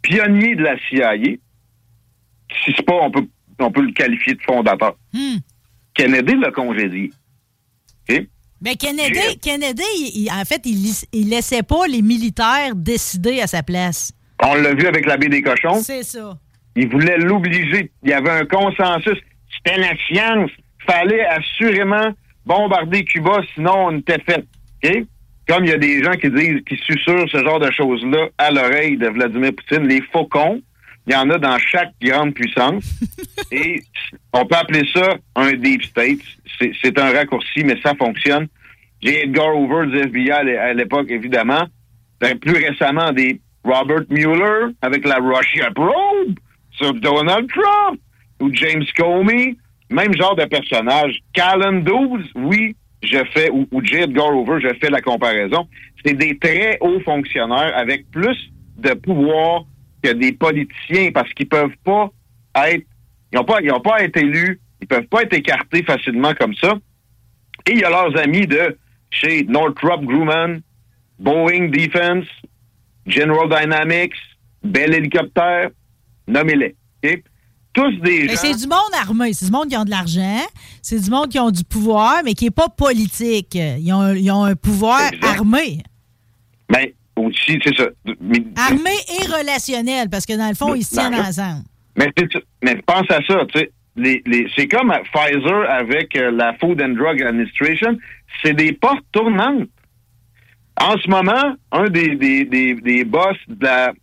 Speaker 10: pionnier de la CIA, si c'est pas, on peut, on peut le qualifier de fondateur. Kennedy l'a congédié.
Speaker 1: Mais Kennedy, Kennedy il- en fait, il, il laissait pas les militaires décider à sa place.
Speaker 10: On l'a vu avec la baie des cochons.
Speaker 1: C'est ça.
Speaker 10: Il voulait l'obliger. Il y avait un consensus. C'était la science. Fallait assurément bombarder Cuba, sinon on était fait. Comme il y a des gens qui disent, qui susurrent ce genre de choses-là à l'oreille de Vladimir Poutine, les faucons, il y en a dans chaque grande puissance. Et on peut appeler ça un deep state. C'est- un raccourci, mais ça fonctionne. J'ai Edgar Hoover du FBI à l'époque, évidemment. Ben, plus récemment, des Robert Mueller avec la Russia Probe sur Donald Trump ou James Comey. Même genre de personnage. Callan 12, oui, je fais, ou, ou J. Edgar Hoover, je fais la comparaison. C'est des très hauts fonctionnaires avec plus de pouvoir que des politiciens parce qu'ils peuvent pas être, ils n'ont pas, ils ont pas élus, ils peuvent pas être écartés facilement comme ça. Et il y a leurs amis de chez Northrop Grumman, Boeing Defense, General Dynamics, Bell Helicopter, nommez-les. Tous des
Speaker 1: Mais
Speaker 10: gens...
Speaker 1: c'est du monde armé. C'est du monde qui ont de l'argent. C'est du monde qui ont du pouvoir, mais qui n'est pas politique. Ils ont, ils ont un pouvoir armé.
Speaker 10: Ben, aussi, c'est ça. Mais,
Speaker 1: Armé et relationnel, parce que dans le fond, ils se tiennent
Speaker 10: Ben,
Speaker 1: ensemble.
Speaker 10: mais, mais pense à ça, tu sais. Les, les, c'est comme Pfizer avec euh, la Food and Drug Administration. C'est des portes tournantes. En ce moment, un des, des, des, des boss de la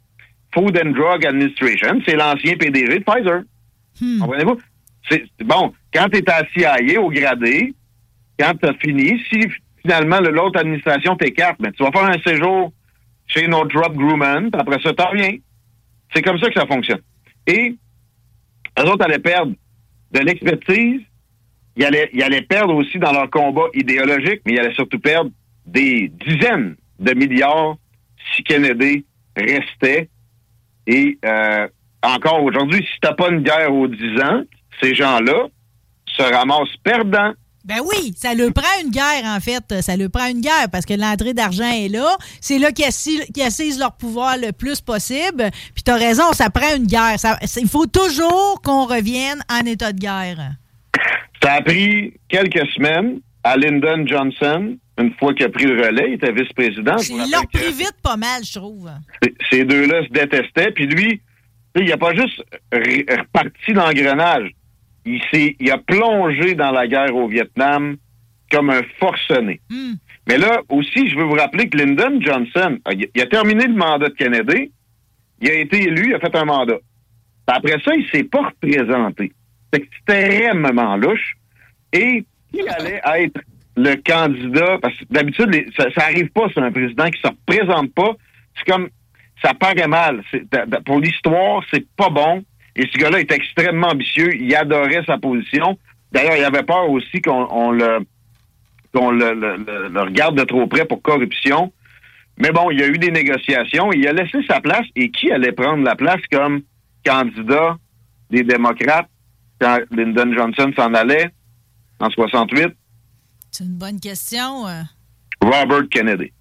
Speaker 10: Food and Drug Administration, c'est l'ancien PDG de Pfizer. Comprenez-vous? C'est, bon, quand tu es à CIA au gradé, quand tu as fini, si finalement le- l'autre administration t'écarte, ben, tu vas faire un séjour chez Northrop Grumman, puis après ça, tu reviens. C'est comme ça que ça fonctionne. Et eux autres allaient perdre de l'expertise, ils allaient, ils allaient perdre aussi dans leur combat idéologique, mais ils allaient surtout perdre des dizaines de milliards si Kennedy restait. Et euh, encore aujourd'hui, si t'as pas une guerre aux 10 ans, ces gens-là se ramassent perdants.
Speaker 1: Ben oui, ça le prend une guerre, en fait. Ça le prend une guerre parce que l'entrée d'argent est là. C'est là qu'ils assis- qu'ils assisent leur pouvoir le plus possible. Puis t'as raison, ça prend une guerre. Ça- il faut toujours qu'on revienne en état de guerre.
Speaker 10: Ça a pris quelques semaines à Lyndon Johnson, une fois qu'il a pris le relais, il était vice-président.
Speaker 1: Il
Speaker 10: que
Speaker 1: pris vite pas mal, je trouve.
Speaker 10: Ces deux-là se détestaient. Puis lui, il a pas juste re- reparti l'engrenage. Il, il a plongé dans la guerre au Vietnam comme un forcené. Mais là aussi, je veux vous rappeler que Lyndon Johnson, a- il a terminé le mandat de Kennedy, il a été élu, il a fait un mandat. Après ça, il s'est pas représenté. C'était extrêmement louche. Et qui allait être le candidat, parce que d'habitude, ça, ça arrive pas sur un président qui se représente pas. C'est comme, ça paraît mal. Pour l'histoire, c'est pas bon. Et ce gars-là est extrêmement ambitieux. Il adorait sa position. D'ailleurs, il avait peur aussi qu'on on le, qu'on le, le- le- le regarde de trop près pour corruption. Mais bon, il y a eu des négociations. Il a laissé sa place. Et qui allait prendre la place comme candidat des démocrates quand Lyndon Johnson s'en allait en 68?
Speaker 1: C'est une bonne question. euh.
Speaker 10: Robert Kennedy.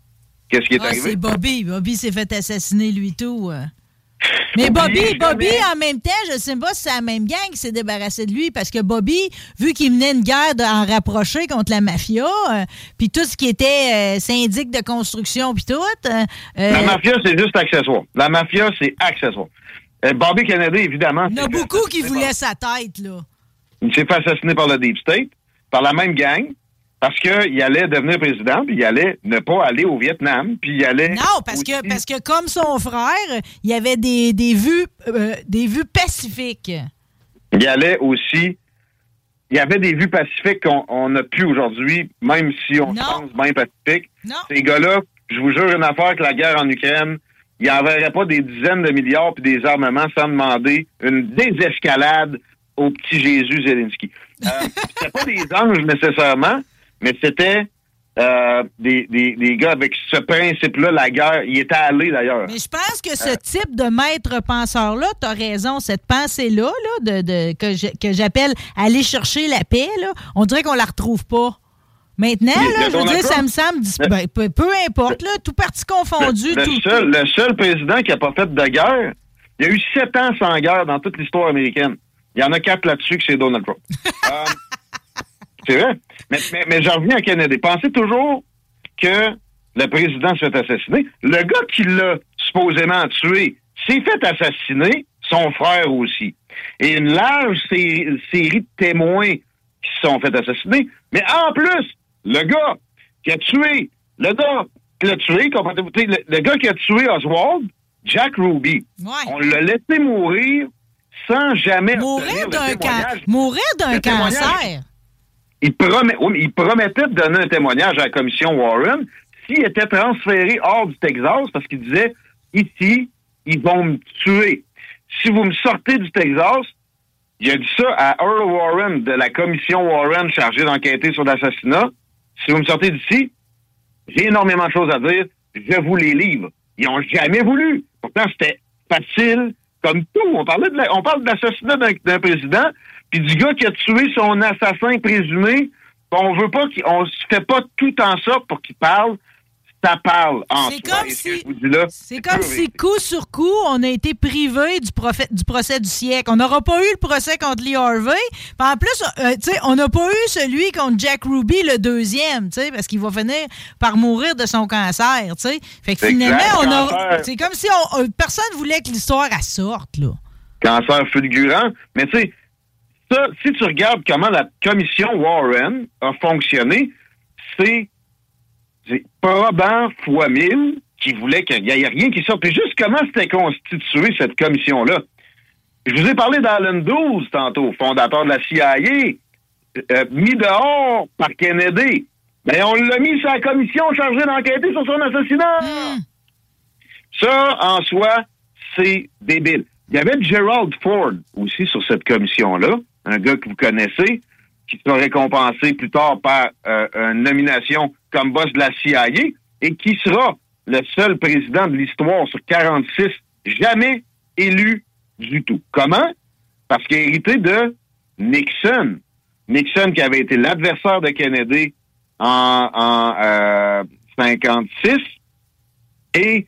Speaker 10: Qu'est-ce qui est
Speaker 1: Ah,
Speaker 10: arrivé?
Speaker 1: c'est Bobby. Bobby s'est fait assassiner, lui, tout. euh. Mais Bobby, Bobby, en même temps, je sais pas si c'est la même gang qui s'est débarrassé de lui, parce que Bobby, vu qu'il menait une guerre de- en rapproché contre la mafia, euh, puis tout ce qui était euh, syndic de construction, puis tout. euh,
Speaker 10: La mafia, c'est juste accessoire. La mafia, c'est accessoire. Bobby Kennedy, évidemment,
Speaker 1: il y en a beaucoup qui voulaient sa tête, là.
Speaker 10: il s'est fait assassiner par le Deep State, par la même gang, parce qu'il allait devenir président, puis il allait ne pas aller au Vietnam, puis il allait...
Speaker 1: Non, parce que, parce que comme son frère, il y avait des, des vues, euh, des vues pacifiques.
Speaker 10: Il allait aussi... Il y avait des vues pacifiques qu'on on n'a plus aujourd'hui, même si on se pense bien pacifique. Ces gars-là, je vous jure une affaire que la guerre en Ukraine, ils n'enverraient pas des dizaines de milliards puis des armements sans demander une désescalade au petit Jésus Zelensky. Euh, c'était pas des anges nécessairement, mais c'était euh, des, des, des gars avec ce principe-là, la guerre. Il était allé d'ailleurs.
Speaker 1: Mais je pense que ce
Speaker 10: Euh.
Speaker 1: type de maître penseur-là, tu as raison, cette pensée-là, là, de, de- que j'appelle aller chercher la paix, là, on dirait qu'on la retrouve pas. Maintenant, là, je veux dire, ça me semble, ben, peu, peu importe, là, tout parti confondu.
Speaker 10: Le,
Speaker 1: tout,
Speaker 10: seul, le seul président qui n'a pas fait de guerre, il y a eu sept ans sans guerre dans toute l'histoire américaine. Il y en a quatre là-dessus que c'est Donald Trump. Euh, C'est vrai. Mais, mais, mais j'en reviens à Kennedy. Pensez toujours que le président se fait assassiner. Le gars qui l'a supposément tué s'est fait assassiner, son frère aussi. Et une large sé- série de témoins qui se sont fait assassiner. Mais en plus, le gars qui a tué, le gars qui l'a tué, le, le gars qui a tué Oswald, Jack Ruby, on l'a laissé mourir sans jamais
Speaker 1: Mourir d'un can- mourir d'un cancer.
Speaker 10: Il, promettait de donner un témoignage à la commission Warren s'il était transféré hors du Texas parce qu'il disait ici, ils vont me tuer. Si vous me sortez du Texas, il a dit ça à Earl Warren de la commission Warren chargée d'enquêter sur l'assassinat. Si vous me sortez d'ici, j'ai énormément de choses à dire. Je vous les livre. Ils n'ont jamais voulu. Pourtant, c'était facile comme tout. On parlait de parle de l'assassinat d'un président, puis du gars qui a tué son assassin présumé. On veut pas qu'il, on se fait pas tout en sorte pour qu'il parle. Ça parle en
Speaker 1: C'est comme si- C'est comme si coup sur coup, on a été privé du, du procès du siècle. On n'aura pas eu le procès contre Lee Harvey. En plus, euh, on n'a pas eu celui contre Jack Ruby, le deuxième, parce qu'il va finir par mourir de son cancer, tu sais. Fait que
Speaker 10: Exact,
Speaker 1: finalement, on a. C'est comme si on- euh, personne voulait que l'histoire sorte, là.
Speaker 10: cancer fulgurant. Mais tu sais, ça, si tu regardes comment la commission Warren a fonctionné, c'est probant fois mille qui voulait qu'il n'y ait rien qui sorte. Puis juste comment c'était constitué cette commission-là. Je vous ai parlé d'Alan 12 tantôt, fondateur de la CIA, euh, mis dehors par Kennedy. Mais on l'a mis sur la commission chargée d'enquêter sur son assassinat. Ça, en soi, c'est débile. Il y avait Gerald Ford aussi sur cette commission-là, un gars que vous connaissez, qui sera récompensé plus tard par euh, une nomination comme boss de la CIA et qui sera le seul président de l'histoire sur 46 jamais élu du tout. Comment? Parce qu'il a hérité de Nixon. Nixon qui avait été l'adversaire de Kennedy en, en euh, 56 et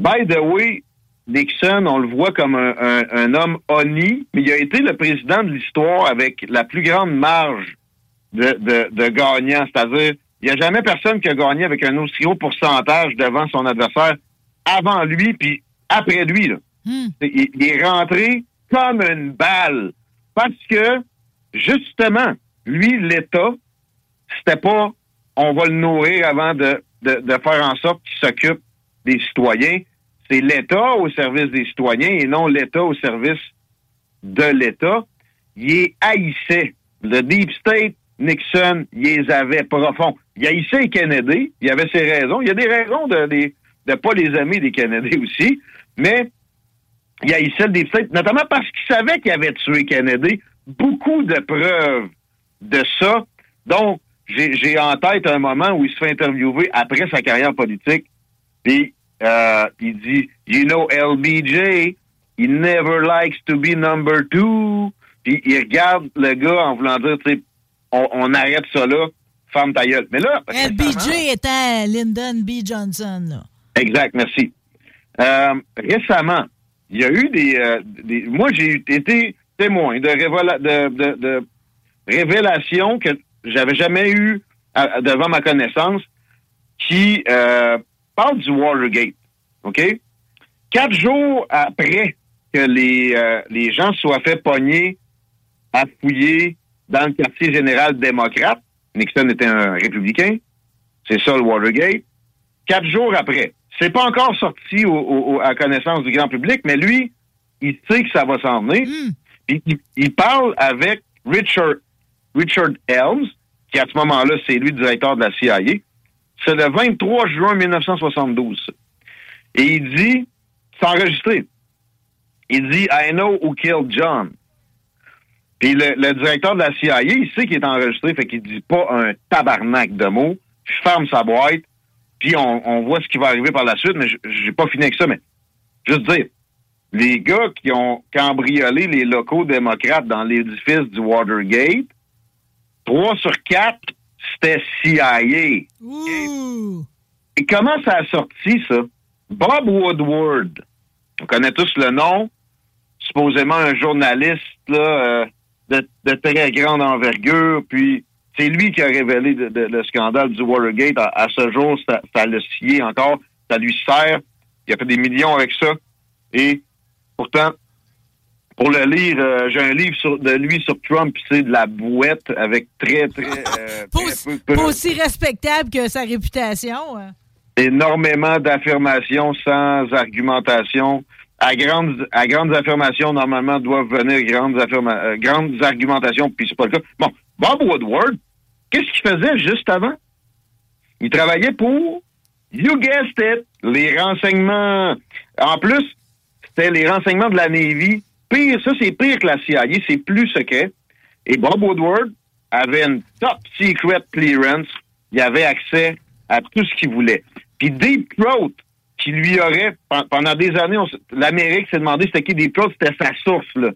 Speaker 10: By the way, Nixon, on le voit comme un, un- un homme honni, mais il a été le président de l'histoire avec la plus grande marge de, de, de gagnants. C'est-à-dire, il n'y a jamais personne qui a gagné avec un aussi haut pourcentage devant son adversaire avant lui, puis après lui. là. C'est- Il, il est rentré comme une balle. Parce que, justement, lui, l'État, c'était pas on va le nourrir avant de, de, de faire en sorte qu'il s'occupe des citoyens. C'est l'État au service des citoyens et non l'État au service de l'État. Il est haïssait. Le Deep State, Nixon, il les avait profonds. Il haïssait Kennedy. Il avait ses raisons. Il y a des raisons de ne pas les aimer des Kennedy aussi. Mais il haïssait le Deep State, notamment parce qu'il savait qu'il avait tué Kennedy. Beaucoup de preuves de ça. Donc, j'ai en tête un moment où il se fait interviewer après sa carrière politique. Puis, euh, il dit, You know, LBJ, he never likes to be number two. Puis, il regarde le gars en voulant dire, tu sais, on, on arrête ça là, ferme ta gueule. Mais là,
Speaker 1: LBJ étant Lyndon B. Johnson, là.
Speaker 10: Exact, merci. Euh, récemment, il y a eu des, euh, des- moi j'ai été témoin de, révéla- de, de- de révélations que j'avais jamais eues devant ma connaissance qui euh, parlent du Watergate. OK? Quatre jours après que les, euh, les gens soient fait pogner à fouiller dans le quartier général démocrate, Nixon était un républicain, c'est ça le Watergate, quatre jours après. C'est pas encore sorti au- au- au- à connaissance du grand public, mais lui, il sait que ça va s'en venir. Puis il, il parle avec Richard, Richard Helms, qui à ce moment-là, c'est lui le directeur de la CIA. C'est le 23 juin 1972. ça. Et il dit, c'est enregistré. Il dit, I know who killed John. Puis le, directeur de la CIA, il sait qu'il est enregistré, fait qu'il dit pas un tabarnak de mots. Ferme sa boîte, puis on, voit ce qui va arriver par la suite, mais j'ai pas fini avec ça, mais juste dire, les gars qui ont cambriolé les locaux démocrates dans l'édifice du Watergate, trois sur quatre, c'était CIA. Et comment ça a sorti, ça? Bob Woodward, on connaît tous le nom, supposément un journaliste là, euh, de, de très grande envergure. Puis c'est lui qui a révélé de- de- le scandale du Watergate. À, à ce jour, ça, ça le scié encore. Ça lui sert. Il a fait des millions avec ça. Et pourtant, pour le lire, euh, j'ai un livre sur- de lui sur Trump, c'est de la bouette avec très, très... euh,
Speaker 1: Pas
Speaker 10: très
Speaker 1: aussi,
Speaker 10: peu- peu-
Speaker 1: pas aussi respectable que sa réputation. hein.
Speaker 10: énormément d'affirmations sans argumentation. À grandes, à grandes affirmations, normalement, doivent venir grandes, euh, grandes argumentations, puis c'est pas le cas. Bon, Bob Woodward, qu'est-ce qu'il faisait juste avant? Il travaillait pour, you guessed it, les renseignements. En plus, c'était les renseignements de la Navy. Pire, ça, c'est pire que la CIA, c'est plus secret. Et Bob Woodward avait une top secret clearance. Il avait accès à tout ce qu'il voulait. Puis Deep Throat, qui lui aurait, pen- pendant des années, l'Amérique s'est demandé c'était qui Deep Throat, c'était sa source, là.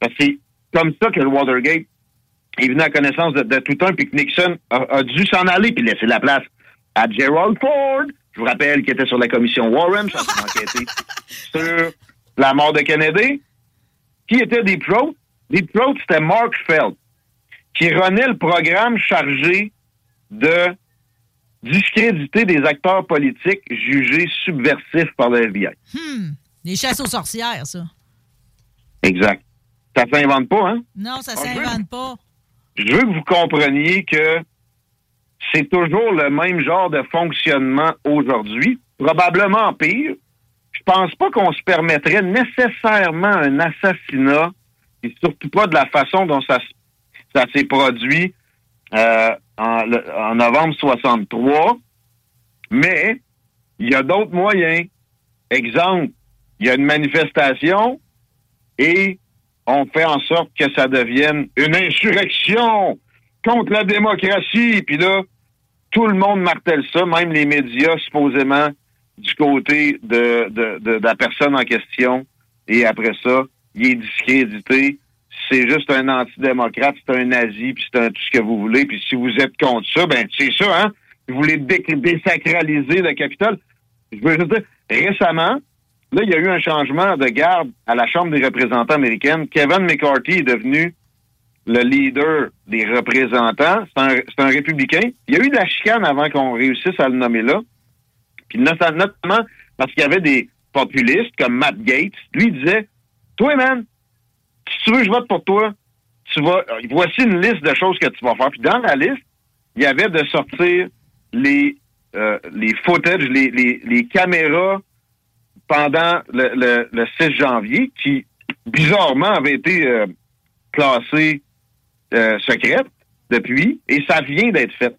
Speaker 10: Parce que c'est comme ça que le Watergate est venu à connaissance de, tout un, puis que Nixon a, dû s'en aller, puis laisser la place à Gerald Ford, je vous rappelle, qui était sur la commission Warren, ça sur la mort de Kennedy. Qui était Deep Throat? Deep Throat, c'était Mark Feld, qui renait le programme chargé de discréditer des acteurs politiques jugés subversifs par le FBI.
Speaker 1: Hmm. Des chasses aux sorcières, ça.
Speaker 10: Exact. Ça s'invente pas, hein?
Speaker 1: Non, ça
Speaker 10: Ah,
Speaker 1: s'invente pas.
Speaker 10: Je veux que vous compreniez que c'est toujours le même genre de fonctionnement aujourd'hui, probablement pire. Je pense pas qu'on se permettrait nécessairement un assassinat, et surtout pas de la façon dont ça, s'est produit euh, en novembre 63. Mais il y a d'autres moyens. Exemple, il y a une manifestation et on fait en sorte que ça devienne une insurrection contre la démocratie. Puis là, tout le monde martèle ça, même les médias supposément du côté de, la personne en question. Et après ça, il est discrédité. C'est juste un antidémocrate, c'est un nazi, puis c'est un tout ce que vous voulez. Puis si vous êtes contre ça, ben c'est ça, hein? Vous voulez dé- désacraliser le Capitole. Je veux juste dire, récemment, là, il y a eu un changement de garde à la Chambre des représentants américaine. Kevin McCarthy est devenu le leader des représentants. C'est un, un républicain. Il y a eu de la chicane avant qu'on réussisse à le nommer là. Puis not- notamment parce qu'il y avait des populistes comme Matt Gates. Lui, il disait, toi, man, si tu veux je vote pour toi, tu vas, voici une liste de choses que tu vas faire. Puis dans la liste, il y avait de sortir les, euh, les footage, les, les, les caméras pendant le, le, le 6 janvier qui, bizarrement, avaient été euh, classées euh, secrètes depuis, et ça vient d'être fait.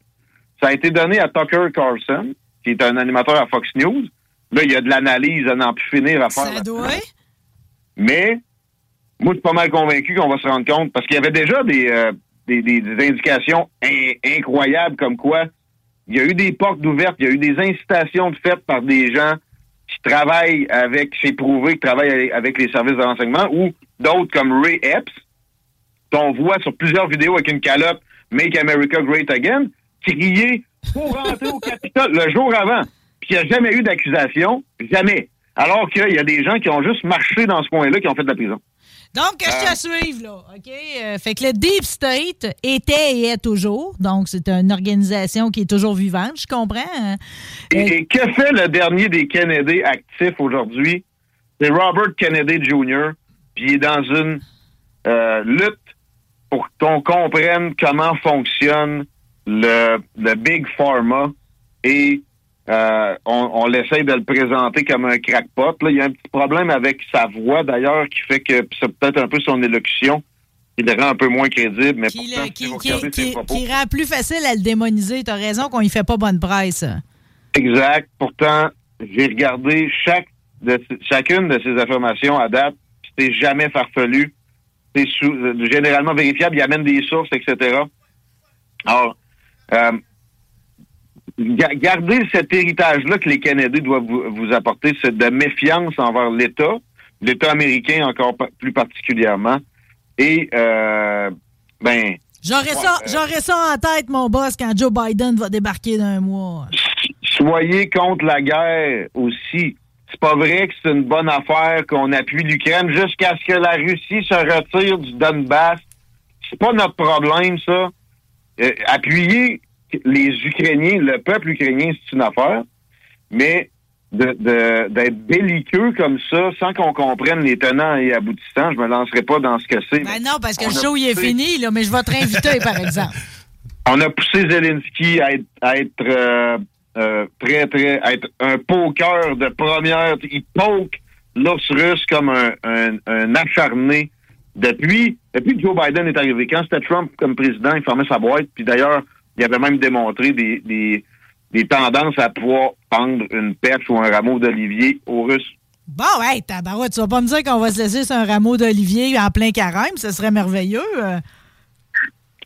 Speaker 10: Ça a été donné à Tucker Carlson, qui est un animateur à Fox News. Là, il y a de l'analyse à n'en plus finir à faire.
Speaker 1: Ça doit.
Speaker 10: Mais moi, je suis pas mal convaincu qu'on va se rendre compte, parce qu'il y avait déjà des, euh, des, des- des indications in- incroyables comme quoi il y a eu des portes ouvertes, il y a eu des incitations de faites par des gens qui travaillent avec, c'est prouvé, qui travaillent avec- les services de renseignement, ou d'autres comme Ray Epps, qu'on voit sur plusieurs vidéos avec une calotte Make America Great Again, crier pour rentrer au Capitole le jour avant. Puis il n'y a jamais eu d'accusation, jamais. Alors qu'il y a des gens qui ont juste marché dans ce coin-là qui ont fait de la prison.
Speaker 1: Donc, que je te suive, là? OK? Euh, fait que le Deep State était et est toujours. Donc, c'est une organisation qui est toujours vivante, je comprends. hein?
Speaker 10: Et, et que fait le dernier des Kennedy actifs aujourd'hui? C'est Robert Kennedy Jr. Puis il est dans une euh, lutte pour qu'on comprenne comment fonctionne le, le Big Pharma et euh, on, on l'essaye de le présenter comme un crackpot. Là, il y a un petit problème avec sa voix d'ailleurs qui fait que c'est peut-être un peu son élocution qui le rend un peu moins crédible, mais
Speaker 1: Qui,
Speaker 10: pourtant,
Speaker 1: le- qui- qui-
Speaker 10: regardez ses
Speaker 1: qui-
Speaker 10: propos-
Speaker 1: qui rend plus facile à le démoniser. T'as raison qu'on y fait pas bonne presse.
Speaker 10: Exact. Pourtant, j'ai regardé chaque de, chacune de ces affirmations à date. C'est jamais farfelu. C'est généralement vérifiable. Il amène des sources, etc. Alors, euh, ga- gardez cet héritage-là que les Canadiens doivent vous, vous apporter, c'est de méfiance envers l'État, l'État américain encore plus particulièrement. Et, euh, ben,
Speaker 1: J'aurais ça, j'aurais ça en tête, mon boss, quand Joe Biden va débarquer d'un mois.
Speaker 10: soyez contre la guerre aussi. C'est pas vrai que c'est une bonne affaire qu'on appuie l'Ukraine jusqu'à ce que la Russie se retire du Donbass c'est pas notre problème, ça. Euh, appuyer les Ukrainiens, le peuple ukrainien, c'est une affaire, mais de- de- d'être belliqueux comme ça, sans qu'on comprenne les tenants et aboutissants, je me lancerai pas dans ce que c'est.
Speaker 1: Ben non, parce que le show, il est fini, là, mais je vais te réinviter, par exemple.
Speaker 10: On a poussé Zelensky à être, à être euh, euh, très, très, à être un poker de première. Il poke l'ours russe comme un, un, un acharné. Depuis, depuis que Joe Biden est arrivé, quand c'était Trump comme président, il fermait sa boîte. Puis d'ailleurs, il avait même démontré des, des, tendances à pouvoir prendre une perche ou un rameau d'olivier aux Russes.
Speaker 1: Bon, hey, tabarouette, tu vas pas me dire qu'on va se laisser sur un rameau d'olivier en plein carême, ce serait merveilleux.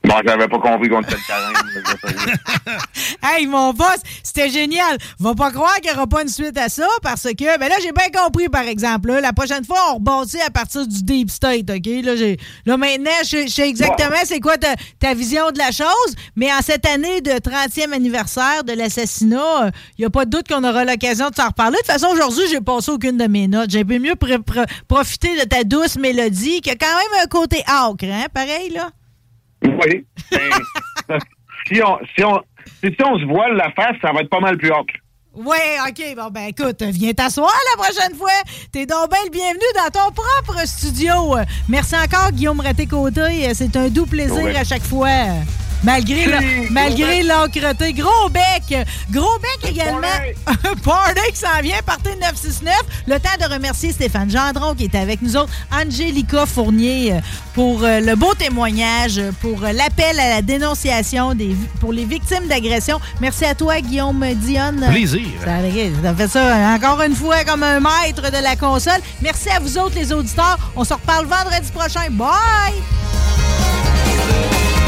Speaker 1: Euh.
Speaker 10: Bon, j'avais pas compris qu'on était le carême.
Speaker 1: Hey, mon boss, c'était génial. Va pas croire qu'il n'y aura pas une suite à ça parce que, ben là, j'ai bien compris, par exemple. là, la prochaine fois, on rebâtit à partir du Deep State, OK? Là, j'ai- là maintenant, je sais exactement c'est quoi ta, ta vision de la chose, mais en cette année de 30e anniversaire de l'assassinat, il n'y a pas de doute qu'on aura l'occasion de s'en reparler. De toute façon, aujourd'hui, j'ai passé aucune de mes notes. J'ai pu mieux pr- pr- profiter de ta douce mélodie qui a quand même un côté acre, hein? Pareil, là?
Speaker 10: Oui. Ben, si, on, si, on, si on se voile la face, ça va être pas mal plus haut.
Speaker 1: Oui, OK. Bon, ben écoute, viens t'asseoir la prochaine fois. T'es donc bien le bienvenu dans ton propre studio. Merci encore, Guillaume Raté-Côté. C'est un doux plaisir
Speaker 10: Ouais.
Speaker 1: à chaque fois. Malgré, la- malgré
Speaker 10: gros
Speaker 1: l'encreté. Gros bec. Gros bec également. Un party qui s'en vient, party 969. Le temps de remercier Stéphane Gendron qui est avec nous autres. Angélica Fournier euh, pour euh, le beau témoignage, euh, pour l'appel à la dénonciation des, pour les victimes d'agression. Merci à toi, Guillaume Dionne.
Speaker 2: Plaisir.
Speaker 1: Ça fait ça encore une fois comme un maître de la console. Merci à vous autres, les auditeurs. On se reparle vendredi prochain. Bye!